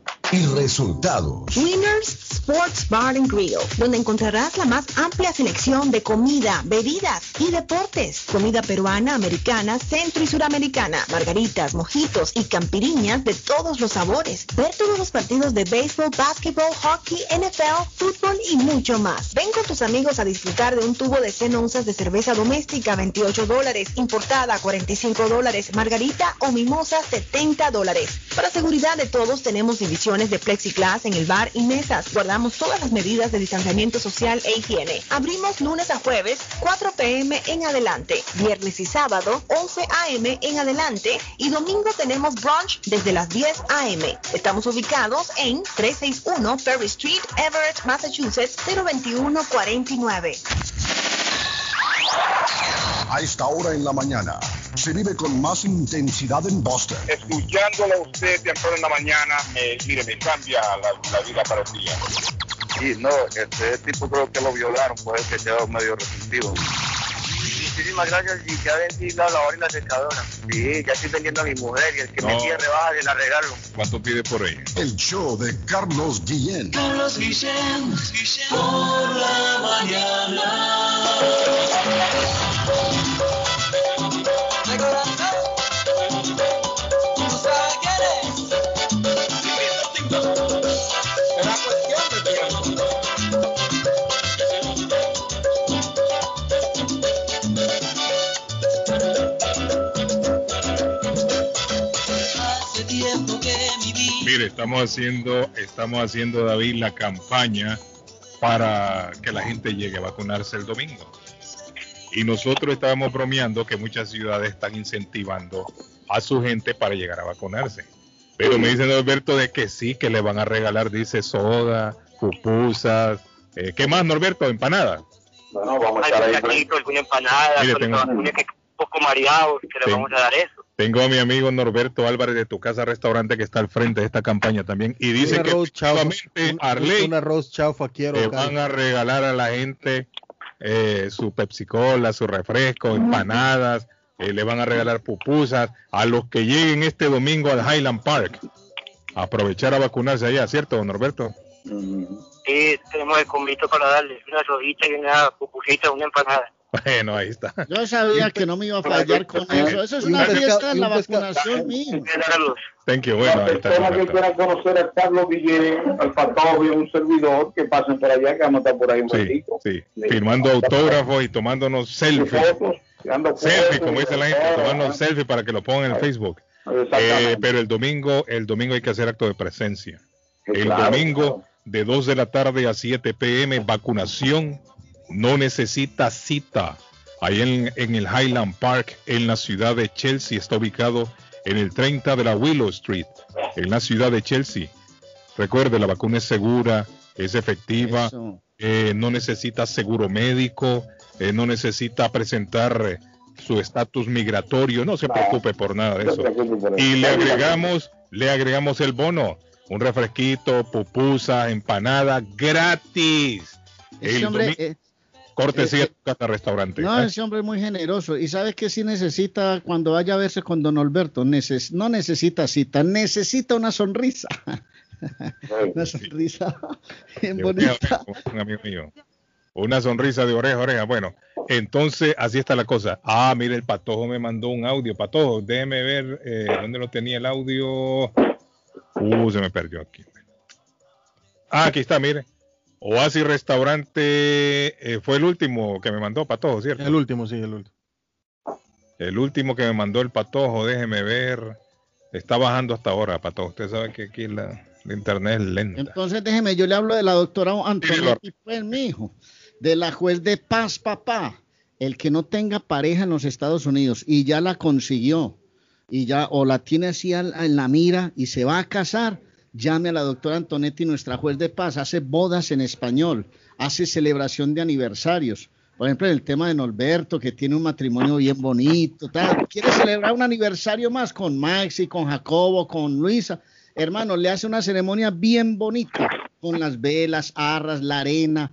y resultados. Winners Sports Bar and Grill, donde encontrarás la más amplia selección de comida, bebidas y deportes. Comida peruana, americana, centro y suramericana, margaritas, mojitos y campiriñas de todos los sabores. Ver todos los partidos de béisbol, básquetbol, hockey, NFL, fútbol y mucho más. Ven con tus amigos a disfrutar de un tubo de 100 onzas de cerveza doméstica, 28 dólares, importada, 45 dólares, margarita o mimosa, 70 dólares. Para seguridad de todos tenemos divisiones de plexiglas en el bar y mesas. Guardamos todas las medidas de distanciamiento social e higiene. Abrimos lunes a jueves, 4 pm en adelante. Viernes y sábado, 11 am en adelante. Y domingo tenemos brunch desde las 10 am. Estamos ubicados en 361 Ferry Street, Everett, Massachusetts, 02149. A esta hora en la mañana se vive con más intensidad en Boston. Escuchándolo a usted temprano en la mañana, mire, me cambia la, vida para el día. Sí, no, este tipo creo que lo violaron, puede que quedó medio resentido. Muchísimas gracias y que ha vencido la hora y la secadora. Sí, ya estoy vendiendo a mi mujer y el que me quiere rebaja de la regalo. ¿Cuánto pide por ella? El show de Carlos Guillén. Carlos Guillén, por la mañana. Mire, estamos haciendo, estamos haciendo, David, la campaña para que la gente llegue a vacunarse el domingo. Y nosotros estábamos bromeando que muchas ciudades están incentivando a su gente para llegar a vacunarse. Pero me dicen Norberto de que sí, que le van a regalar, dice, soda, pupusas. Eh, ¿Qué más, Norberto? ¿Empanadas? Bueno, vamos a echar ahí. alguna empanada, Mire, tengo, un poco mareado, que le vamos a dar eso. Tengo a mi amigo Norberto Álvarez de tu casa restaurante que está al frente de esta campaña también y dice que solamente Arley un arroz chaufa quiero le van a regalar a la gente eh, su Pepsi Cola, su refresco, empanadas, eh, le van a regalar pupusas a los que lleguen este domingo al Highland Park. aprovechar a vacunarse allá, ¿cierto, don Norberto? Sí, tenemos el convito para darles una sodita y una pupusita, una empanada. Bueno, ahí está. Yo sabía que no me iba a fallar con eso. Eso es una fiesta en la vacunación mío. Thank you. Bueno, ahí está. que quiera conocer a Carlos Guillén, al Patojo y un servidor, que pasen por allá, que vamos a estar por ahí un sí, Sí, firmando autógrafos y tomándonos selfies. Selfies, como dice la gente, tomando selfies para que lo pongan en Facebook. Eh, pero el domingo, el domingo hay que hacer acto de presencia. El domingo de 2 de la tarde a 7 pm, vacunación no necesita cita. Ahí en, en, el Highland Park, en la ciudad de Chelsea, está ubicado en el 30 de la Willow Street, en la ciudad de Chelsea. Recuerde, la vacuna es segura, es efectiva, eh, no necesita seguro médico, eh, no necesita presentar eh, su estatus migratorio, no se preocupe por nada de eso. Y le agregamos, le agregamos el bono, un refresquito, pupusa, empanada gratis. El hombre, Cortesía de casa restaurante. No, ese hombre es muy generoso. Y sabes que si necesita, cuando vaya a verse con don Alberto, no necesita cita, necesita una sonrisa. una sonrisa bien bonita. Un amigo mío. Una sonrisa de oreja a oreja. Bueno, entonces así está la cosa. Ah, mire, el patojo me mandó un audio. Patojo, déjeme ver eh, dónde lo tenía el audio. Uh, se me perdió aquí. Ah, aquí está, mire. Oasis Restaurante eh, fue el último que me mandó Patojo, ¿cierto? El último, sí, el último. El último que me mandó el Patojo, déjeme ver. Está bajando hasta ahora, Patojo. Usted sabe que aquí la, internet es lenta. Entonces déjeme, yo le hablo de la doctora Antonetti, pues, mi hijo de la juez de paz, papá. El que no tenga pareja en los Estados Unidos y ya la consiguió y ya o la tiene así en la mira y se va a casar, llame a la doctora Antonetti, nuestra juez de paz, hace bodas en español, hace celebración de aniversarios. Por ejemplo, el tema de Norberto, que tiene un matrimonio bien bonito, quiere celebrar un aniversario más con Maxi, con Jacobo, con Luisa. Hermano, le hace una ceremonia bien bonita, con las velas, arras, la arena,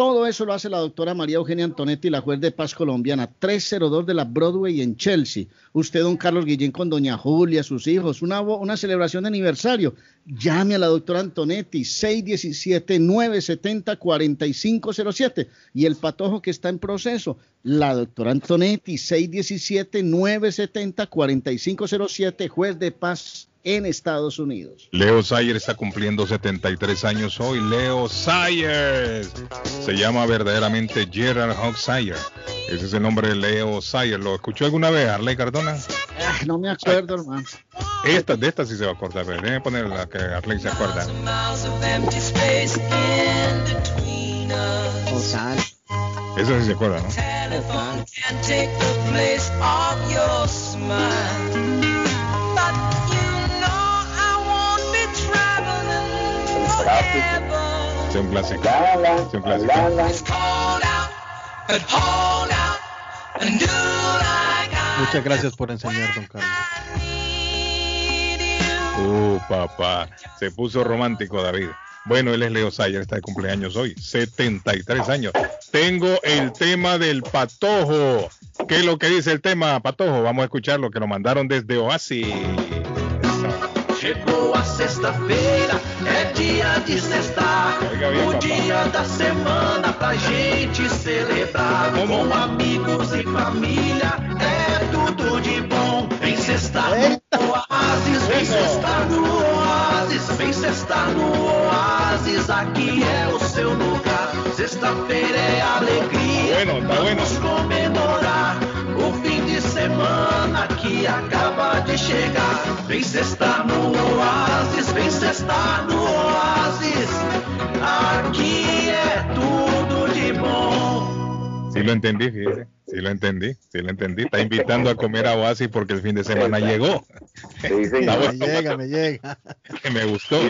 todo eso lo hace la doctora María Eugenia Antonetti, la juez de paz colombiana, 302 de la Broadway en Chelsea. Usted, don Carlos Guillén, con doña Julia, sus hijos, una, una celebración de aniversario. Llame a la doctora Antonetti, 617-970-4507. Y el patojo que está en proceso, la doctora Antonetti, 617-970-4507, juez de paz en Estados Unidos. Leo Sayer está cumpliendo 73 años hoy. Leo Sayer se llama verdaderamente Gerald Hawk Sayer. Ese es el nombre de Leo Sayer. ¿Lo escuchó alguna vez, Arley Cardona? Ah, no me acuerdo, hermano. Esta, de esta sí se va a acordar. Déjeme poner la que Arley se acuerda. Eso sí se acuerda, ¿no? Es un clásico. Es un clásico. Muchas gracias por enseñar, don Carlos. Uh, papá. Se puso romántico, David. Bueno, él es Leo Sayer, está de cumpleaños hoy, 73 años. Tengo el tema del patojo. ¿Qué es lo que dice el tema, patojo? Vamos a escuchar lo que nos mandaron desde Oasis. Chegou a sexta-feira, é dia de sextar. O dia da semana pra gente celebrar. Com amigos e família, é tudo de bom. Vem sextar no Oasis, vem sextar no Oasis, vem sextar no Oasis. Aqui é o seu lugar. Sexta-feira é alegria. Tá. Vamos comemorar o fim de semana que acaba de chegar. Vem sextar no Oasis, vem sextar no Sí lo entendí, fíjese. Sí lo entendí, sí lo entendí. Está invitando a comer a Oasis porque el fin de semana llegó. Sí, sí, me llega, me llega. me gustó.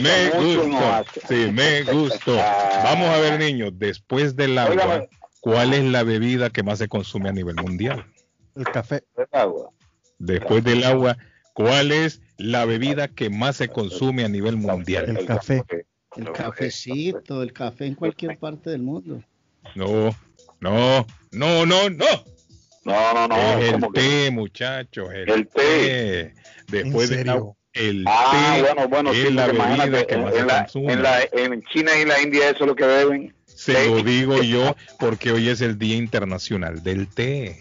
Me gustó. Sí, me gustó. Vamos a ver, niños, después del agua, ¿cuál es la bebida que más se consume a nivel mundial? El café. Después del agua, ¿cuál es la bebida que más se consume a nivel mundial? El café. El cafecito, el café en cualquier parte del mundo. No, no, no, no, no. No, no, no. Es el té, muchachos. El, el té. Después del agua. El ah, té bueno, bueno, es sí, la bebida que más en, se la, consume. en, la, en China y la India eso es lo que beben. Se lo digo yo porque hoy es el Día Internacional del Té.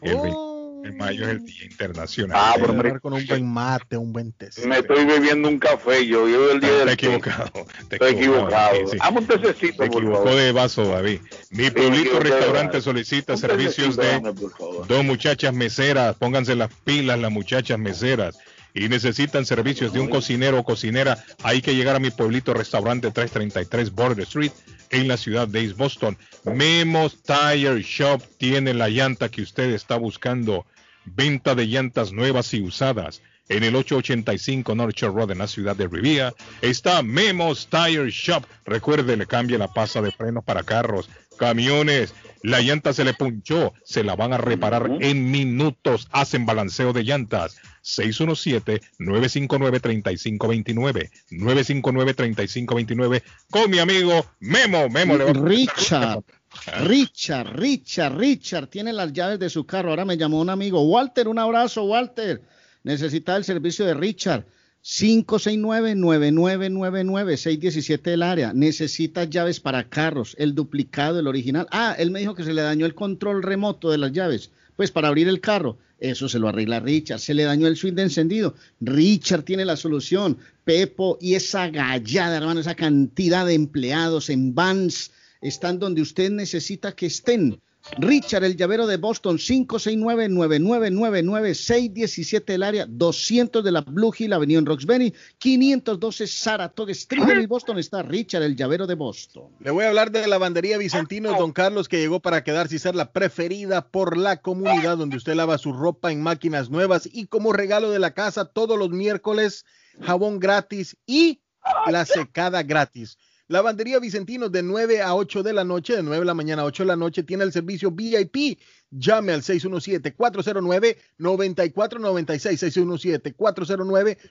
El 20 de mayo es el Día Internacional. Ah, pero mire, Con un buen mate, un buen té. me estoy bebiendo un café yo, yo el día Está del té. equivocado. Está Estoy equivocado. sí, sí. Dame un tececito, Se por equivocó favor. de vaso, David. Mi Sí, pueblito me restaurante solicita Un servicios tececito, de dame, dos muchachas meseras. Pónganse las pilas, las muchachas meseras. Y necesitan servicios de un cocinero o cocinera. Hay que llegar a mi pueblito restaurante 333 Border Street en la ciudad de East Boston. Memos Tire Shop tiene la llanta que usted está buscando. Venta de llantas nuevas y usadas. En el 885 North Road en la ciudad de Rivia está Memos Tire Shop. Recuerde, le cambia la pasa de frenos para carros, camiones. La llanta se le punchó, se la van a reparar en minutos. Hacen balanceo de llantas. 617-959-3529. 959-3529. Con mi amigo Memo. Memo le va a- Richard, Richard, Richard, Richard tiene las llaves de su carro. Ahora me llamó un amigo. Walter, un abrazo, Walter. Necesita el servicio de Richard. 569-9999-617 del área. Necesitas llaves para carros, el duplicado, el original. Ah, él me dijo que se le dañó el control remoto de las llaves. Pues para abrir el carro, eso se lo arregla Richard. Se le dañó el switch de encendido. Richard tiene la solución. Pepo y esa gallada, hermano, esa cantidad de empleados en vans están donde usted necesita que estén. Richard, el llavero de Boston, 569-9999-617 del área, 200 de la Blue Hill Avenue en Roxbury, 512 Saratoga Street en Boston está Richard, el llavero de Boston. Le voy a hablar de la lavandería Vicentino Don Carlos, que llegó para quedarse y ser la preferida por la comunidad, donde usted lava su ropa en máquinas nuevas y como regalo de la casa todos los miércoles, jabón gratis y la secada gratis. Lavandería Vicentino de 9 a 8 de la noche, de 9 de la mañana a 8 de la noche, tiene el servicio VIP. Llame al 617-409-9496.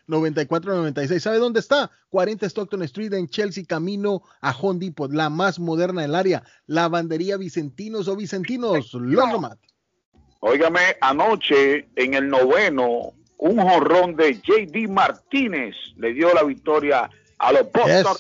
617-409-9496. ¿Sabe dónde está? 40 Stockton Street en Chelsea, camino a Home Depot, la más moderna del área. Lavandería Vicentinos o Vicentinos, Longomat. Óigame, anoche en el noveno, un jorrón de JD Martínez le dio la victoria a los Boston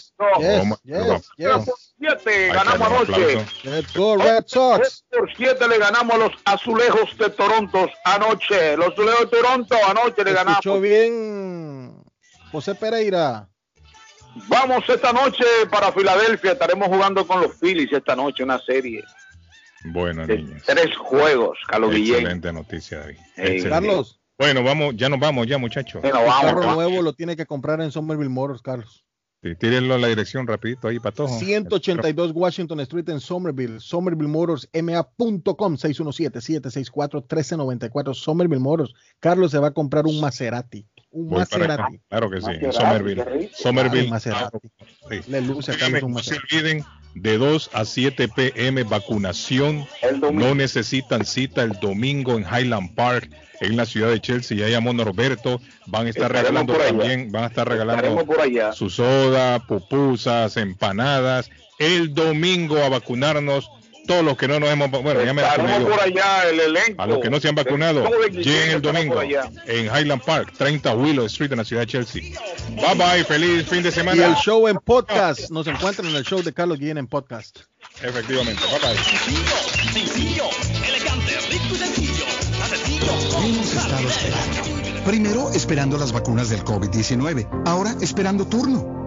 yes, Por 7 ganamos anoche. Let's go, Red Sox. Por 7 le ganamos a los Azulejos de Toronto anoche. Los Azulejos de Toronto anoche le ganamos. Escuchó bien, José Pereira. Vamos esta noche para Filadelfia. Estaremos jugando con los Phillies esta noche, una serie. Bueno, niños. Tres juegos, Carlos Guillén. Excelente noticia, David. Hey. Carlos, Bueno, vamos, ya nos vamos, ya, muchachos. Bueno, el vamos, carro vamos. nuevo lo tiene que comprar en Somerville Motors, Carlos. Tírenlo la dirección rapidito ahí, Patojo. 182 Washington Street en Somerville, Somerville Motors, ma.com, 617-764-1394, Somerville Motors. Carlos se va a comprar un Maserati, un Voy. Maserati. Claro que sí, Maserati, Somerville. Somerville. Maserati. Sí. Le luce a Carlos un No se Maserati. olviden de 2 a 7 pm vacunación. No necesitan cita el domingo en Highland Park, en la ciudad de Chelsea. Ya llamó Norberto. Van a estar Estaremos regalando también, van a estar regalando su soda, pupusas, empanadas. El domingo a vacunarnos. Todos los que no nos hemos, bueno, ya me por allá, el elenco. A los que no se han vacunado, lleguen el domingo en Highland Park, 30 Willow Street en la ciudad de Chelsea. Bye bye, feliz fin de Y semana. el show en podcast, nos encuentran en el show de Carlos Guillén en podcast. Efectivamente, bye bye. Sencillo, elegante, rico y sencillo. Hemos estado esperando. Primero esperando las vacunas del COVID-19, ahora esperando turno.